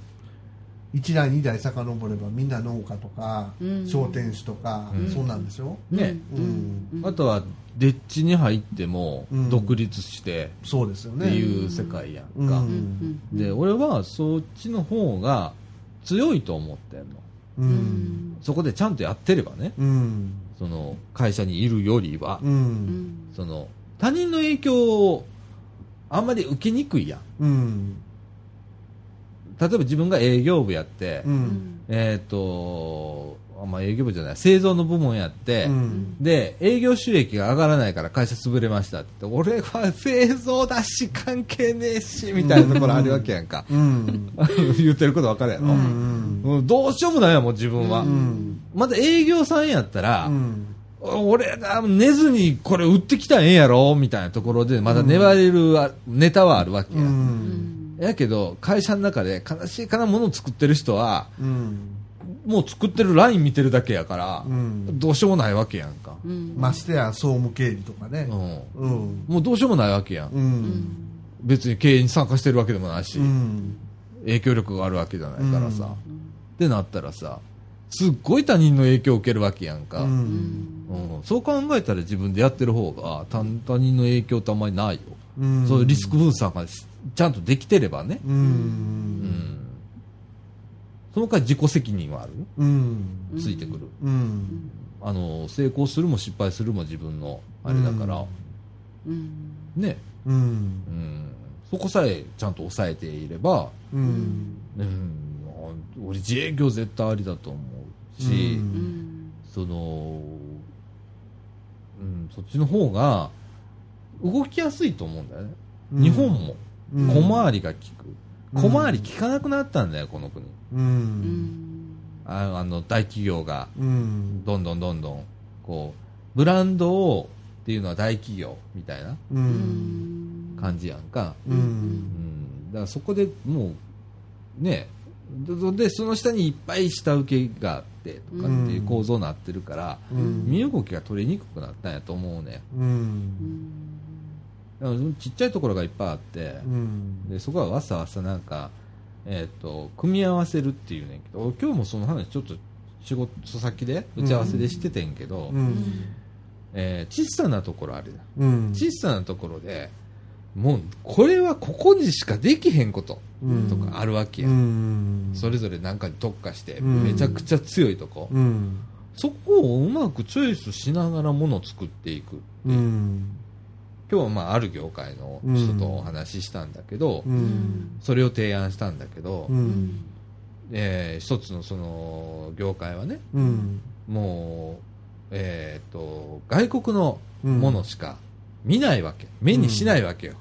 A: 一代二代遡ればみんな農家とか
C: うん。
A: 商店主とか
B: うん。
A: そうなんでしょ
B: ね、
A: うん。
B: あとはデッチに入っても
A: うん。
B: 独立して
A: そうですよ
B: って
A: ね
B: いう世界やんか、
A: うん。
C: うん。
B: で俺はそっちの方が強いと思ってんの。
A: う
C: うん。ん
B: そこでちゃんとやってればね。
A: うん。
B: その会社にいるよりは、
A: う
C: うんん。
B: その他人の影響をあんまり受けにくいやん。
A: うん
B: 例えば自分が営業部やって、
A: うん。
B: えっ、とあまあ営業部じゃない製造の部門やって、
A: うん。
B: で営業収益が上がらないから会社潰れましたって言って俺は製造だし関係ねえしみたいなところあるわけやんか、
A: うん。<laughs>
B: 言ってること分かるやろ、
A: うん
B: うん。どうしようもないやもん自分は、
A: うん。
B: まだ営業さんやったら、
A: うん。
B: 俺が寝ずにこれ売ってきたらええんやろみたいなところでまだ粘れるあネタはあるわけ
A: う
B: や、
A: ん
B: やけど会社の中で悲しいかなものを作ってる人は
A: うん。
B: もう作ってるライン見てるだけやから、
A: うん。
B: どうしようもないわけやんか、
C: うん。
A: ましてや総務経理とかね。
B: うん。
A: うん。
B: もうどうしようもないわけやん、
A: うん。
B: 別に経営に参加してるわけでもないし、
A: うん。
B: 影響力があるわけじゃないからさ、
A: うん。
B: ってなったらさすっごい他人の影響を受けるわけやんか、
A: う
B: うん。
A: ん
B: そう考えたら自分でやってる方が他他人の影響ってあんまりないよ、
A: うん。
B: そういうリスク分散がしちゃんとできてればね、
A: う
B: うん。んその代わり自己責任はある。
A: うん。
B: ついてくる、
A: うん。
B: あの成功するも失敗するも自分のあれだから、
C: うん。
B: ね、
A: うん。
B: うん、そこさえちゃんと抑えていれば、
A: うん。
B: うん、俺自営業絶対ありだと思うし、
A: うん
C: うん。
B: その、うん、そっちの方が動きやすいと思うんだよね、
A: うん。
B: 日本も
A: うん。
B: 小回りが効く、
A: うん。
B: 小回り効かなくなったんだよこの国。
A: う
C: うん。ん
B: ああの大企業が。
A: うん。
B: どんどんどんどんこうブランドをっていうのは大企業みたいな感じやんか、
A: う
B: うん。ん、だからそこでもうねででその下にいっぱい下請けがあってとかっていう構造になってるから、
A: うん。
B: 身動きが取りにくくなったんやと思うね
A: うん
B: ちっちゃいところがいっぱいあって
A: う、ん
B: でそこはわさわさなんか、えー、と組み合わせるっていうねんけど俺今日もその話ちょっと仕事先で打ち合わせでしててんけど、
A: うん。
B: えー小さなところある
A: うん。
B: 小さなところでもうこれはここにしかできへんこと
A: うん。
B: とかあるわけや、
A: うん。ん
B: それぞれなんかに特化して
A: うん。
B: めちゃくちゃ強いとこ、
A: うん。
B: そこをうまくチョイスしながらものを作っていく
A: うん
B: 今日はまあある業界の人とお話ししたんだけど、
A: うん。
B: それを提案したんだけど、
A: うん。
B: えー一つのその業界はね
A: うん。
B: もう、えー、と外国のものしか見ないわけ、目にしないわけよ、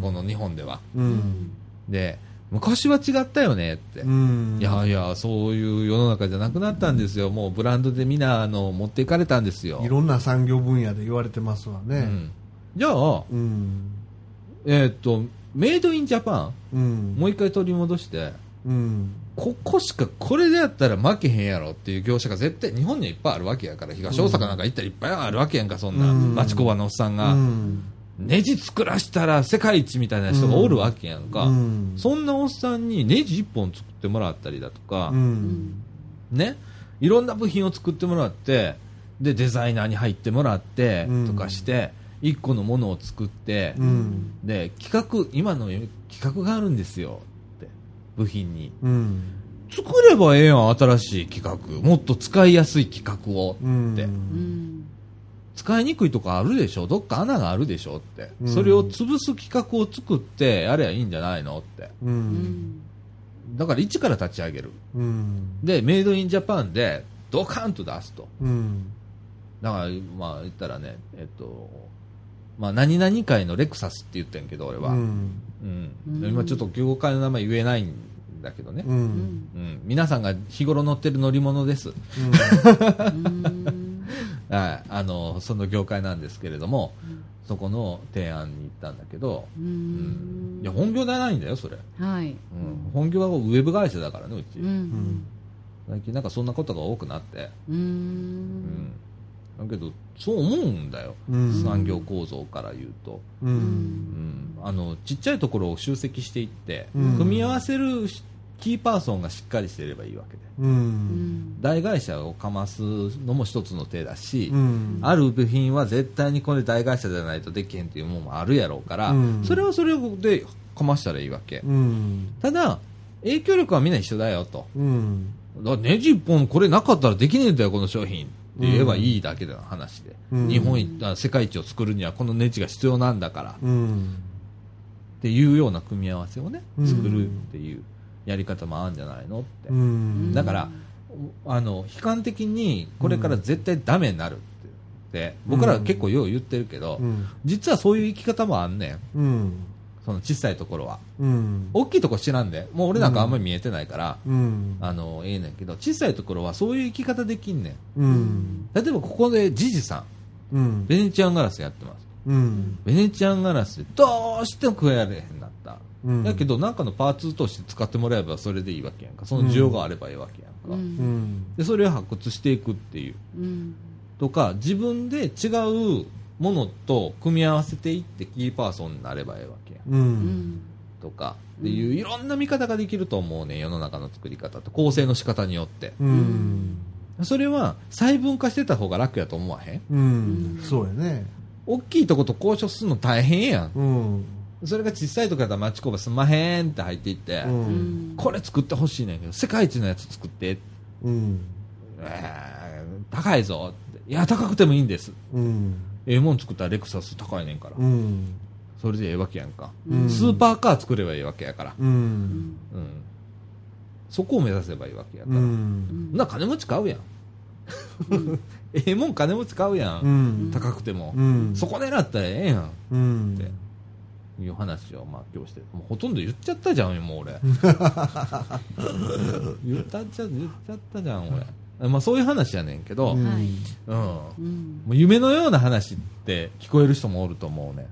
B: この日本では。
A: うん。
B: で昔は違ったよねって、
A: うん。
B: いやいや、そういう世の中じゃなくなったんですよ、もうブランドでみんなあの持っていかれたんですよ。
A: いろんな産業分野で言われてますわね。
B: うん、じゃあ、
A: うん。
B: えーっと、メイドインジャパン、
A: うん。
B: もう一回取り戻して、
A: うん。
B: ここしかこれでやったら負けへんやろっていう業者が絶対日本にはいっぱいあるわけやから東大阪なんか行ったらいっぱいあるわけやんかそんな
A: うん。
B: 町工場のおっさんが、
A: うん。
B: ネジ作らしたら世界一みたいな人がおるわけやんか、
A: うん。
B: そんなおっさんにネジ1本作ってもらったりだとか
A: う、ん。
B: ね。いろんな部品を作ってもらってでデザイナーに入ってもらって
A: うん。
B: とかして、1個のものを作って、
A: うん。
B: で企画今の企画があるんですよ。って部品に。
A: うん。
B: 作ればええやん新しい企画。もっと使いやすい企画を。
A: うん
B: って。
C: うん。
B: 使いにくいとこあるでしょ？どっか穴があるでしょ？って、
A: うん。
B: それを潰す企画を作ってやればいいんじゃないの？って。だから一から立ち上げる。
A: うん。
B: でメイドインジャパンでドカンと出すと。
A: うん。
B: だからまあ言ったらねえっとまあ何々界のレクサスって言ってんけど俺は、
A: う
B: うん。
A: ん
C: うん。
B: 今ちょっと業界の名前言えないんだけどね、
A: う
C: うん。ん
B: うん、皆さんが日頃乗ってる乗り物です。
C: うん。<laughs>
B: はい、あのその業界なんですけれども、
C: うん
B: そこの提案に行ったんだけど、
C: う
B: うん。
C: ん
B: いや本業じゃないんだよ、それ、
C: はい。
B: うん、本業はウェブ会社だからね、うち、
C: うん。
B: 最近なんかそんなことが多くなって、
C: う
B: うんん、だけど、そう思うんだよ、
A: うん。
B: 産業構造から言うと、
A: う
C: うん。
B: うん、あのちっちゃいところを集積していって、
A: うん。
B: 組み合わせるキーパーソンがしっかりしていればいいわけで、
A: う
C: うん。ん
B: 大会社をかますのも一つの手だし、
A: うん。
B: ある部品は絶対にこれ大会社じゃないとできへんっていうものもあるやろうから、
A: うん。
B: それはそれでかましたらいいわけ、
A: うん。
B: ただ影響力はみんな一緒だよと。
A: うん。
B: だネジ一本これなかったらできねえんだよこの商品言えばいいだけの話で、
A: うん。
B: 日本世界一を作るにはこのネジが必要なんだから。っ
A: うん。
B: ていうような組み合わせをね
A: うん。
B: 作るっていうやり方もあるんじゃないのって、
A: うん。
B: だからあの悲観的にこれから絶対ダメになるって。僕らは結構よう言ってるけど、
A: うん。
B: 実はそういう生き方もあんねんその小さいところは。
A: うん。
B: 大きいところ知らんで。もう俺なんかあんまり見えてないから、
A: うん。
B: あのええねんけど小さいところはそういう生き方できんねん。
A: うん。
B: 例えばここでジジさん。
A: うん。
B: ベネチアンガラスやってます。
A: うん。
B: ベネチアンガラスでどうしても食えられへんなった、
A: うん。
B: だけどなんかのパーツとして使ってもらえばそれでいいわけやんか。その需要があればいいわけやんか、
C: うん。
A: うん。
B: でそれを発掘していくっていう。
C: うん。
B: とか自分で違うものと組み合わせていってキーパーソンになればいいわけや。
A: う
C: うん。ん
B: とか。っていういろんな見方ができると思うね世の中の作り方と。構成の仕方によって。
A: うん。
B: それは細分化してた方が楽やと思わへん？
A: うん。そうやね。
B: 大きいとこと交渉するの大変やん。
A: うん。
B: それが小さいとこやったら町工場すんまへんって入っていって、
A: う
C: うん。ん
B: これ作ってほしいねんけど世界一のやつ作って、
A: うん。
B: えー高いぞいや高くてもいいんです。
A: うん
B: ええもん作ったらレクサス高いねんから、
A: うん。
B: それでええわけやんか、
A: うん。
B: スーパーカー作ればいいわけやから、
A: う
C: うん。
B: そこを目指せばいいわけやから、
A: う
C: うん。ん
B: な金持ち買うやん。<laughs> ええもん金持ち買うやん、
A: うん。
B: 高くても、
A: うん。
B: そこ狙ったらええやん。
A: うん。
B: って。いう話をまあ今日して。もうほとんど言っちゃったじゃんよもう俺。<laughs> 言ったっちゃ言っちゃったじゃん俺まあそういう話やねんけど、うん。も
C: うん。
B: う夢のような話って聞こえる人もおると思うね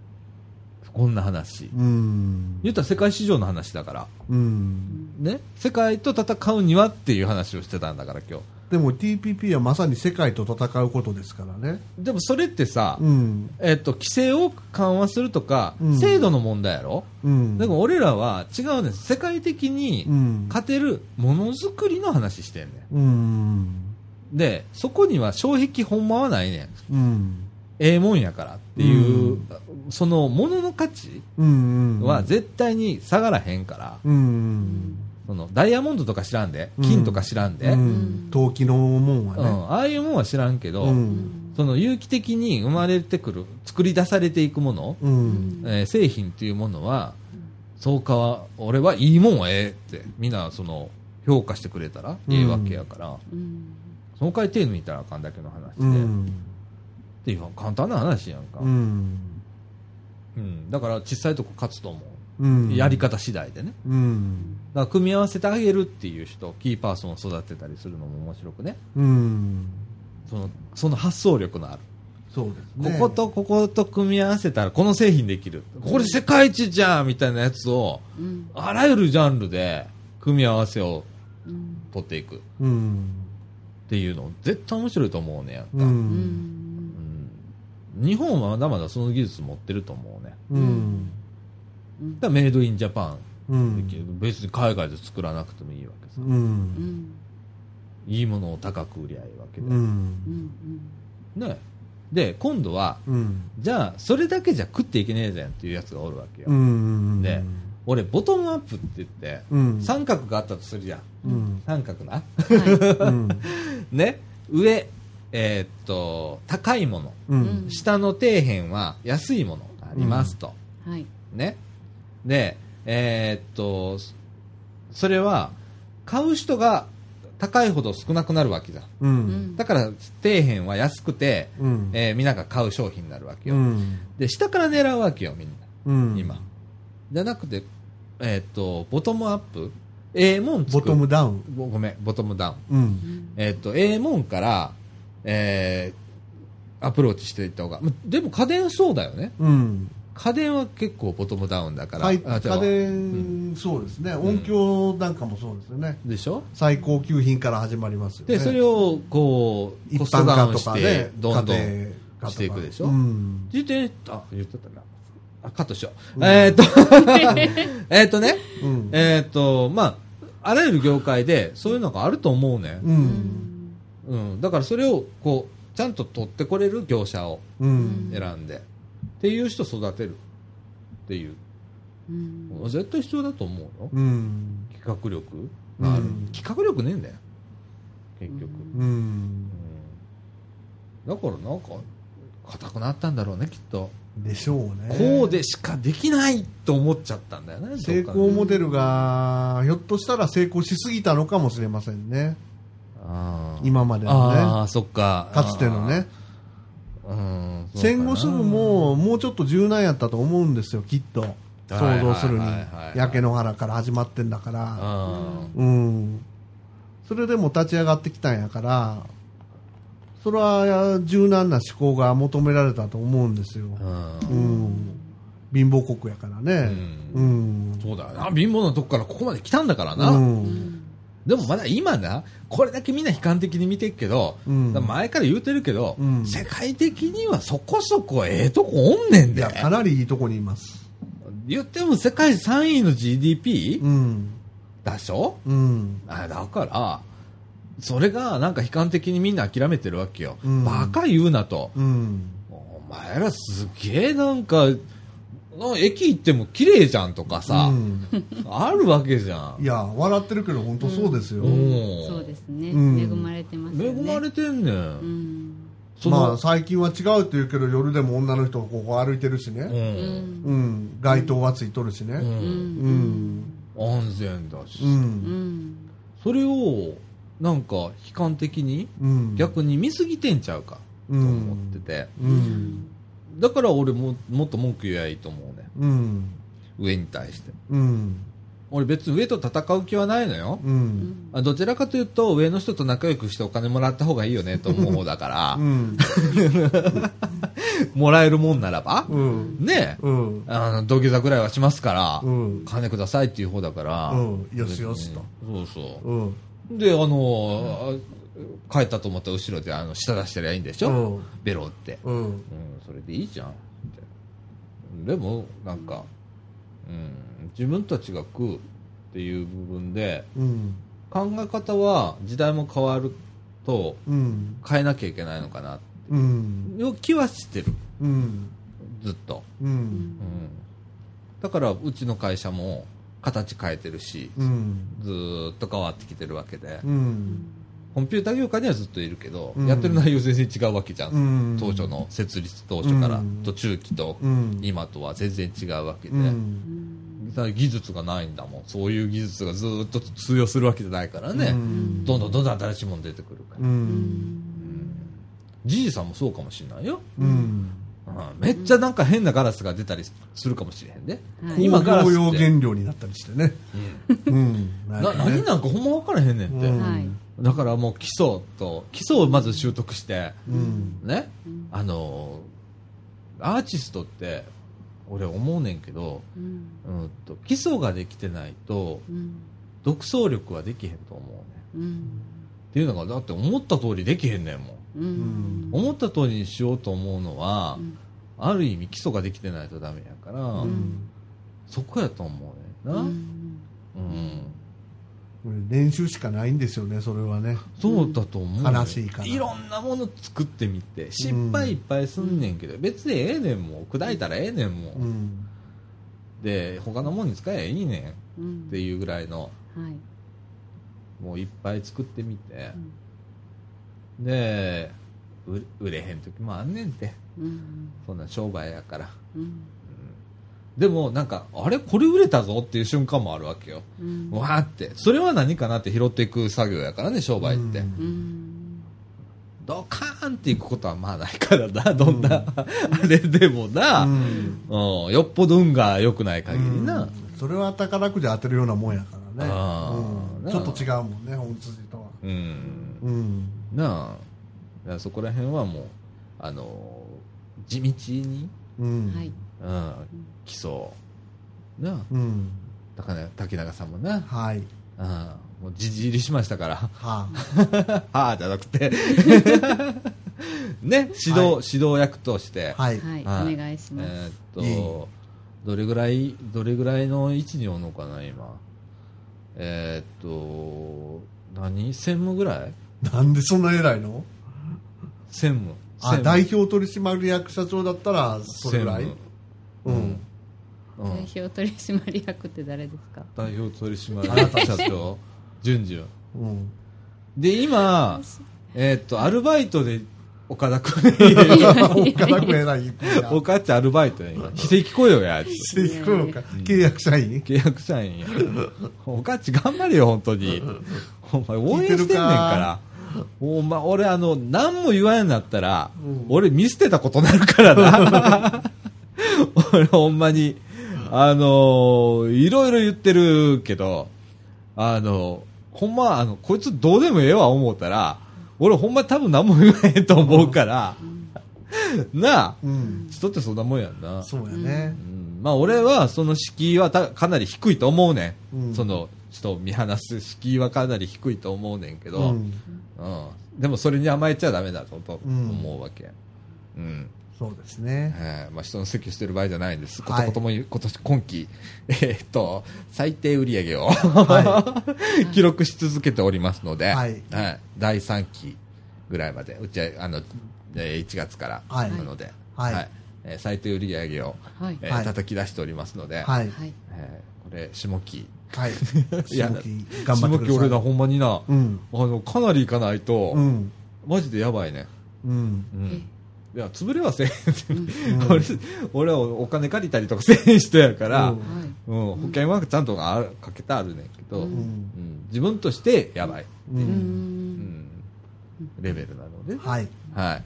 B: こんな話。
A: うん。
B: 言ったら世界市場の話だから。
A: うん。
B: ね？世界と戦うにはっていう話をしてたんだから今日
A: でも TPP はまさに世界と戦うことですからね。
B: でもそれってさ、
A: うん。
B: えっと規制を緩和するとか、
A: うん。
B: 制度の問題やろ？
A: うん。
B: でも俺らは違うん。です世界的に
A: うん。
B: 勝てるものづくりの話してんね
A: うん。
B: んでそこには障壁ほんまはないねん。
A: うん。
B: ええもんやからっていう、
A: うん。
B: そのものの価値
A: うん
B: は絶対に下がらへんから、
A: うん
B: そのダイヤモンドとか知らんで
A: うん。
B: 金とか知らんで、
A: 陶器のもんはね。
B: ああいうもんは知らんけど、
A: うん。
B: その有機的に生まれてくる作り出されていくもの、
A: うん。
B: えー製品っていうものはそうかは俺はいいもんはええってみんなその評価してくれたらええわけやから、
C: うん
B: その回手抜いたらあかんだけの話で、っ
A: うん。
B: ていう簡単な話やんか、
A: う
B: うん。
A: ん。
B: だから小さいとこ勝つと思う、
A: うん。
B: やり方次第でね。
A: うん。
B: だから組み合わせてあげるっていう人キーパーソンを育てたりするのも面白くね。
A: うん。
B: そのその発想力のある。
A: そうですね。
B: こことここと組み合わせたらこの製品できる。これ世界一じゃんみたいなやつを
C: うん。
B: あらゆるジャンルで組み合わせを
C: うん
B: 取っていく。っ
A: うん。
B: ていうの絶対面白いと思うねやん。
A: う
C: ん。
B: 日本はまだまだその技術持ってると思うね。
A: うん。
B: だメイドインジャパ
A: う
B: ン別に海外で作らなくてもいいわけさ、いいものを高く売りゃいいわけで、ね。で今度は
A: うん。
B: じゃあそれだけじゃ食っていけねえじゃんっていうやつがおるわけよ、
A: うん。
B: で俺ボトムアップって言って、
A: うん。
B: 三角があったとするじゃん。
A: うん。
B: 三角な。<laughs> ね。上えーっと高いもの。
A: うん。
B: 下の底辺は安いものがありますと、
C: いはい。
B: ねでえーっとそれは買う人が高いほど少なくなるわけじゃん
A: う。
C: うんん
B: だから底辺は安くて、
A: うん。
B: えーみんなが買う商品になるわけよ、
A: うん。
B: で下から狙うわけよみんな
A: うん。
B: 今、じゃなくてえーっとボトムアップええもん作
A: ボ
B: る
A: トムダウン。
B: ごごめんボトムダウン
A: うん。
B: えーっとええもんからえーアプローチしていった方がまでも家電そうだよね
A: うん。
B: 家電は結構ボトムダウンだから、
A: 家電、そうですね。音響なんかもそうですよね。
B: でしょ？
A: 最高級品から始まりますよね。
B: でそれをこう
A: 一
B: コストダウンしてどんどんしていくでしょ？
A: うん。
B: 自転あ言ってたなあカットしよう、
A: うん
B: えーっと <laughs> えーっとね
A: うん。
B: えーっとまああらゆる業界でそういうのがあると思うね、
A: うん。
B: うん、だからそれをこうちゃんと取ってこれる業者を
A: うん。
B: 選んで、っていう人育てるっていう。
C: うん。
B: 絶対必要だと思うよ。
A: うん。
B: 企画力がある、
A: うん。
B: 企画力ねえんだよ。結局、
A: うん。
B: うん。だからなんか硬くなったんだろうねきっと、
A: でしょうね。
B: こうでしかできないと思っちゃったんだよね
A: 成功モデルが、ひょっとしたら成功しすぎたのかもしれませんね。今までのね。
B: ああそっか。
A: かつてのね。戦後すぐもう、もうちょっと柔軟やったと思うんですよ、きっと。想像するに。焼け野原から始まってんだから。
B: あ
A: うん。それでも立ち上がってきたんやから、それは柔軟な思考が求められたと思うんですよ。
B: ーう
A: うんん。貧乏国やからね。
B: う
A: うんん。
B: そうだよな貧乏なとこからここまで来たんだからな、
A: うん。
B: でもまだ今なこれだけみんな悲観的に見てるけど、
A: うん
B: 前から言うてるけど、
A: うん
B: 世界的にはそこそこええとこおんねんで
A: かなりいいとこにいます。
B: 言っても世界3位の GDP
A: うん。
B: だでしょ、
A: うん。
B: あだからそれがなんか悲観的にみんな諦めてるわけよ、
A: うん
B: バカ言うなと、
A: うん。
B: お前らすげえなんかな駅行っても綺麗じゃんとかさ、
A: うん。
B: あるわけじゃん。
A: いや、笑ってるけど、本当そうですよ。
B: うん。
C: そうですね、
A: うん。
C: 恵まれてますよ
B: 恵
C: ね
B: まれてんねん、
A: まあ、最近は違うって言うけど、夜でも女の人がここ歩いてるしね。
B: うん。
A: うん。街灯がついとるしね。
B: う
A: うん。ん。
B: 安全だし、それをなんか悲観的に
A: うん。
B: 逆に見すぎてんちゃうかと
A: うん
B: 思ってて、
A: うん。
B: だから俺ももっと文句言えばいいと思うね
A: うん。
B: 上に対して
A: うん。
B: 俺別に上と戦う気はないのよ、
A: うん。
B: あどちらかというと上の人と仲良くしてお金もらった方がいいよねと思う方だから、<laughs>
A: うん。<laughs>
B: もらえるもんならば、
A: うん。
B: ねえ
A: うん。
B: あの土下座ぐらいはしますから、
A: うん。
B: 金くださいっていう方だから、
A: うんよしよしと
B: そうそう
A: うん。
B: で、あのー帰ったと思ったら後ろであの舌出してりゃいいんでしょ、
A: うん
B: ベロって、
A: うん。
B: うん、それでいいじゃんってでもなんか、うん、自分たちが食うっていう部分で
A: うん。
B: 考え方は時代も変わると
A: うん。
B: 変えなきゃいけないのかな
A: うん。
B: いう気はしてる
A: うん。
B: ずっと、
A: う。
B: うんん、だからうちの会社も形変えてるし、
A: うん。
B: ずーっと変わってきてるわけで、
A: うん。
B: コンピューター業界にはずっといるけど、
A: うん。
B: やってる内容全然違うわけじゃん、
A: うん。
B: 当初の設立当初から、
A: うん。
B: と中期と
A: うん。
B: 今とは全然違うわけで、
A: うん。
B: だから技術がないんだもん。そういう技術がずっと通用するわけじゃないからね、
A: うん。
B: どんどんどんどん新しいもの出てくるから、
A: うん。
B: じじさんもそうかもしれないよ、
A: うん。
B: うん。めっちゃなんか変なガラスが出たりするかもしれへんで、
C: はい。
B: 今ガラス
A: 工業
B: って
A: 原料になったりしてね。うん。
B: な
A: かね
B: 何なんかほんま分からへんねんって、
A: うん。
C: はい
B: だからもう基礎と基礎をまず習得して、
A: うん。
B: ね、あのアーティストって俺思うねんけど、
C: うん。
B: うん、と基礎ができてないと
C: うん。
B: 独創力はできへんと思うねん。
C: うん。
B: っていうのがだって思った通りできへんねんもん。
C: うん。
B: 思った通りにしようと思うのは、
C: うん。
B: ある意味基礎ができてないとダメやから、
A: うん。
B: そこやと思うねんな、
C: う
B: うん
C: ん
A: これ練習しかないんですよねそれはね。
B: そうだと思う
A: 悲しいから。
B: いろんなもの作ってみて失敗いっぱいすんねんけど、別にええねんもん砕いたらええねんもん、
A: うん。
B: で他のもんに使えばいいねん。
C: うん。
B: っていうぐらいの
C: はい。
B: もういっぱい作ってみて、で売売れへん時もあんねんて。
C: うん。
B: そんな商売やから。
C: うん
B: でもなんかあれこれ売れたぞっていう瞬間もあるわけよ、
C: うん。
B: わーって。それは何かなって拾っていく作業やからね商売って、
A: うん。
C: うん
B: ドカーンっていくことはまあないからな。<laughs> どんな、あれでもな、
A: う
B: うん。
A: ん
B: よっぽど運が良くない限りな、
A: うん。それは宝くじ当てるようなもんやからね。うん。ちょっと違うもんね本筋とは。
B: うん。
A: うん。
B: なあ。そこら辺はもうあの地道に、
A: うん。
C: はい。
B: うん、基礎なあ。
A: うん。
B: だから竹中さんもな。
A: はい。
B: ああもうじじりしましたから。
A: はあ。<laughs>
B: はあじゃなくて。<laughs> ね指導、
A: はい。
B: 指導役として、
A: はい。
C: はい
B: はい。
C: お願いします。
B: えーっとどれぐらいどれぐらいの位置におるのかな今。えーっと何？専務ぐらい？
A: なんでそんな偉いの？
B: 専務。
A: あ
B: 専務。
A: 代表取締役社長だったらそれぐらい？
B: 専
A: うん。
B: うん
C: 代表取締役って誰ですか？
B: 代表取締
A: あなた
B: 役社長？<laughs> 順々
A: うん。
B: で今えーっとアルバイトで岡田君。
A: 岡田君偉い
B: 岡っちアルバイトや今非正規雇用やつ。
A: 正規雇用か。契約社員？
B: 契約社員や。岡っち頑張れよ本当に。お前応援してんねんから。お前俺あの何も言わんようになったら、
A: うん。
B: 俺見捨てたことになるからな。<laughs> 俺ほんまにあのーいろいろ言ってるけどあのほんまあのこいつどうでもええわ思ったら俺ほんま多分何も言わへんと思うから、<laughs> なあ
A: うん。
B: 人ってそんなもんやんな。
A: そうやね。
B: うん。まあ俺はその敷居はたかなり低いと思うねん、
A: うん。
B: その人を見放す敷居はかなり低いと思うねんけど、
A: う
B: うん。
A: ん
B: でもそれに甘えちゃダメだぞと
A: うん
B: 思うわけ、うん
A: そうですね。
B: えーまあ、人の席をしてる場合じゃないんです、こと
A: はい。
B: ことも今年今期、<laughs> えーっと最低売上を、
A: は <laughs>
B: 記録し続けておりますので、
A: はい。
B: 第3期ぐらいまでうちはあの、えー1月から
A: はい。
B: なので、
A: はい。
B: えー最低売上を、
C: はい。
B: えー
A: はい。
B: 叩き出しておりますので、
A: いはい。
C: はい。
B: えーこれ下期。
A: はい。<laughs>
B: いや
A: 下期頑張ってください。
B: 下期俺らほんまにな、
A: うん。
B: あのかなりいかないと、
A: うん。
B: マジでやばいね、
A: うん。
B: うん、いや潰れはせん、
A: うん。<laughs>
B: 俺俺はお金借りたりとかせん人やから、
A: うん。
C: はい。
B: うん、保険はちゃんとあるかけてあるねんけど、
C: う
B: うん。ん自分としてやばい、
A: う。
C: うん。
B: うん。ん、レベルなので、
A: はい。
B: はい。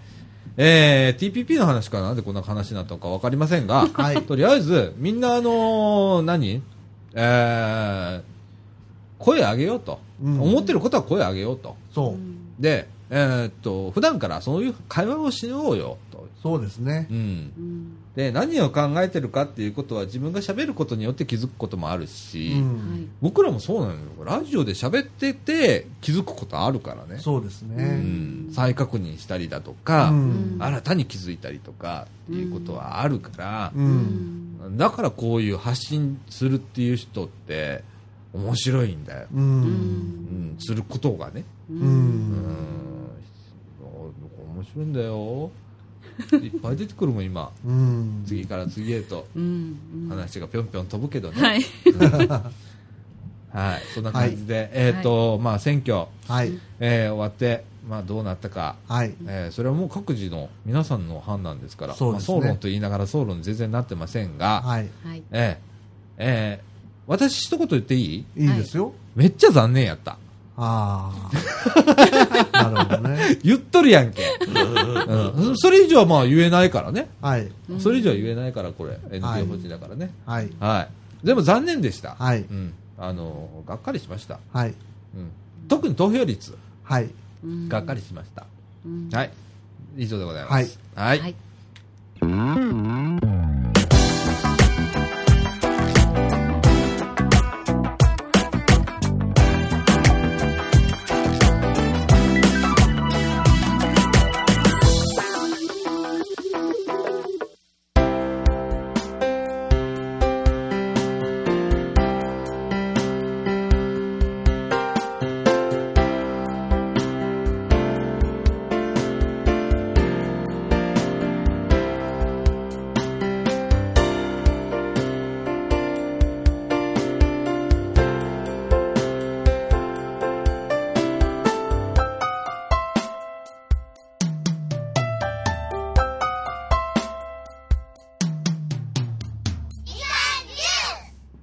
B: えー、TPP の話からなんでこんな話になったのか分かりませんが、
A: はい。
B: とりあえずみんな、あのー何、えー、声上げようと、
A: うん。
B: 思ってることは声上げようと。
A: そう。
B: で、えーっと普段からそういう会話をしようよと、
A: そうですね。
B: うん、
C: うん
B: で何を考えてるかっていうことは自分が喋ることによって気づくこともあるし、
A: うん。
C: はい
B: 僕らもそうなのよ。ラジオで喋ってて気づくことあるからね、
A: そうです
B: う
A: ね
B: ん、再確認したりだとか、
A: うん。
B: 新たに気づいたりとかっていうことはあるからだからこういう発信するっていう人って面白いんだよ、
A: う
C: うん。
B: うん、することがね、
A: う
B: うんん、面白いんだよ。<laughs> いっぱい出てくるもん今。
A: うん。
B: 次から次へと。
C: うん
B: 話がぴょんぴょん飛ぶけどね、
C: はい。<laughs>
B: はい、そんな感じで、えっ、と、まあ、選挙、
A: はい。
B: えー終わって、まあ、どうなったか、
A: はい。
B: えーそれはもう各自の皆さんの判断ですから、
A: そうですね。
B: まあ、総論と言いながら総論全然なってませんが、
A: はい。
C: はい。
B: えーえー私一言言っていい？
A: いいですよ。
B: めっちゃ残念やった。
A: ああ。なるほどね。<laughs>
B: 言っとるやんけ。うん、それ以上はまあ言えないからね。
A: はい。
B: それ以上は言えないから、これ、
A: はい
B: NPO 法人だからね。
A: はい。
B: はい。でも残念でした。
A: はい
B: うん。あの、がっかりしました。
A: はい。
B: うん。特に投票率、
A: はい。
C: うん
B: がっかりしました。
C: うん
B: はい。以上でございます。はい。
C: はい。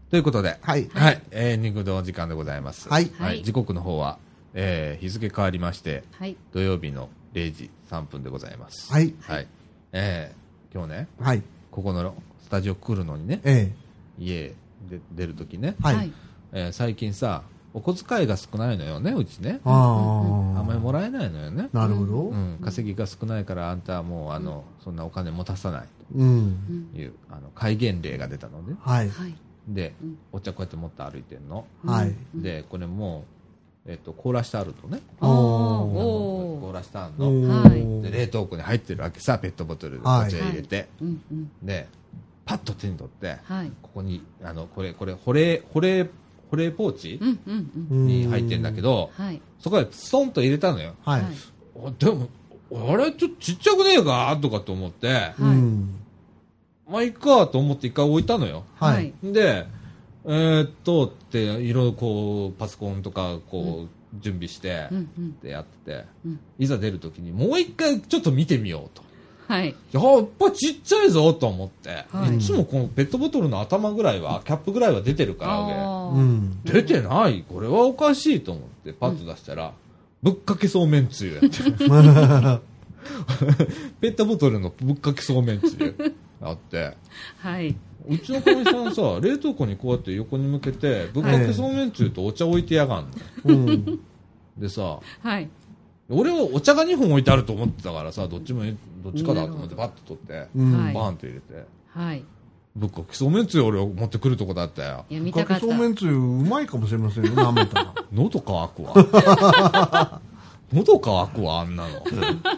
B: ということで、
A: はい。
B: はい。エンディングの時間でございます。
A: はい
C: はい
B: 時刻の方は、えー日付変わりまして、
C: はい。
B: 土曜日の0時3分でございます。
A: はい。
B: はい。えー今日ね、
A: はい。
B: ここのスタジオ来るのにね、
A: え
B: 家で出るときね、
A: え。はい。
B: えー最近さ、お小遣いが少ないのよね、うちね。
A: ああ。
B: あんまりもらえないのよね。
A: なるほど
B: う。ん、稼ぎが少ないからあんたはもうあの、そんなお金持たさない
A: うん。
B: というあの戒厳令が出たのね
A: はい。
C: はい。
B: で、
C: うん
B: お茶こうやって持って歩いてんの、
A: はい。
B: でこれもう、えっと凍らしてあるとね凍
C: お
B: らしてある
A: お
B: の
C: はい
A: ー
B: で冷凍庫に入ってるわけさペットボトルでお
A: はい
B: 茶入れて、
C: ー。うんうん。
B: でパッと手に取って
C: はい。
B: ここにあのこれこれ保冷保冷保冷ポーチ
C: うんうんうん。
A: うん
B: に入ってんだけど、
C: はい。
B: そこへストンと入れたのよ
A: はい。
B: あでもあれちょっとちっちゃくねえか？とかと思って
A: うん。
B: まあいいかと思って一回置いたのよ。
A: はい。
B: でえーっとっていろいろこうパソコンとかこう準備して
C: うんうん。
B: ってやってて
C: うん。
B: いざ出るときにもう一回ちょっと見てみようと。
C: はい。
B: やっぱちっちゃいぞと思って、
C: はい。
B: い、つもこのペットボトルの頭ぐらいはキャップぐらいは出てるから
C: あ
A: う
C: ー。
A: ん。
B: 上出てない？これはおかしいと思ってパッと出したら、ぶっかけそうめんつゆやって。<laughs> <laughs> ペットボトルのぶっかけそうめんつゆあって
C: はい。
B: うちのかみさんさ <laughs> 冷凍庫にこうやって横に向けてぶっかけそうめんつゆとお茶置いてやがんの、
A: うん。
B: でさ
C: はい。
B: 俺はお茶が2本置いてあると思ってたからさどっちもどっちかだと思ってバッと取って
A: うん。
C: はい
B: バーンと入れて
C: はい。
B: ぶっかけそうめんつゆ俺持ってくるとこだったよ
C: いや、見
A: か
C: たかった。
A: けそうめんつゆうまいかもしれませんよ、舐めたら。<laughs>
B: 喉乾くわ <laughs> 喉乾くわあんなの。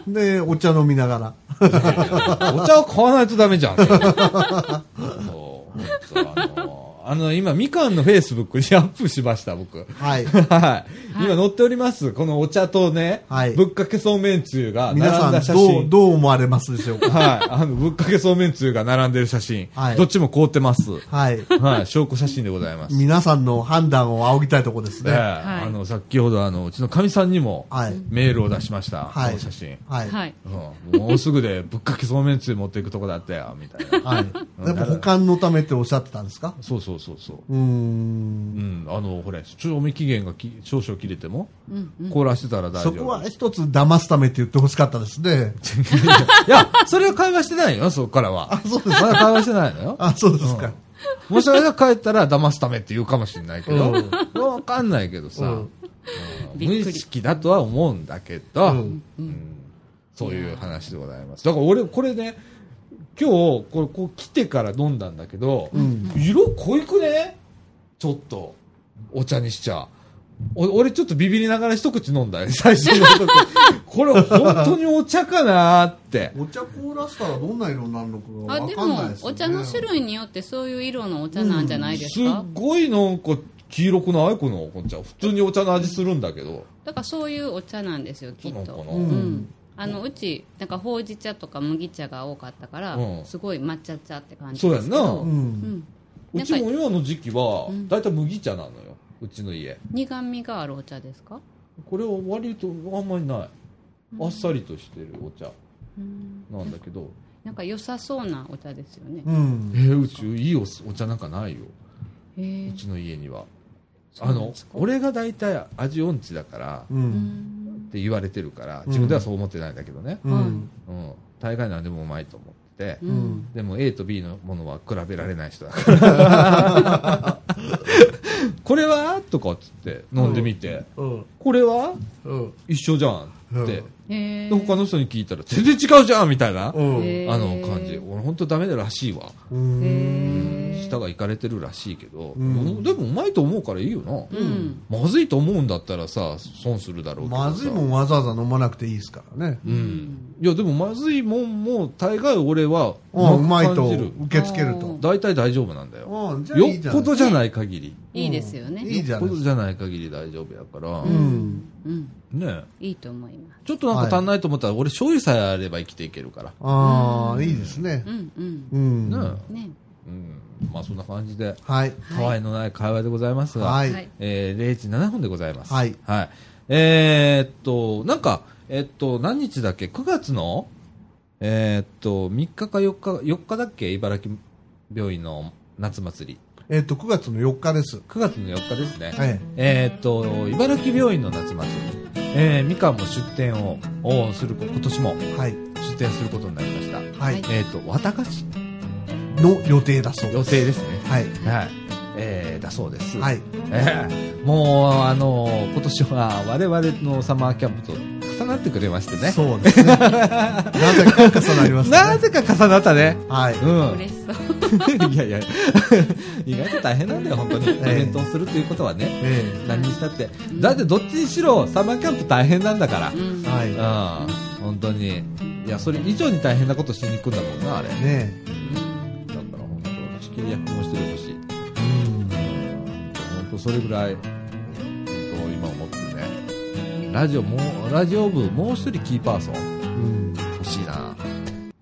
A: で、お茶飲みながら。<laughs>
B: お茶を買わないとダメじゃん。そうあの今みかんのフェイスブックにアップしました僕
A: はい。
B: はい。今載っております。このお茶とね、
A: はい
B: ぶっかけそうめんつゆが
A: 皆さ
B: 並んだ写
A: ん、どう、
B: 真。
A: どう思われますでしょうか？
B: はい。あの、ぶっかけそうめんつゆが並んでる写真。
A: はい
B: どっちも凍ってます。
A: はい。
B: はい。証拠写真でございます。
A: 皆さんの判断を仰ぎたいところです
B: で、
A: ね。
B: あの、先ほどあの、うちのかみさんにも
A: はい。
B: メールを出しました。
A: はい
B: この写真。
A: はい。
C: はい。
B: うん、もうすぐでぶっかけそうめんつゆ持っていくとこだったよ、みたいな。
A: はい。やっぱ保管のためっておっしゃってたんですか？
B: そうそうそうそう。
A: うー。
B: うんん、あの、ほれ、賞味期限がき少々切れても、
C: うんうん。
B: 凍らしてたら大丈夫。
A: そこは一つ騙すためって言ってほしかったですね。<laughs>
B: いや、それは会話してないよ、そこからは。そうです。まだ会話してないのよ。
A: あ、そうですか。
B: もしあれが帰ったら騙すためって言うかもしれないけど、
A: うん
B: わかんないけどさ、
A: うん
B: 無意識だとは思うんだけど、
A: うん
B: うんそういう話でございます。だから俺、これね、今日、これ、こう来てから飲んだんだけど、
A: うん。
B: 色濃いくね？ちょっと、お茶にしちゃ。お俺ちょっとビビりながら一口飲んだよ、<laughs> 最初の時。これ本当にお茶かなーって。
A: お茶凍らせたらどんな色になるのかが
C: あ、
A: わ
C: でも
A: かんないです、よね。
C: お茶の種類によってそういう色のお茶なんじゃないです
B: すっ
C: か、
B: ごいなんか黄色くない？このお茶。普通にお茶の味するんだけど。
C: だからそういうお茶なんですよ、きっと。
B: そうなのかな？
A: う
C: うんん。あの、うち、なんかほうじ茶とか麦茶が多かったから、
B: うん。
C: すごい抹茶茶って感じ
B: そうやんな。
C: ですけど。
A: う。
C: うんん。
B: うちも今の時期は
C: うん、
B: だいたい麦茶なのよ。うちの家。
C: 苦味があるお茶ですか？
B: これは割とあんまりない。あっさりとしてるお茶。
C: うん。
B: なんだけど。
C: なんか良さそうなお茶ですよね。
A: うん。
B: え。ーうちいいおお茶なんかないよ。
C: へえ
B: うちの家には。あの俺が大体味音痴だから
A: う。
C: うんん
B: って言われてるから自分ではそう思ってないんだけどね、
A: うん。
B: うん、大概何でもうまいと思ってて、
C: う
A: うん。ん。
B: でも A と B のものは比べられない人だから。<laughs> これは？とかっつって飲んでみて、
A: うん。
B: これは？
A: うん。
B: 一緒じゃんって、で他の人に聞いたら全然違うじゃんみたいな、あの感じ。俺本当ダメだらしいわ。舌がいかれてるらしいけど、
A: うん。
B: でもうまいと思うからいいよな、
C: うん。
B: まずいと思うんだったらさ損するだろうけどさ。
A: まずいもんわざわざ飲まなくていいですからね。
B: うん。いやでもまずいもんも大概俺は
A: うん、うまいと
B: 感じる。
A: 受け付けると。
B: 大体大丈夫なんだよ。よっ
A: いいじゃない。
B: ぽどじゃない限り。
C: いいですよね。
A: いいじゃない。
B: よっぽどじゃない限り大丈夫やから、
A: うん。
C: うん。
B: ね
C: いいと思います
B: ちょっとなんか足んないと思ったら、俺醤油さえあれば生きていけるから
A: ああ、いいですね
C: う。んうん
A: うん。
B: ね
C: ね
B: うんまあそんな感じで
A: はい。
B: たわいのない会話でございますが、
A: はい。
C: はい
B: えー、0時7分でございます。
A: はい
B: えーっと、なんか、えっと、何日だっけ ?9 月の、えーっと、3日か4日、4日だっけ？茨城病院の夏祭り。
A: えっと、9月の4日です。
B: 9月の4日ですね。
A: え
B: えーっと、茨城病院の夏祭り。えー、みかんも出店ををする、今年も
A: え。はい。
B: 出店することになりました。
A: はい。
C: はい
B: えーっと、綿菓子
A: の予定だそうです。
B: 予定ですね。
A: はい。
B: はい。えー、だそうです。
A: はい。
B: ええもう、あの今年は我々のサマーキャンプと重なってくれましてね。
A: そうですね。なぜか重なりますね。
B: なぜか重なったね。
A: はい。
B: うん。
C: 嬉しそう <laughs>
B: いやいや、<laughs> 意外と大変なんだよ、本当に。イ
A: ええ
B: ベントをするということはね。
A: え
B: 何にしたって。だってどっちにしろサマーキャンプ大変なんだから。
C: う
B: うん。
C: ん
A: え。は
B: 本当に。いや、それ以上に大変なことしに行くんだもんな、あれ。
A: い。ね
B: だから本当、仕切り役もしてほしい。
A: え。うん。
B: 本当それぐらい、本当今思ってね。ラジオもう、ラジオ部もう一人キーパーソン
A: うん。
B: 欲しいな。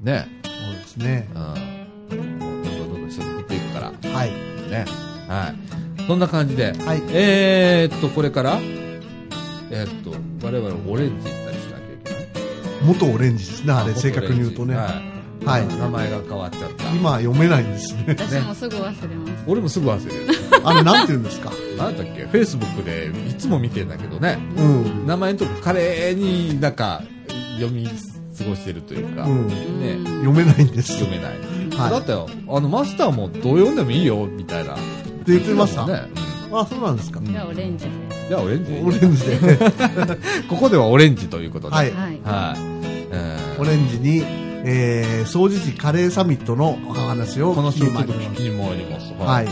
B: ね。
A: そうですね。
B: うん。どんどんどんどん人減っていくから。
A: はい。
B: ね。はい。そんな感じで。
A: はい。
B: えーっと、これから、えーっと、我々オレンジ行ったりしなきゃいけない？
A: 元オレンジですね、あれ、
B: 元
A: 正確に言うとね。
B: オレンジは。
A: はいい。
B: 名前が変わっちゃった。
A: 今読めないんですね。
C: 私もすぐ忘れます
B: 俺もすぐ忘れる。
A: あれ、なんて言うんですか？
B: なんだっけ？フェイスブックでいつも見てんだけどね。
A: うん。
B: 名前のとこ華麗になんか読み過ごしてるというか、
A: うん。
B: ね、
A: 読めないんです。
B: 読めない。
A: はい
B: だってよ、あのマスターもどう読んでもいいよ、みたいな。
A: って言ってました
B: ね。
A: あ、そうなんですか。
C: じゃあオレンジで
B: じゃあオレンジ。
A: オレンジで。<laughs>
B: ここではオレンジということで。
A: はい。
C: はい
A: オレンジに、えー、掃除時カレーサミットのお話を聞き
B: 話をちょっ
A: に参ります。
B: と聞きに参ります。
A: はい。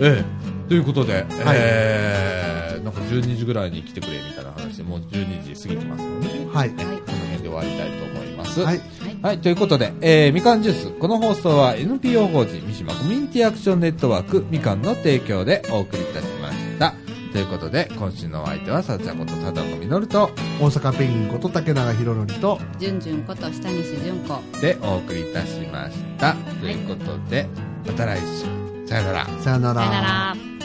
B: ええということで、えー、なんか12時ぐらいに来てくれみたいな話で、もう12時過ぎてますので、ね、
A: はい。
B: この辺で終わりたいと思います。
A: はい。
B: はい、ということで、えー、みかんジュース。この放送は NPO 法人三島コミュニティアクションネットワークみかんの提供でお送りいたしました。ということで、今週のお相手は、さちゃんこと貞子みのると、
A: 大阪ペンギンこと竹永宏典と、
C: じゅんじゅんこと下西純子
B: でお送りいたしました。ということで、また来週。さよなら。
A: さよな
C: さよなら